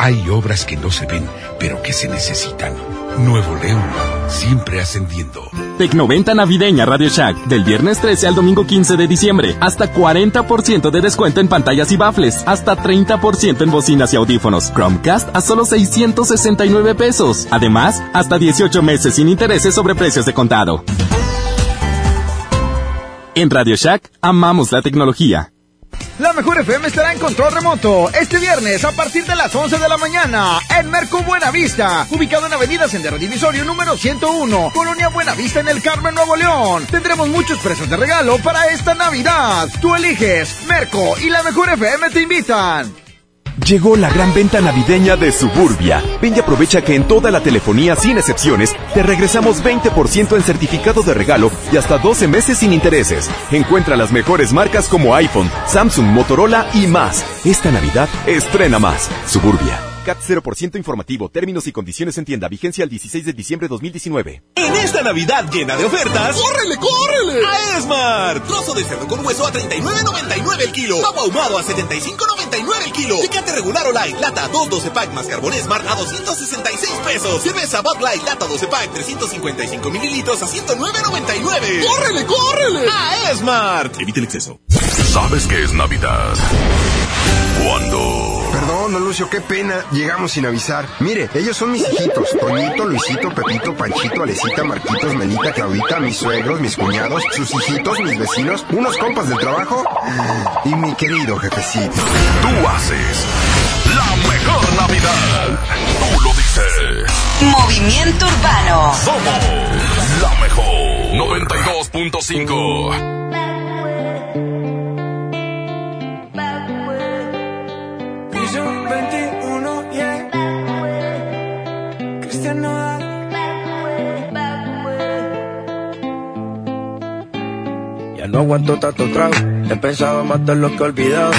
Hay obras que no se ven, pero que se necesitan. Nuevo León, siempre ascendiendo. Tecnoventa navideña Radio Shack, del viernes 13 al domingo 15 de diciembre. Hasta 40% de descuento en pantallas y bafles. Hasta 30% en bocinas y audífonos. Chromecast a solo 669 pesos. Además, hasta 18 meses sin intereses sobre precios de contado. En Radio Shack, amamos la tecnología. La mejor FM estará en control remoto este viernes a partir de las 11 de la mañana en Merco Buenavista, ubicado en Avenida Sendero Divisorio número 101, Colonia Buenavista en el Carmen, Nuevo León. Tendremos muchos precios de regalo para esta Navidad. Tú eliges, Merco y la mejor FM te invitan. Llegó la gran venta navideña de Suburbia. Ven y aprovecha que en toda la telefonía, sin excepciones, te regresamos 20% en certificado de regalo y hasta 12 meses sin intereses. Encuentra las mejores marcas como iPhone, Samsung, Motorola y más. Esta Navidad, estrena más. Suburbia. CAT 0% informativo. Términos y condiciones en tienda. Vigencia el 16 de diciembre de 2019. En esta Navidad llena de ofertas, ¡córrele, córrele! A Esmar. Trozo de cerdo con hueso a 39.99 el kilo. Pavo ahumado a 75.99 el kilo. Tecate regular o light, lata 2 12 pack más carbón Smart a 266 pesos. Cerveza Bud Light, lata 12 pack 355 mililitros a 109.99. ¡Córrele, córrele! A Esmart. Evite el exceso. ¿Sabes qué es Navidad? Cuando Perdón, don Lucio, qué pena. Llegamos sin avisar. Mire, ellos son mis hijitos. Toñito, Luisito, Pepito, Panchito, Alecita, Marquitos, Melita, Claudita, mis suegros, mis cuñados, sus hijitos, mis vecinos, unos compas del trabajo y mi querido jefecito. Tú haces la mejor Navidad. Tú lo dices. Movimiento Urbano. Somos la mejor 92.5. no aguanto tanto trago, he pensado matar lo que he olvidado.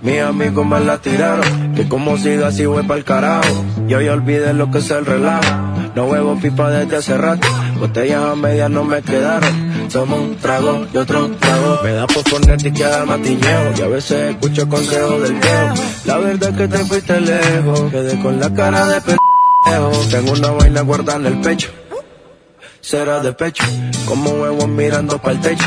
Mis amigos me la tiraron, que como siga así voy pa'l carajo. Yo ya olvidé lo que es el relajo, no huevo pipa desde hace rato. Botellas a medias no me quedaron, somos un trago y otro trago. Me da por ponerte que dar matiñeo, y a veces escucho consejos del viejo. La verdad es que te fuiste lejos, quedé con la cara de pendejo. Tengo una vaina guardada en el pecho, será de pecho, como huevos mirando para el techo.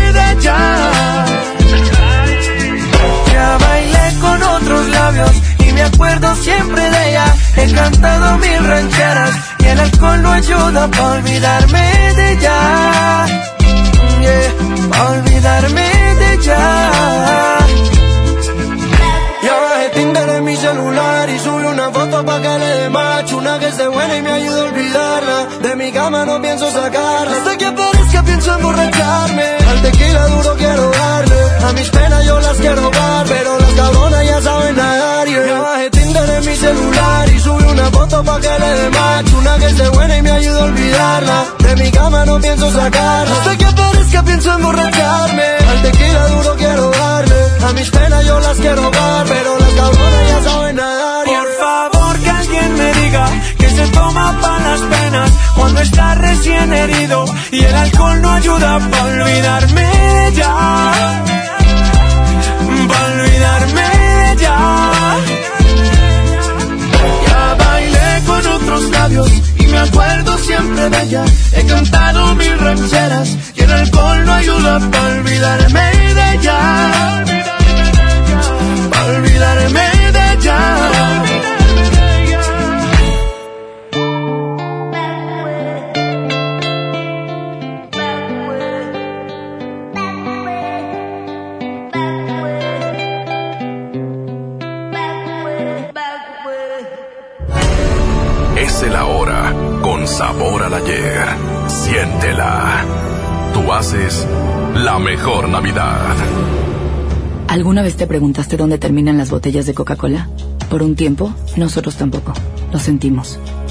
labios y me acuerdo siempre de ella. He cantado mil rancheras y el alcohol no ayuda para olvidarme de ella. Yeah, pa' olvidarme de ella. Tinder en mi celular y subí una foto pa' que le dé macho Una que esté buena y me ayude a olvidarla De mi cama no pienso sacarla Hasta que aparezca pienso emborracharme Al tequila duro quiero darle A mis penas yo las quiero dar Pero foto pa' que le dé macho Una que esté buena y me ayude a olvidarla. De mi cama no pienso sacarla. Hasta que aparezca pienso emborracharme. Al tequila duro quiero darle. A mis penas yo las quiero dar Pero las cabronas ya saben nadar. Por favor que alguien me diga Que se toma pa' las penas Cuando está recién herido Y el alcohol no ayuda pa' olvidarme ya. Pa' olvidarme ya labios y me acuerdo siempre de ella. He cantado mil rancheras y el alcohol no ayuda para olvidarme de ella. Para olvidarme de ella. Es el ahora con sabor al ayer. Siéntela. Tú haces la mejor Navidad. ¿Alguna vez te preguntaste dónde terminan las botellas de Coca-Cola? Por un tiempo, nosotros tampoco. Lo sentimos.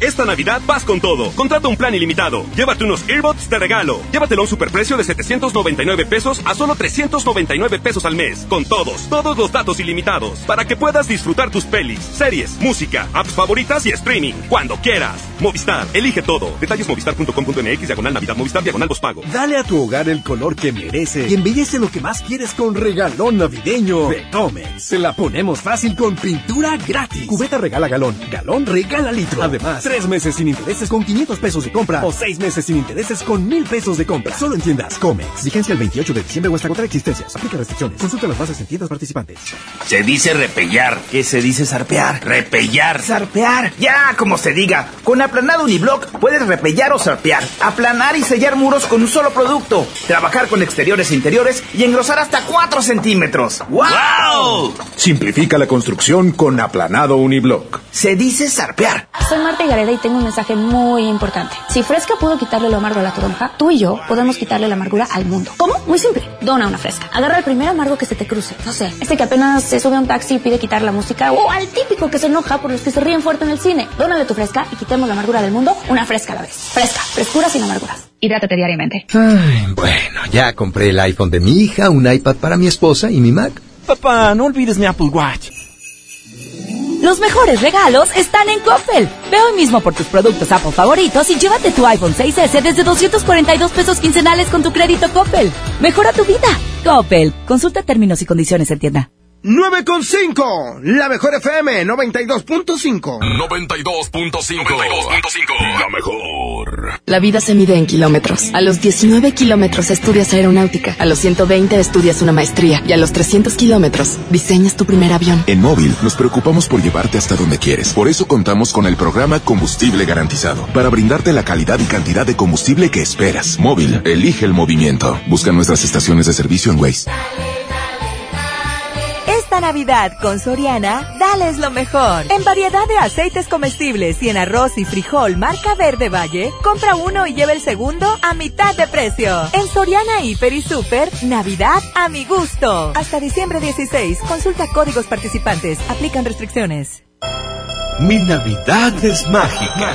Esta Navidad vas con todo. Contrata un plan ilimitado. Llévate unos earbuds de regalo. Llévatelo a un superprecio de 799 pesos a solo 399 pesos al mes. Con todos, todos los datos ilimitados. Para que puedas disfrutar tus pelis, series, música, apps favoritas y streaming. Cuando quieras. Movistar, elige todo. Detalles movistar.com.mx, diagonal Navidad, Movistar, diagonal pago. Dale a tu hogar el color que merece y embellece lo que más quieres con regalón navideño de Comex. Se la ponemos fácil con pintura gratis. Cubeta regala galón, galón regala litro. Además, tres meses sin intereses con 500 pesos de compra o seis meses sin intereses con 1000 pesos de compra. Solo en tiendas Comex. Vigencia el 28 de diciembre o hasta contra existencias. Aplica restricciones. Consulta las bases en tiendas participantes. Se dice repellar. ¿Qué se dice zarpear? Repellar. Zarpear. Ya, como se diga. Con aplanado uniblock puedes repellar o zarpear. Aplanar y sellar muros con un solo producto. Trabajar con exteriores e interiores y engrosar hasta 4 centímetros. ¡Wow! Simplifica la construcción con aplanado uniblock. Se dice zarpear. Soy Marta Y tengo un mensaje muy importante. Si Fresca pudo quitarle lo amargo a la toronja, tú y yo podemos quitarle la amargura al mundo. ¿Cómo? Muy simple. Dona una Fresca. Agarra el primer amargo que se te cruce. No sé, este que apenas se sube a un taxi y pide quitar la música o al típico que se enoja por los que se ríen fuerte en el cine. Dónale tu Fresca y quitemos la amargura del mundo una Fresca a la vez. Fresca. Frescura sin amarguras. Hidrátate diariamente. Ay, bueno, ya compré el iPhone de mi hija, un iPad para mi esposa y mi Mac. Papá, no olvides mi Apple Watch. Los mejores regalos están en Coppel. Ve hoy mismo por tus productos Apple favoritos y llévate tu iPhone 6S desde 242 pesos quincenales con tu crédito Coppel. Mejora tu vida. Coppel. Consulta términos y condiciones en tienda. 9.5, la mejor FM, 92.5. 92.5. La mejor. La vida se mide en kilómetros. A los 19 kilómetros estudias aeronáutica. A los 120 estudias una maestría. Y a los 300 kilómetros diseñas tu primer avión. En Móvil nos preocupamos por llevarte hasta donde quieres. Por eso contamos con el programa Combustible Garantizado. Para brindarte la calidad y cantidad de combustible que esperas. Móvil, elige el movimiento. Busca nuestras estaciones de servicio en Waze. Esta Navidad con Soriana, dales lo mejor. En variedad de aceites comestibles y en arroz y frijol marca Verde Valle, compra uno y lleva el segundo a mitad de precio. En Soriana Hiper y Super, Navidad a mi gusto. Hasta diciembre 16, consulta códigos participantes, aplican restricciones. Mi Navidad es mágica.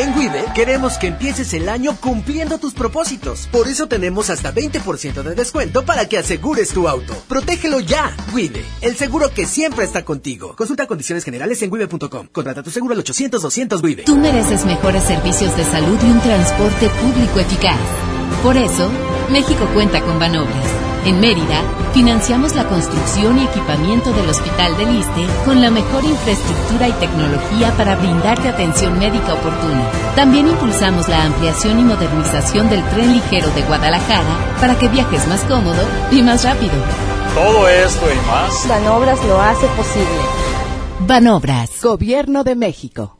En Wibe queremos que empieces el año cumpliendo tus propósitos. Por eso tenemos hasta 20% de descuento para que asegures tu auto. Protégelo ya. Wibe, el seguro que siempre está contigo. Consulta condiciones generales en wibe.com. Contrata tu seguro al 800-200 Wibe. Tú mereces mejores servicios de salud y un transporte público eficaz. Por eso, México cuenta con Banobras en Mérida, financiamos la construcción y equipamiento del Hospital del Liste con la mejor infraestructura y tecnología para brindarte atención médica oportuna. También impulsamos la ampliación y modernización del tren ligero de Guadalajara para que viajes más cómodo y más rápido. Todo esto y más. Banobras lo hace posible. Banobras. Gobierno de México.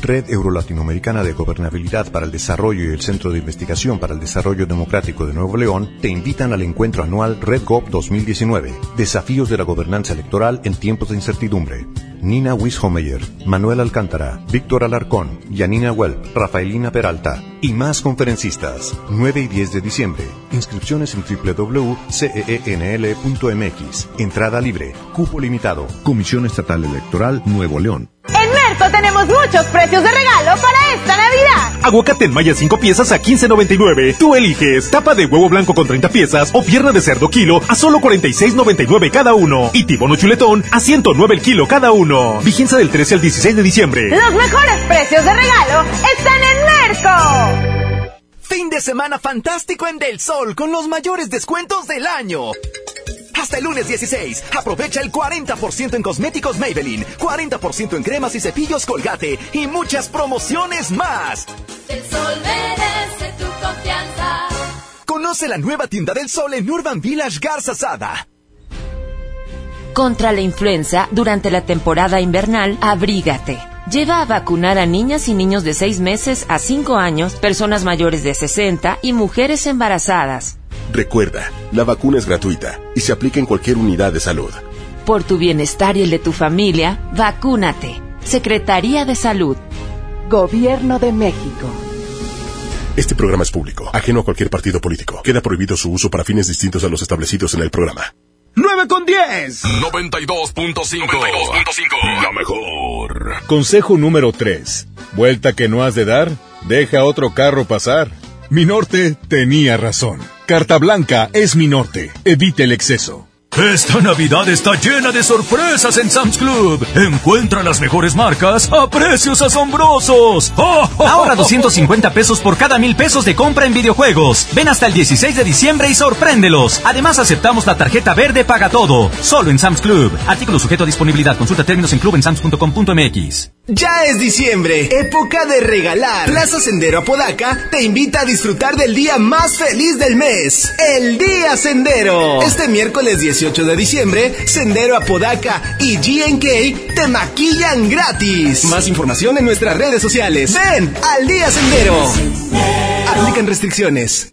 Red Euro-Latinoamericana de Gobernabilidad para el Desarrollo y el Centro de Investigación para el Desarrollo Democrático de Nuevo León te invitan al encuentro anual RedGov 2019, Desafíos de la Gobernanza Electoral en tiempos de incertidumbre. Nina Wishomeyer, Manuel Alcántara, Víctor Alarcón, Yanina Welp, Rafaelina Peralta y más conferencistas. 9 y 10 de diciembre. Inscripciones en www.ceenl.mx. Entrada libre. Cupo limitado. Comisión Estatal Electoral Nuevo León. Tenemos muchos precios de regalo para esta Navidad. Aguacate en malla 5 piezas a 15.99. Tú eliges tapa de huevo blanco con 30 piezas o pierna de cerdo kilo a solo 46.99 cada uno. Y tibono chuletón a 109 el kilo cada uno. Vigencia del 13 al 16 de diciembre. Los mejores precios de regalo están en Merco. Fin de semana fantástico en Del Sol con los mayores descuentos del año. Hasta el lunes 16, aprovecha el 40% en cosméticos Maybelline, 40% en cremas y cepillos Colgate y muchas promociones más. El sol merece tu confianza. Conoce la nueva tienda del sol en Urban Village Garza Sada. Contra la influenza, durante la temporada invernal, abrígate. Lleva a vacunar a niñas y niños de 6 meses a 5 años, personas mayores de 60 y mujeres embarazadas. Recuerda, la vacuna es gratuita y se aplica en cualquier unidad de salud. Por tu bienestar y el de tu familia, vacúnate. Secretaría de Salud. Gobierno de México. Este programa es público, ajeno a cualquier partido político. Queda prohibido su uso para fines distintos a los establecidos en el programa. 9 con 10. 92.5. La mejor. Consejo número 3. Vuelta que no has de dar, deja otro carro pasar. Mi norte tenía razón. Carta Blanca es mi norte. Evite el exceso. Esta Navidad está llena de sorpresas en Sam's Club. Encuentra las mejores marcas a precios asombrosos. <laughs> Ahorra 250 pesos por cada mil pesos de compra en videojuegos. Ven hasta el 16 de diciembre y sorpréndelos. Además aceptamos la tarjeta verde Paga Todo. Solo en Sam's Club. Artículo sujeto a disponibilidad. Consulta términos en clubensams.com.mx. Ya es diciembre, época de regalar. Plaza Sendero Apodaca te invita a disfrutar del día más feliz del mes, el Día Sendero. Este miércoles 18 de diciembre, Sendero Apodaca y GNK te maquillan gratis. Más información en nuestras redes sociales. Ven al Día Sendero. Aplican restricciones.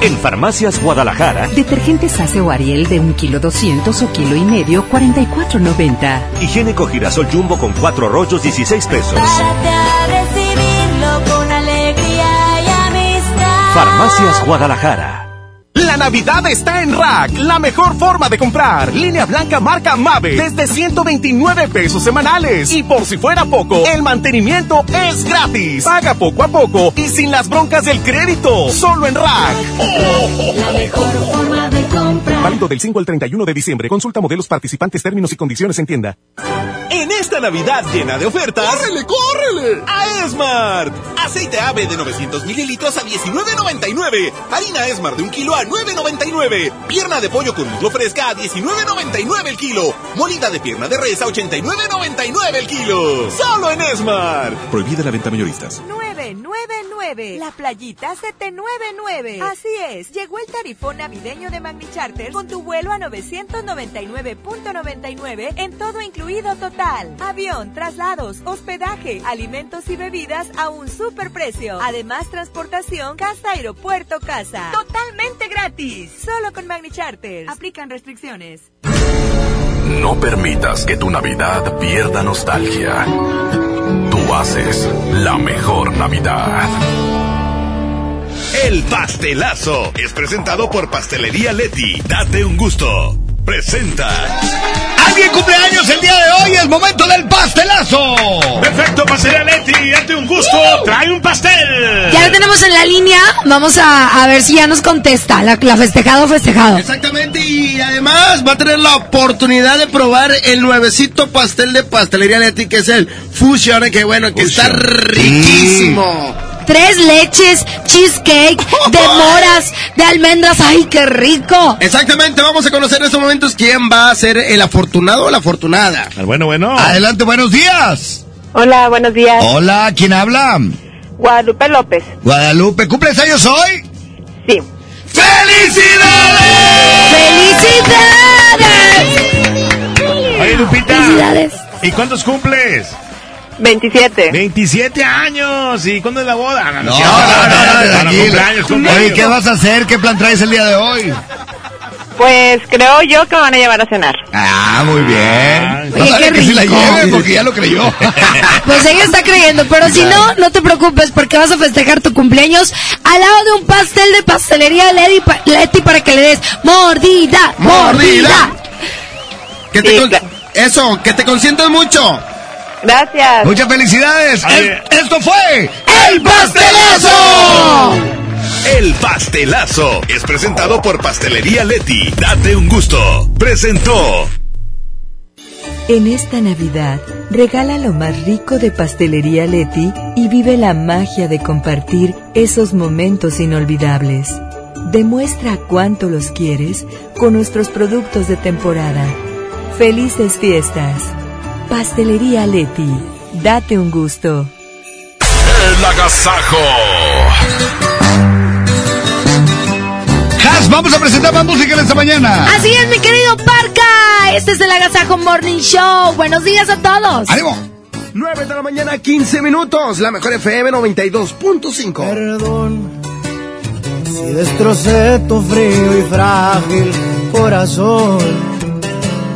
En Farmacias Guadalajara. Detergentes Ace o Ariel de un kilo 200 o kilo y medio, 44.90. Higiénico Girasol Jumbo con cuatro rollos, 16 pesos. Párate a recibirlo con alegría y amistad. Farmacias Guadalajara. La Navidad está en Rack, la mejor forma de comprar. Línea blanca marca Mave desde 129 pesos semanales. Y por si fuera poco, el mantenimiento es gratis. Paga poco a poco y sin las broncas del crédito. Solo en Rack. La mejor forma de comprar. Válido del 5 al 31 de diciembre. Consulta modelos participantes, términos y condiciones en tienda. En esta Navidad llena de ofertas. ¡Córrele, córrele! A Esmart. Aceite ave de 900 mililitros a 19.99. Harina Esmart de un kilo a 9.99. Pierna de pollo con muslo fresca a 19.99 el kilo. Molida de pierna de res a 89.99 el kilo. Solo en Esmart. Prohibida la venta mayoristas. 999. La playita 799. Así es, llegó el tarifón navideño de Magni Charter con tu vuelo a 999.99 en todo incluido total. Avión, traslados, hospedaje, alimentos y bebidas a un superprecio. Además, transportación casa aeropuerto casa. Totalmente gratis. Solo con Magni Charter. Aplican restricciones. No permitas que tu Navidad pierda nostalgia. Tú haces la mejor Navidad. El pastelazo es presentado por Pastelería Leti. Date un gusto. Presenta. Alguien cumpleaños el día de hoy, es momento del pastelazo. Perfecto, Pastelería Leti, date un gusto. Trae un pastel. Ya lo tenemos en la línea. Vamos a, a ver si ya nos contesta. La, la festejado, festejado. Exactamente, y además va a tener la oportunidad de probar el nuevecito pastel de pastelería Leti, que es el Fusion, que bueno, que está riquísimo. Tres leches, cheesecake, de <laughs> moras, de almendras. ¡Ay, qué rico! Exactamente, vamos a conocer en estos momentos quién va a ser el afortunado o la afortunada. Bueno, bueno. Adelante, buenos días. Hola, buenos días. Hola, ¿quién habla? Guadalupe López. Guadalupe, ¿cumples años hoy? Sí. ¡Felicidades! Oye, Lupita. Felicidades. ¿Y cuántos cumples? 27. 27 años. ¿Y cuándo es la boda? No, no, no, no, tranquilo. cumpleaños, cumpleaños. Oye, ¿qué vas a hacer? ¿Qué plan traes el día de hoy? Pues creo yo que me van a llevar a cenar. Ah, muy bien. Oye, Ojalá qué que sí la rico. lleve, porque ya lo creyó. <laughs> Pues ella está creyendo, pero si no, no te preocupes porque vas a festejar tu cumpleaños al lado de un pastel de pastelería Leti, pa- Leti para que le des mordida, mordida. Que te con- Eso, que te consientas mucho. Gracias. Muchas felicidades. El- esto fue El Pastelazo. El pastelazo es presentado por Pastelería Leti. Date un gusto. Presentó. En esta Navidad, regala lo más rico de Pastelería Leti y vive la magia de compartir esos momentos inolvidables. Demuestra cuánto los quieres con nuestros productos de temporada. Felices fiestas. Pastelería Leti. Date un gusto. El agasajo. Has, vamos a presentar más música en esta mañana. Así es, mi querido Parca. Este es el Agasajo Morning Show. Buenos días a todos. ¡Ánimo! 9 de la mañana, 15 minutos. La mejor FM 92.5. Perdón si destrocé tu frío y frágil corazón.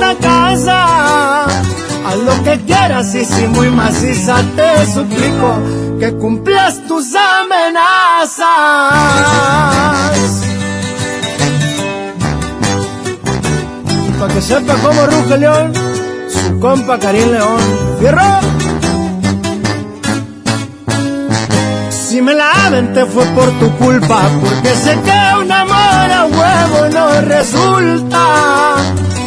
esta casa. Haz lo que quieras y si muy maciza te suplico que cumplas tus amenazas. Para que sepa cómo ruge León, su compa Karim León. ¡Fierro! Si me la te fue por tu culpa, porque sé que un amor a huevo no resulta.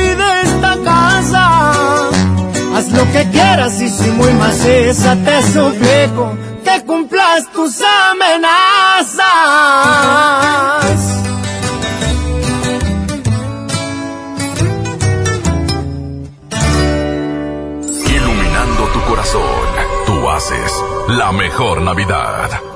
de Haz lo que quieras y si muy maciza te suplico que cumplas tus amenazas. Iluminando tu corazón, tú haces la mejor Navidad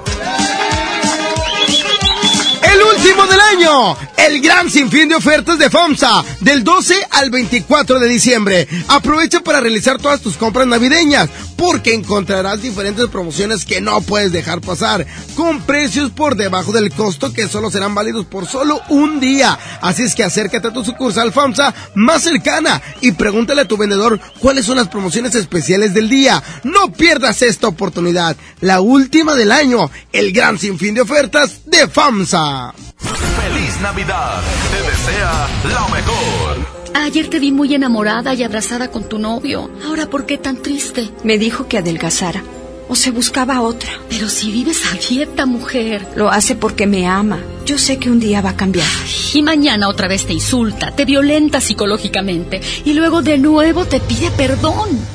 del año, el gran sinfín de ofertas de FOMSA, del 12 al 24 de diciembre. Aprovecha para realizar todas tus compras navideñas, porque encontrarás diferentes promociones que no puedes dejar pasar, con precios por debajo del costo que solo serán válidos por solo un día. Así es que acércate a tu sucursal FOMSA más cercana y pregúntale a tu vendedor cuáles son las promociones especiales del día. No pierdas esta oportunidad, la última del año, el gran sinfín de ofertas de FOMSA. Feliz Navidad. Te desea lo mejor. Ayer te vi muy enamorada y abrazada con tu novio. Ahora, ¿por qué tan triste? Me dijo que adelgazara. O se buscaba otra. Pero si vives a dieta, mujer. Lo hace porque me ama. Yo sé que un día va a cambiar. y mañana otra vez te insulta, te violenta psicológicamente y luego de nuevo te pide perdón.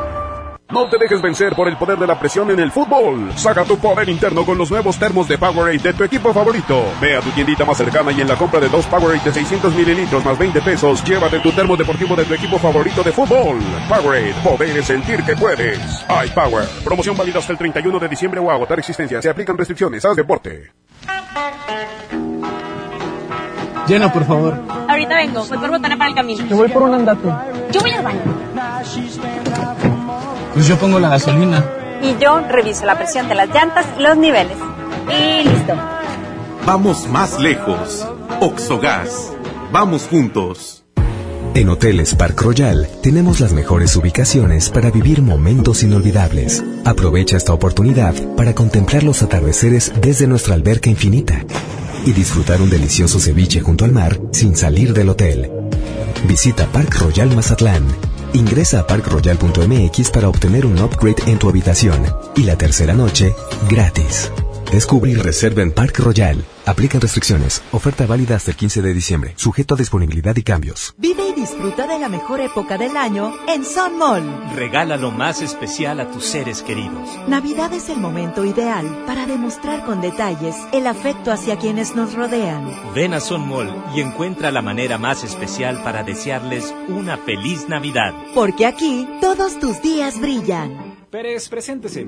No te dejes vencer por el poder de la presión en el fútbol. Saca tu poder interno con los nuevos termos de Powerade de tu equipo favorito. Ve a tu tiendita más cercana y en la compra de dos Powerade de 600 mililitros más 20 pesos, llévate tu termo deportivo de tu equipo favorito de fútbol. Powerade, poder sentir que puedes. iPower, promoción válida hasta el 31 de diciembre o agotar existencia. Se aplican restricciones. Haz deporte. Llena, por favor. Ahorita vengo, voy por botana para el camino. Te voy por un andate. Yo voy al baño. Pues yo pongo la gasolina. Y yo reviso la presión de las llantas y los niveles. Y listo. Vamos más lejos. Oxogas. Vamos juntos. En Hoteles Park Royal tenemos las mejores ubicaciones para vivir momentos inolvidables. Aprovecha esta oportunidad para contemplar los atardeceres desde nuestra alberca infinita y disfrutar un delicioso ceviche junto al mar sin salir del hotel. Visita Park Royal Mazatlán Ingresa a parkroyal.mx para obtener un upgrade en tu habitación y la tercera noche gratis. Descubre y reserva en Park Royal. Aplican restricciones. Oferta válida hasta el 15 de diciembre. Sujeto a disponibilidad y cambios. Vive y disfruta de la mejor época del año en Sun Mall. Regala lo más especial a tus seres queridos. Navidad es el momento ideal para demostrar con detalles el afecto hacia quienes nos rodean. Ven a Sun Mall y encuentra la manera más especial para desearles una feliz Navidad. Porque aquí todos tus días brillan. Pérez, preséntese.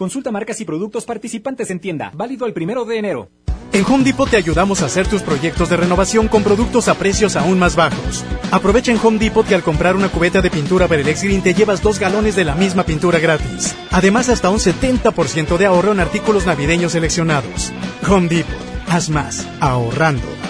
Consulta marcas y productos participantes en tienda. Válido el primero de enero. En Home Depot te ayudamos a hacer tus proyectos de renovación con productos a precios aún más bajos. Aprovecha en Home Depot que al comprar una cubeta de pintura Verelex Green te llevas dos galones de la misma pintura gratis. Además, hasta un 70% de ahorro en artículos navideños seleccionados. Home Depot. Haz más. Ahorrando.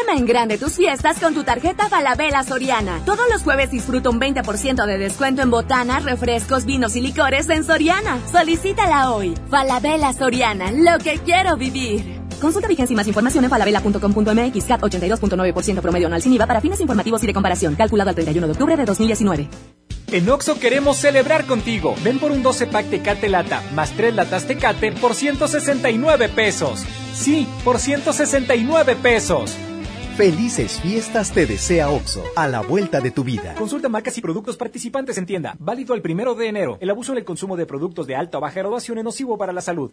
Arma en grande tus fiestas con tu tarjeta Falabella Soriana. Todos los jueves disfruta un 20% de descuento en botanas, refrescos, vinos y licores en Soriana. Solicítala hoy. Falabella Soriana, lo que quiero vivir. Consulta vigencia y más información en falabella.com.mx CAT 82.9% promedio anual sin IVA para fines informativos y de comparación. Calculado al 31 de octubre de 2019. En Oxo queremos celebrar contigo. Ven por un 12 pack Tecate Lata más 3 latas Tecate por 169 pesos. Sí, por 169 pesos. Felices fiestas te desea OXO, a la vuelta de tu vida. Consulta marcas y productos participantes en tienda. Válido el primero de enero. El abuso en el consumo de productos de alta o baja graduación es nocivo para la salud.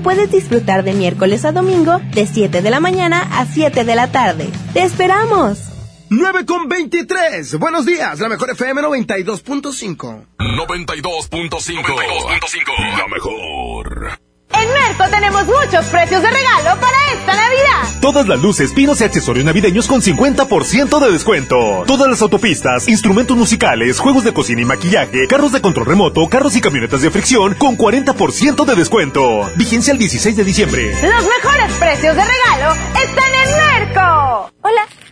puedes disfrutar de miércoles a domingo de 7 de la mañana a 7 de la tarde. ¡Te esperamos! 9 con 23. Buenos días, la mejor FM 92.5. 92.5. La mejor. En Merco tenemos muchos precios de regalo para esta Navidad. Todas las luces, pinos y accesorios navideños con 50% de descuento. Todas las autopistas, instrumentos musicales, juegos de cocina y maquillaje, carros de control remoto, carros y camionetas de fricción con 40% de descuento. Vigencia el 16 de diciembre. Los mejores precios de regalo están en Merco. Hola.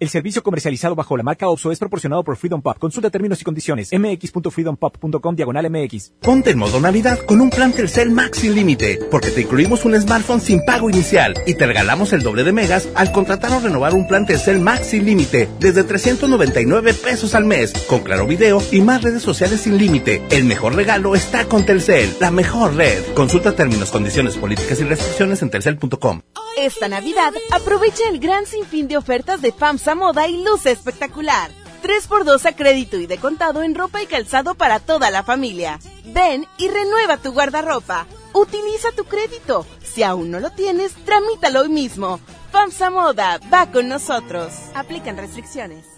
El servicio comercializado bajo la marca OPSO es proporcionado por Freedom Pop. Consulta términos y condiciones. mx.freedompop.com diagonal mx. Ponte en modo Navidad con un plan Telcel Max sin límite, porque te incluimos un smartphone sin pago inicial y te regalamos el doble de megas al contratar o renovar un plan Telcel Max sin límite desde 399 pesos al mes, con claro video y más redes sociales sin límite. El mejor regalo está con Telcel, la mejor red. Consulta términos, condiciones, políticas y restricciones en telcel.com. Esta Navidad aprovecha el gran sinfín de ofertas de FAMSA Moda y luce espectacular. 3x2 a crédito y de contado en ropa y calzado para toda la familia. Ven y renueva tu guardarropa. Utiliza tu crédito. Si aún no lo tienes, tramítalo hoy mismo. FAMSA Moda va con nosotros. Aplican restricciones.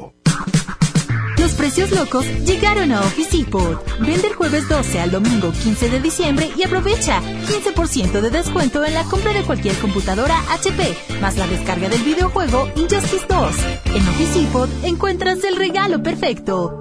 Los precios locos llegaron a Office Depot. Vende el jueves 12 al domingo 15 de diciembre y aprovecha 15% de descuento en la compra de cualquier computadora HP, más la descarga del videojuego Injustice 2. En Office Depot encuentras el regalo perfecto.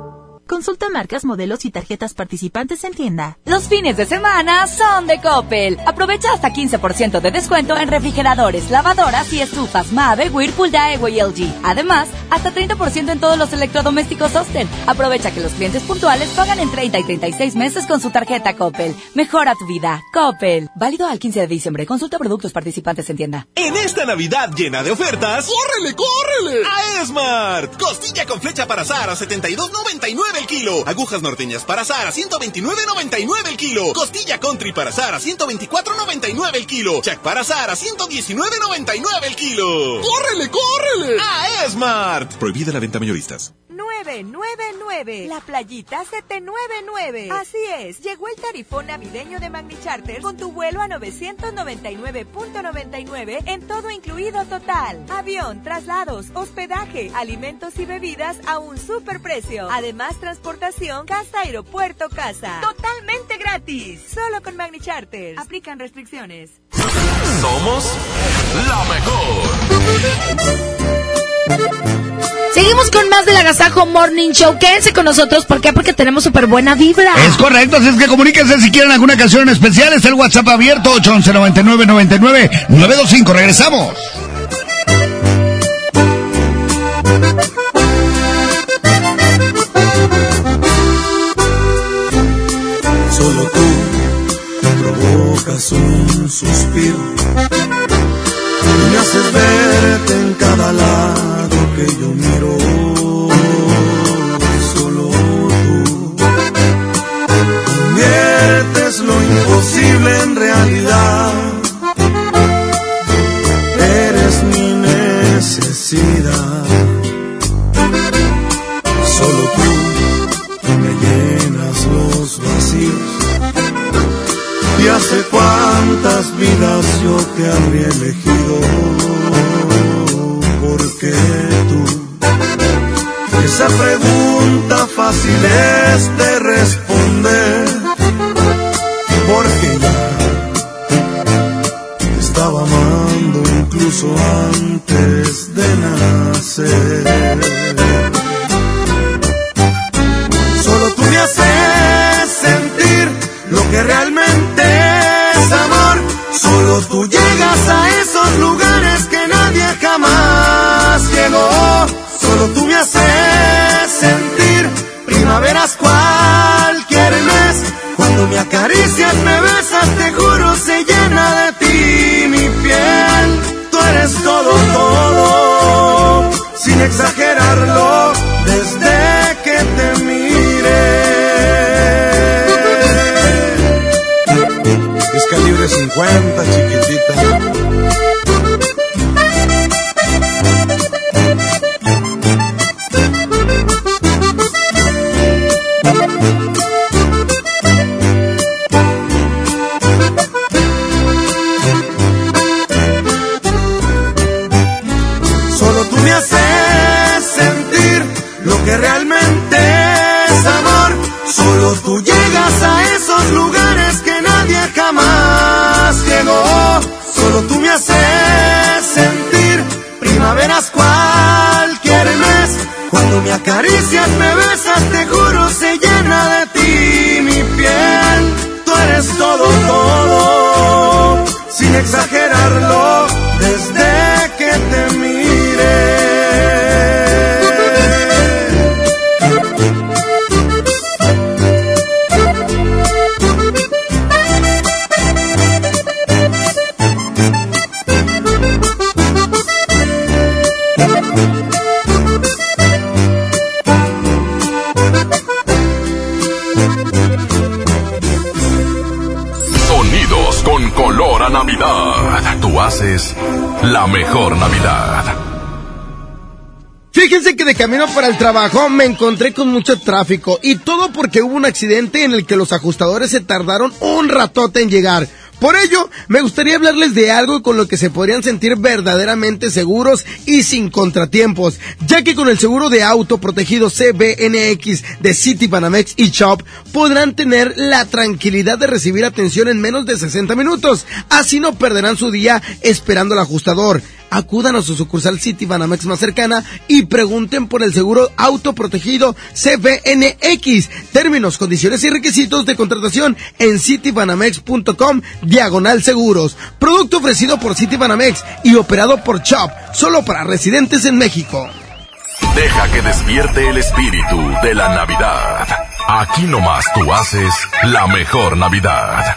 Consulta marcas, modelos y tarjetas participantes en tienda. Los fines de semana son de Coppel. Aprovecha hasta 15% de descuento en refrigeradores, lavadoras y estufas Mave, Whirlpool, Daewoo y LG. Además, hasta 30% en todos los electrodomésticos Osten. Aprovecha que los clientes puntuales pagan en 30 y 36 meses con su tarjeta Coppel. Mejora tu vida. Coppel. Válido al 15 de diciembre. Consulta productos participantes en tienda. En esta Navidad llena de ofertas, ¡córrele, córrele! A Esmart. Costilla con flecha para azar a 72.99 el kilo. Agujas norteñas para azar a 129.99 el kilo. Costilla country para azar a 124.99 el kilo. Chac para azar a 119.99 el kilo. ¡Córrele, córrele! A Esmart. Prohibida la venta mayoristas. 999. La playita 799. Así es, llegó el tarifón navideño de Magni Charter con tu vuelo a 999.99 en todo incluido total. Avión, traslados, hospedaje, alimentos y bebidas a un super precio. Además, transportación casa aeropuerto casa. Totalmente gratis. Solo con Magni Charter. Aplican restricciones. Somos la mejor. Seguimos con más del Agasajo Morning Show. Quédense con nosotros. ¿Por qué? Porque tenemos súper buena vibra. Es correcto. Así es que comuníquense si quieren alguna canción especial. Es el WhatsApp abierto 811 99 99 925. Regresamos. Solo tú provocas un suspiro. Me haces verte en cada lado que yo miro. Solo tú conviertes lo imposible en realidad. Eres mi necesidad. Solo tú me llenas los vacíos. Y hace cuántas vidas yo te habría elegido, porque tú, esa pregunta fácil es de responder, porque ya te estaba amando incluso antes de nacer. Solo tú me haces sentir lo que realmente es amor. Solo tú Solo tú me haces sentir primaveras cualquier mes. Cuando me acaricias, me besas, te juro, se llena de ti me acaricias, me besas, te juro, la mejor Navidad. Fíjense que de camino para el trabajo me encontré con mucho tráfico y todo porque hubo un accidente en el que los ajustadores se tardaron un ratote en llegar. Por ello, me gustaría hablarles de algo con lo que se podrían sentir verdaderamente seguros y sin contratiempos, ya que con el seguro de auto protegido CBNX de City Banamex y Shop podrán tener la tranquilidad de recibir atención en menos de 60 minutos. Así no perderán su día esperando al ajustador. Acudan a su sucursal City Banamex más cercana y pregunten por el seguro autoprotegido CBNX. Términos, condiciones y requisitos de contratación en citibanamex.com diagonal seguros. Producto ofrecido por City Banamex y operado por Chop, solo para residentes en México. Deja que despierte el espíritu de la Navidad. Aquí nomás tú haces la mejor Navidad.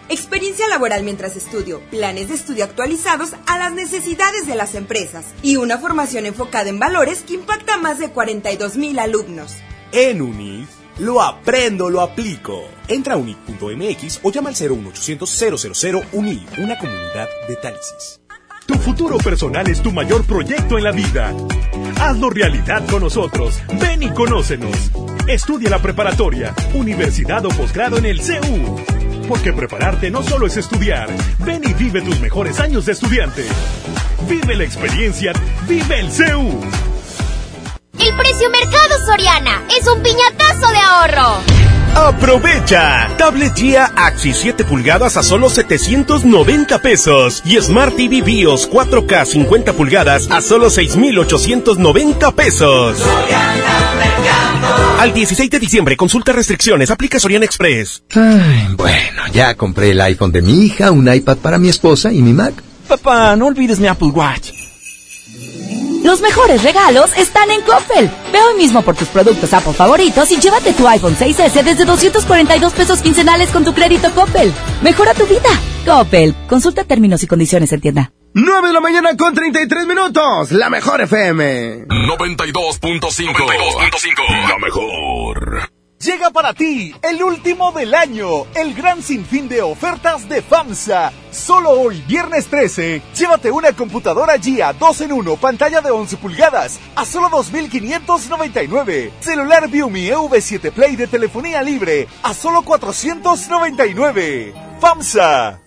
Experiencia laboral mientras estudio, planes de estudio actualizados a las necesidades de las empresas y una formación enfocada en valores que impacta a más de 42 mil alumnos. En UNIT, lo aprendo, lo aplico. Entra a unit.mx o llama al 01800 000 UNIT, una comunidad de Tálisis. Tu futuro personal es tu mayor proyecto en la vida. Hazlo realidad con nosotros. Ven y conócenos. Estudia la preparatoria, universidad o posgrado en el CEU. Porque prepararte no solo es estudiar. Ven y vive tus mejores años de estudiante. Vive la experiencia. Vive el CEU. El precio Mercado Soriana es un piñatazo de ahorro. Aprovecha. Tablet Gia Axi 7 pulgadas a solo 790 pesos. Y Smart TV BIOS 4K 50 pulgadas a solo 6,890 pesos. Al 16 de diciembre, consulta restricciones, aplica Soriana Express. Ay, bueno, ya compré el iPhone de mi hija, un iPad para mi esposa y mi Mac. Papá, no olvides mi Apple Watch. Los mejores regalos están en Coppel. Ve hoy mismo por tus productos Apple favoritos y llévate tu iPhone 6S desde 242 pesos quincenales con tu crédito Coppel. Mejora tu vida. Coppel. Consulta términos y condiciones en tienda. 9 de la mañana con 33 minutos. La mejor FM. 92.5. La mejor. Llega para ti el último del año, el gran sinfín de ofertas de FAMSA. Solo hoy, viernes 13, llévate una computadora GIA 2 en 1, pantalla de 11 pulgadas, a solo 2.599. Celular Viumi EV7 Play de telefonía libre, a solo 499. FAMSA.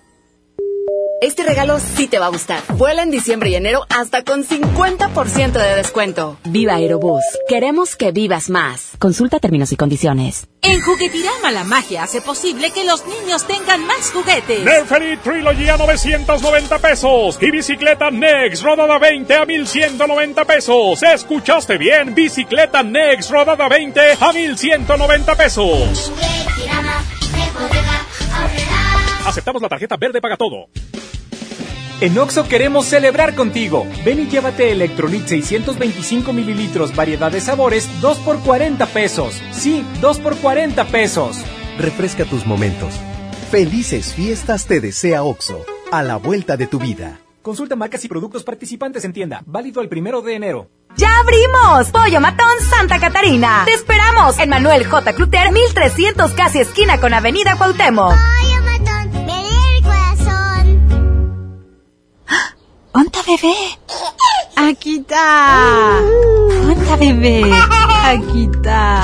Este regalo sí te va a gustar. Vuela en diciembre y enero hasta con 50% de descuento. Viva Aerobús. Queremos que vivas más. Consulta términos y condiciones. En Juguetirama la magia hace posible que los niños tengan más juguetes. Neferit Trilogy a 990 pesos y bicicleta Next rodada 20 a 1190 pesos. ¿Escuchaste bien? Bicicleta Next rodada 20 a 1190 pesos. Aceptamos la tarjeta verde paga todo. En Oxo queremos celebrar contigo. Ven y llévate Electrolit 625 mililitros, variedad de sabores, 2 por 40 pesos. Sí, 2 por 40 pesos. Refresca tus momentos. Felices fiestas te desea Oxo, a la vuelta de tu vida. Consulta marcas y productos participantes en tienda. Válido el primero de enero. ¡Ya abrimos! Pollo Matón Santa Catarina. Te esperamos en Manuel J. Cluter, 1300 casi esquina con Avenida Cuauhtémoc. ¡Onta bebé! Aquí está. ¡Onta bebé! Aquí está.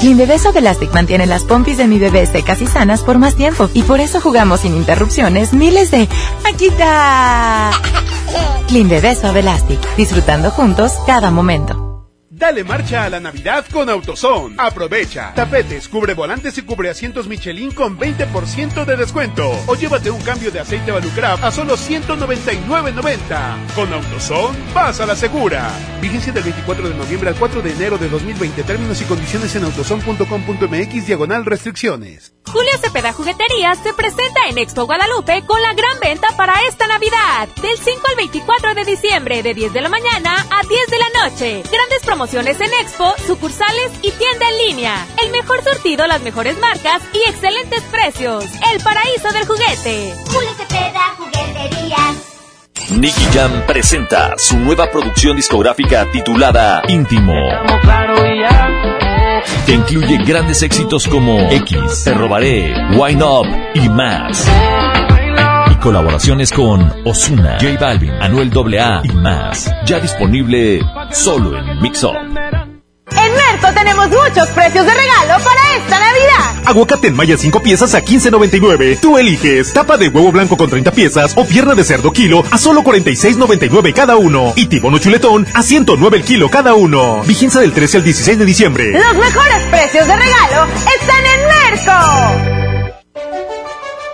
Clean Bebé Elastic mantiene las pompis de mi bebé secas y sanas por más tiempo y por eso jugamos sin interrupciones miles de aquí está. Clean Bebé Elastic, disfrutando juntos cada momento. Dale marcha a la Navidad con AutoZone. Aprovecha. Tapetes, cubre volantes y cubre asientos Michelin con 20% de descuento. O llévate un cambio de aceite Valucraft a solo 199.90. Con AutoZone, vas a la segura. Vigencia del 24 de noviembre al 4 de enero de 2020. Términos y condiciones en autozone.com.mx diagonal restricciones. Julio Cepeda Jugueterías se presenta en Expo Guadalupe con la gran venta para esta Navidad. Del 5 al 24 de diciembre, de 10 de la mañana a 10 de la noche. Grandes promociones en Expo, sucursales y tienda en línea. El mejor surtido, las mejores marcas y excelentes precios. El paraíso del juguete. Julio Cepeda Jugueterías. Nicky Jam presenta su nueva producción discográfica titulada Íntimo. Que incluye grandes éxitos como X, Te Robaré, Wine Up y más. Colaboraciones con Osuna, J Balvin, Anuel AA y más. Ya disponible solo en Mix Up. En Merco tenemos muchos precios de regalo para esta Navidad. Aguacate en malla 5 piezas a 15.99. Tú eliges tapa de huevo blanco con 30 piezas o pierna de cerdo kilo a solo 46.99 cada uno. Y tibono chuletón a 109 el kilo cada uno. Vigencia del 13 al 16 de diciembre. Los mejores precios de regalo están en Merco.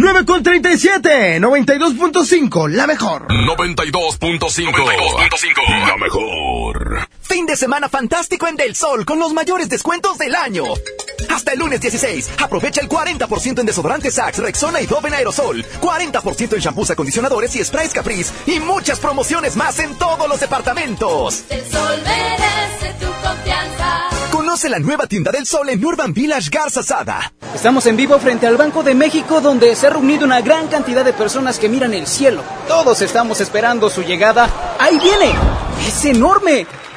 9 con 37, 92.5, la mejor. 92.5, la mejor. Fin de semana fantástico en Del Sol con los mayores descuentos del año. Hasta el lunes 16, aprovecha el 40% en desodorantes Sax, Rexona y Dove en aerosol, 40% en shampoos, acondicionadores y sprays Caprice y muchas promociones más en todos los departamentos. Del Sol merece tu confianza. Conoce la nueva tienda del Sol en Urban Village Garza Sada. Estamos en vivo frente al Banco de México donde se ha reunido una gran cantidad de personas que miran el cielo. Todos estamos esperando su llegada. ¡Ahí viene! ¡Es enorme!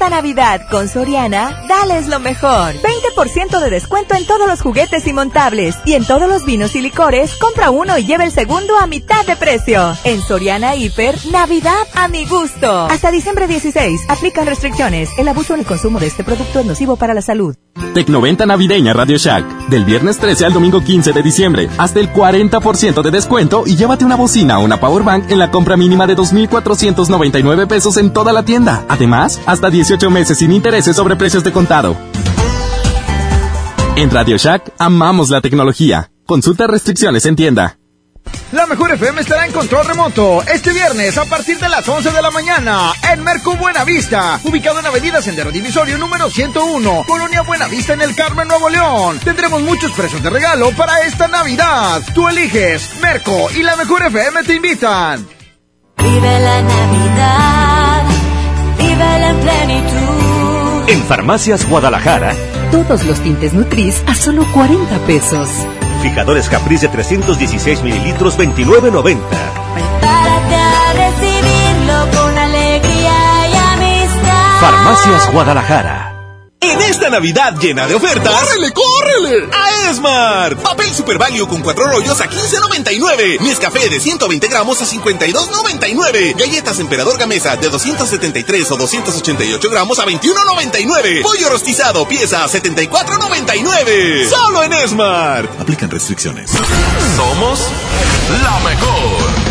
Esta Navidad con Soriana, dales lo mejor. 20% de descuento en todos los juguetes y montables. Y en todos los vinos y licores, compra uno y lleva el segundo a mitad de precio. En Soriana Hiper, Navidad a mi gusto. Hasta diciembre 16, aplican restricciones. El abuso en el consumo de este producto es nocivo para la salud. Tecnoventa navideña Radio Shack. Del viernes 13 al domingo 15 de diciembre. Hasta el 40% de descuento y llévate una bocina o una powerbank en la compra mínima de 2,499 pesos en toda la tienda. Además, hasta 18 meses sin intereses sobre precios de contado. En Radio Shack amamos la tecnología. Consulta restricciones en tienda. La mejor FM estará en control remoto este viernes a partir de las 11 de la mañana en Merco Buenavista, ubicado en Avenida Sendero Divisorio número 101, Colonia Buenavista en el Carmen, Nuevo León. Tendremos muchos precios de regalo para esta Navidad. Tú eliges, Merco y la mejor FM te invitan. Vive la Navidad, en Farmacias Guadalajara. Todos los tintes Nutris a solo 40 pesos. Fijadores Capriz de 316 mililitros, 29.90. Prepárate a recibirlo con alegría y amistad. Farmacias Guadalajara. En esta Navidad llena de ofertas. ¡Córrele, córrele! A Esmar. Papel Super Value con cuatro rollos a 15.99. Nescafé de 120 gramos a 52.99. Galletas Emperador Gamesa de 273 o 288 gramos a 21.99. Pollo rostizado pieza a 74.99. Solo en Esmar. Aplican restricciones. Somos la mejor.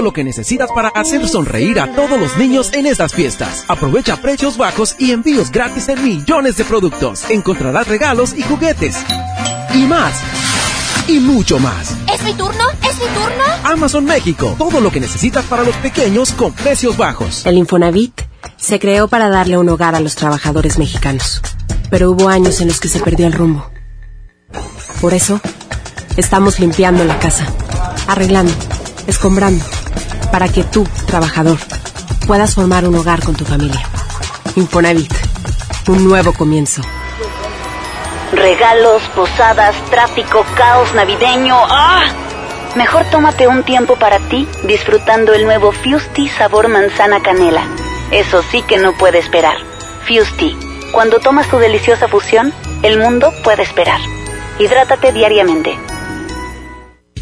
Todo lo que necesitas para hacer sonreír a todos los niños en estas fiestas. Aprovecha precios bajos y envíos gratis en millones de productos. Encontrarás regalos y juguetes. Y más. Y mucho más. ¿Es mi turno? ¿Es mi turno? Amazon México. Todo lo que necesitas para los pequeños con precios bajos. El Infonavit se creó para darle un hogar a los trabajadores mexicanos. Pero hubo años en los que se perdió el rumbo. Por eso, estamos limpiando la casa, arreglando, escombrando, para que tú, trabajador, puedas formar un hogar con tu familia. Infonavit, un nuevo comienzo. Regalos, posadas, tráfico, caos navideño. ¡Ah! Mejor tómate un tiempo para ti disfrutando el nuevo Fusti sabor manzana canela. Eso sí que no puede esperar. Fusti, cuando tomas tu deliciosa fusión, el mundo puede esperar. Hidrátate diariamente.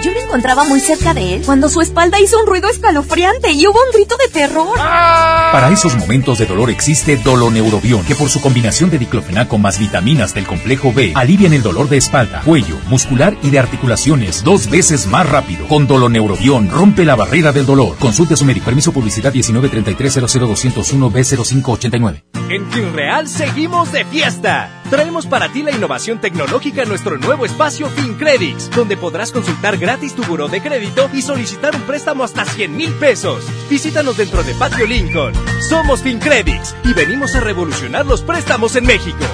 Yo lo encontraba muy cerca de él cuando su espalda hizo un ruido escalofriante y hubo un grito de terror. Para esos momentos de dolor existe Doloneurobion, que por su combinación de diclofenaco más vitaminas del complejo B alivian el dolor de espalda, cuello, muscular y de articulaciones dos veces más rápido. Con Doloneurobion rompe la barrera del dolor. Consulte a su médico. Permiso publicidad 193300201 B0589. En FinReal seguimos de fiesta. Traemos para ti la innovación tecnológica en nuestro nuevo espacio FinCredits, donde podrás consultar gratis tu buró de crédito y solicitar un préstamo hasta 100 mil pesos. Visítanos dentro de Patio Lincoln. Somos FinCredits y venimos a revolucionar los préstamos en México.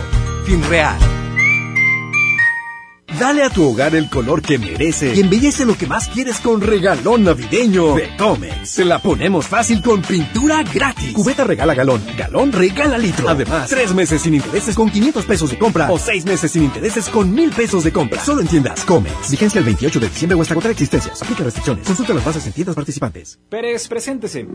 FinReal. Dale a tu hogar el color que merece y embellece lo que más quieres con regalón navideño de Comex. Se la ponemos fácil con pintura gratis. Cubeta regala galón, galón regala litro. Además, tres meses sin intereses con 500 pesos de compra o seis meses sin intereses con mil pesos de compra. Solo en tiendas Comex. Vigencia el 28 de diciembre o hasta agotar existencias. Aplica restricciones. Consulta las bases en tiendas participantes. Pérez, preséntese.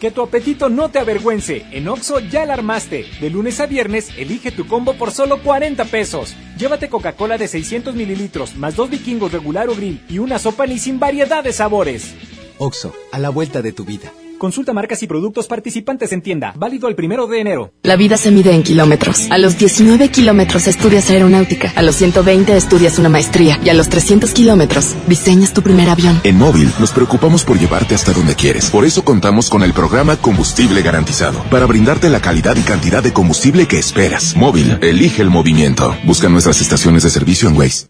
Que tu apetito no te avergüence. En Oxo ya la armaste. De lunes a viernes, elige tu combo por solo 40 pesos. Llévate Coca-Cola de 600 mililitros, más dos vikingos regular o grill y una sopa ni sin variedad de sabores. Oxo, a la vuelta de tu vida. Consulta marcas y productos participantes en tienda. Válido el primero de enero. La vida se mide en kilómetros. A los 19 kilómetros estudias aeronáutica. A los 120 estudias una maestría. Y a los 300 kilómetros diseñas tu primer avión. En Móvil nos preocupamos por llevarte hasta donde quieres. Por eso contamos con el programa Combustible Garantizado. Para brindarte la calidad y cantidad de combustible que esperas. Móvil, elige el movimiento. Busca nuestras estaciones de servicio en Waze.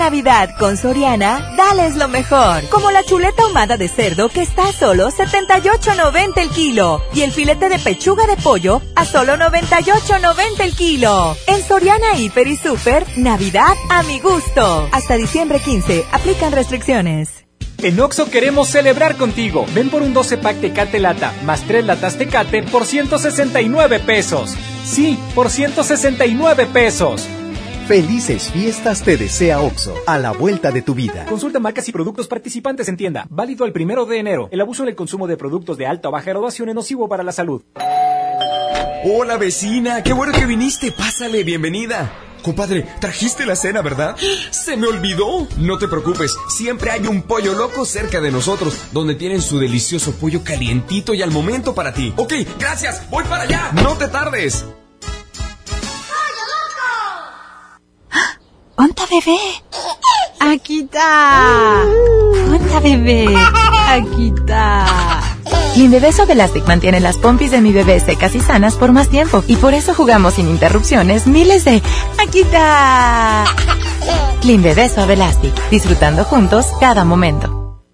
Navidad con Soriana, dales lo mejor. Como la chuleta ahumada de cerdo que está a solo 78.90 el kilo. Y el filete de pechuga de pollo a solo 98.90 el kilo. En Soriana Hiper y Super, Navidad a mi gusto. Hasta diciembre 15, aplican restricciones. En Oxo queremos celebrar contigo. Ven por un 12 pack Tecate Lata más 3 latas Tecate por 169 pesos. Sí, por 169 pesos. Felices fiestas te desea OXO, a la vuelta de tu vida. Consulta marcas y productos participantes en tienda. Válido el primero de enero. El abuso en el consumo de productos de alta o baja graduación es nocivo para la salud. Hola vecina, qué bueno que viniste. Pásale, bienvenida. Compadre, trajiste la cena, ¿verdad? <gasps> ¡Se me olvidó! No te preocupes, siempre hay un pollo loco cerca de nosotros, donde tienen su delicioso pollo calientito y al momento para ti. Ok, gracias, voy para allá. No te tardes. ¡Onta bebé! ¡Aquí está! ¡Onta bebé! ¡Aquí está! Clean Suave Elastic mantiene las pompis de mi bebé secas y sanas por más tiempo y por eso jugamos sin interrupciones miles de ¡Aquí está! Clean Bebé Suave Elastic, disfrutando juntos cada momento.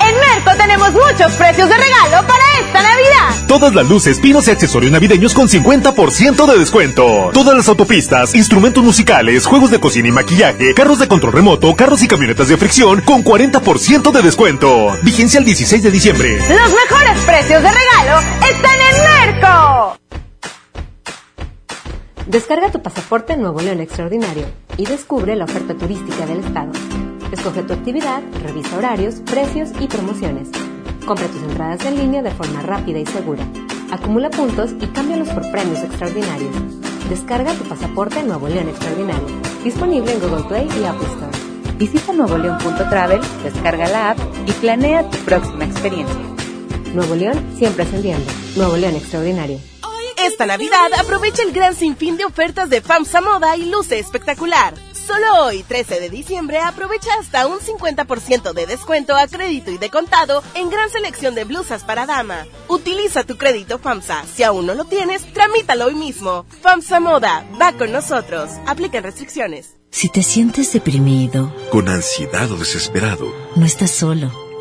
En Merco tenemos muchos precios de regalo para esta Navidad. Todas las luces, pinos y accesorios navideños con 50% de descuento. Todas las autopistas, instrumentos musicales, juegos de cocina y maquillaje, carros de control remoto, carros y camionetas de fricción con 40% de descuento. Vigencia el 16 de diciembre. Los mejores precios de regalo están en Merco. Descarga tu pasaporte Nuevo León Extraordinario y descubre la oferta turística del estado. Escoge tu actividad, revisa horarios, precios y promociones. Compra tus entradas en línea de forma rápida y segura. Acumula puntos y cámbialos por premios extraordinarios. Descarga tu pasaporte Nuevo León Extraordinario. Disponible en Google Play y Apple Store. Visita nuevoleón.travel, descarga la app y planea tu próxima experiencia. Nuevo León siempre ascendiendo. Nuevo León Extraordinario. Esta Navidad aprovecha el gran sinfín de ofertas de FAMSA Moda y luce espectacular. Solo hoy, 13 de diciembre, aprovecha hasta un 50% de descuento a crédito y de contado en gran selección de blusas para dama. Utiliza tu crédito FAMSA. Si aún no lo tienes, tramítalo hoy mismo. FAMSA Moda, va con nosotros. Aplican restricciones. Si te sientes deprimido, con ansiedad o desesperado, no estás solo.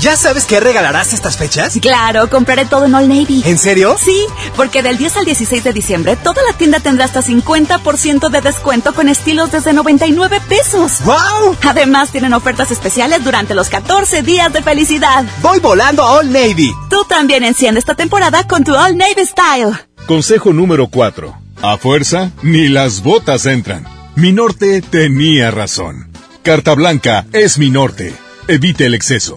¿Ya sabes qué regalarás estas fechas? Claro, compraré todo en All Navy. ¿En serio? Sí, porque del 10 al 16 de diciembre toda la tienda tendrá hasta 50% de descuento con estilos desde 99 pesos. ¡Wow! Además tienen ofertas especiales durante los 14 días de felicidad. Voy volando a All Navy. Tú también enciende esta temporada con tu All Navy Style. Consejo número 4. A fuerza, ni las botas entran. Mi norte tenía razón. Carta Blanca es mi norte. Evite el exceso.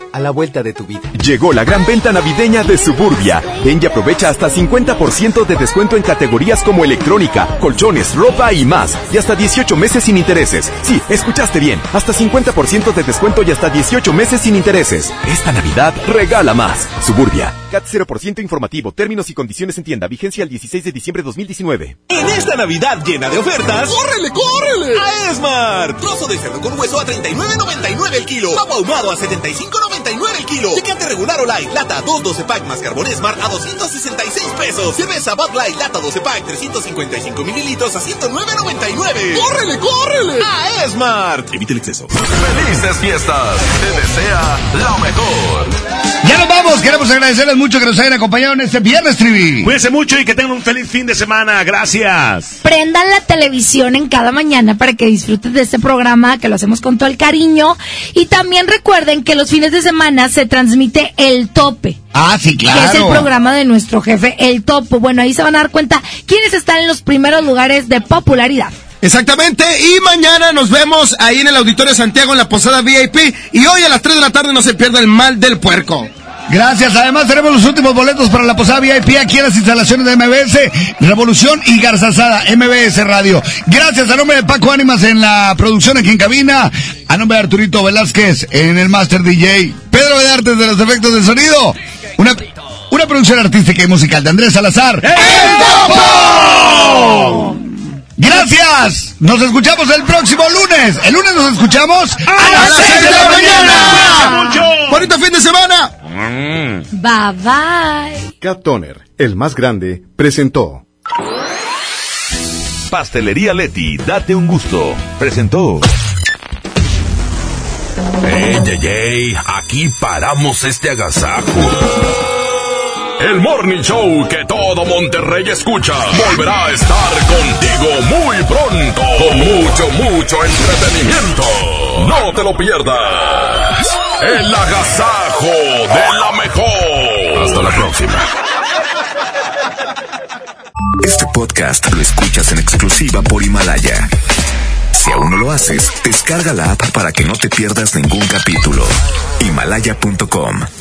a la vuelta de tu vida. Llegó la gran venta navideña de Suburbia. Ven y aprovecha hasta 50% de descuento en categorías como electrónica, colchones, ropa y más. Y hasta 18 meses sin intereses. Sí, escuchaste bien. Hasta 50% de descuento y hasta 18 meses sin intereses. Esta Navidad regala más. Suburbia. CAT 0% informativo. Términos y condiciones en tienda. Vigencia el 16 de diciembre de 2019. En esta Navidad llena de ofertas. ¡Córrele, córrele! A Esmar. Trozo de cerdo con hueso a 39.99 el kilo. Pavo ahumado a 75.99 el kilo. Tecate regular o light. Lata 212 pack más carbón Smart a 266 pesos. Cerveza Bud Light lata 12 pack 355 mililitros a 109.99. ¡Córrele, córrele! A Esmart. Evite el exceso. Felices fiestas. Te desea lo mejor. Ya nos vamos. Queremos agradecerles mucho que nos hayan acompañado en este viernes, Trivi. Cuídense mucho y que tengan un feliz fin de semana. Gracias. Prendan la televisión en cada mañana para que disfruten de este programa, que lo hacemos con todo el cariño. Y también recuerden que los fines de semana se transmite El Tope. Ah, sí, claro. Que es el programa de nuestro jefe, El Topo. Bueno, ahí se van a dar cuenta quiénes están en los primeros lugares de popularidad. Exactamente, y mañana nos vemos ahí en el Auditorio Santiago en la Posada VIP. Y hoy a las 3 de la tarde no se pierda el mal del puerco. Gracias. Además, tenemos los últimos boletos para la posada VIP aquí en las instalaciones de MBS, Revolución y Garzazada, MBS Radio. Gracias a nombre de Paco Ánimas en la producción aquí en cabina, a nombre de Arturito Velázquez en el Master DJ, Pedro de Artes de los efectos de sonido, una, una producción artística y musical de Andrés Salazar. ¡El Topo! Gracias. Nos escuchamos el próximo lunes. El lunes nos escuchamos a, las 6 de la mañana. mucho. Bonito fin de semana. Bye bye. Cat Toner, el más grande, presentó. Pastelería Leti, date un gusto. Presentó. ¡Ey, ey, ey! Aquí paramos este agasajo. El Morning Show que todo Monterrey escucha volverá a estar contigo muy pronto con mucho, mucho entretenimiento. No te lo pierdas. El agasajo de la mejor. Hasta la próxima. Este podcast lo escuchas en exclusiva por Himalaya. Si aún no lo haces, descarga la app para que no te pierdas ningún capítulo. Himalaya.com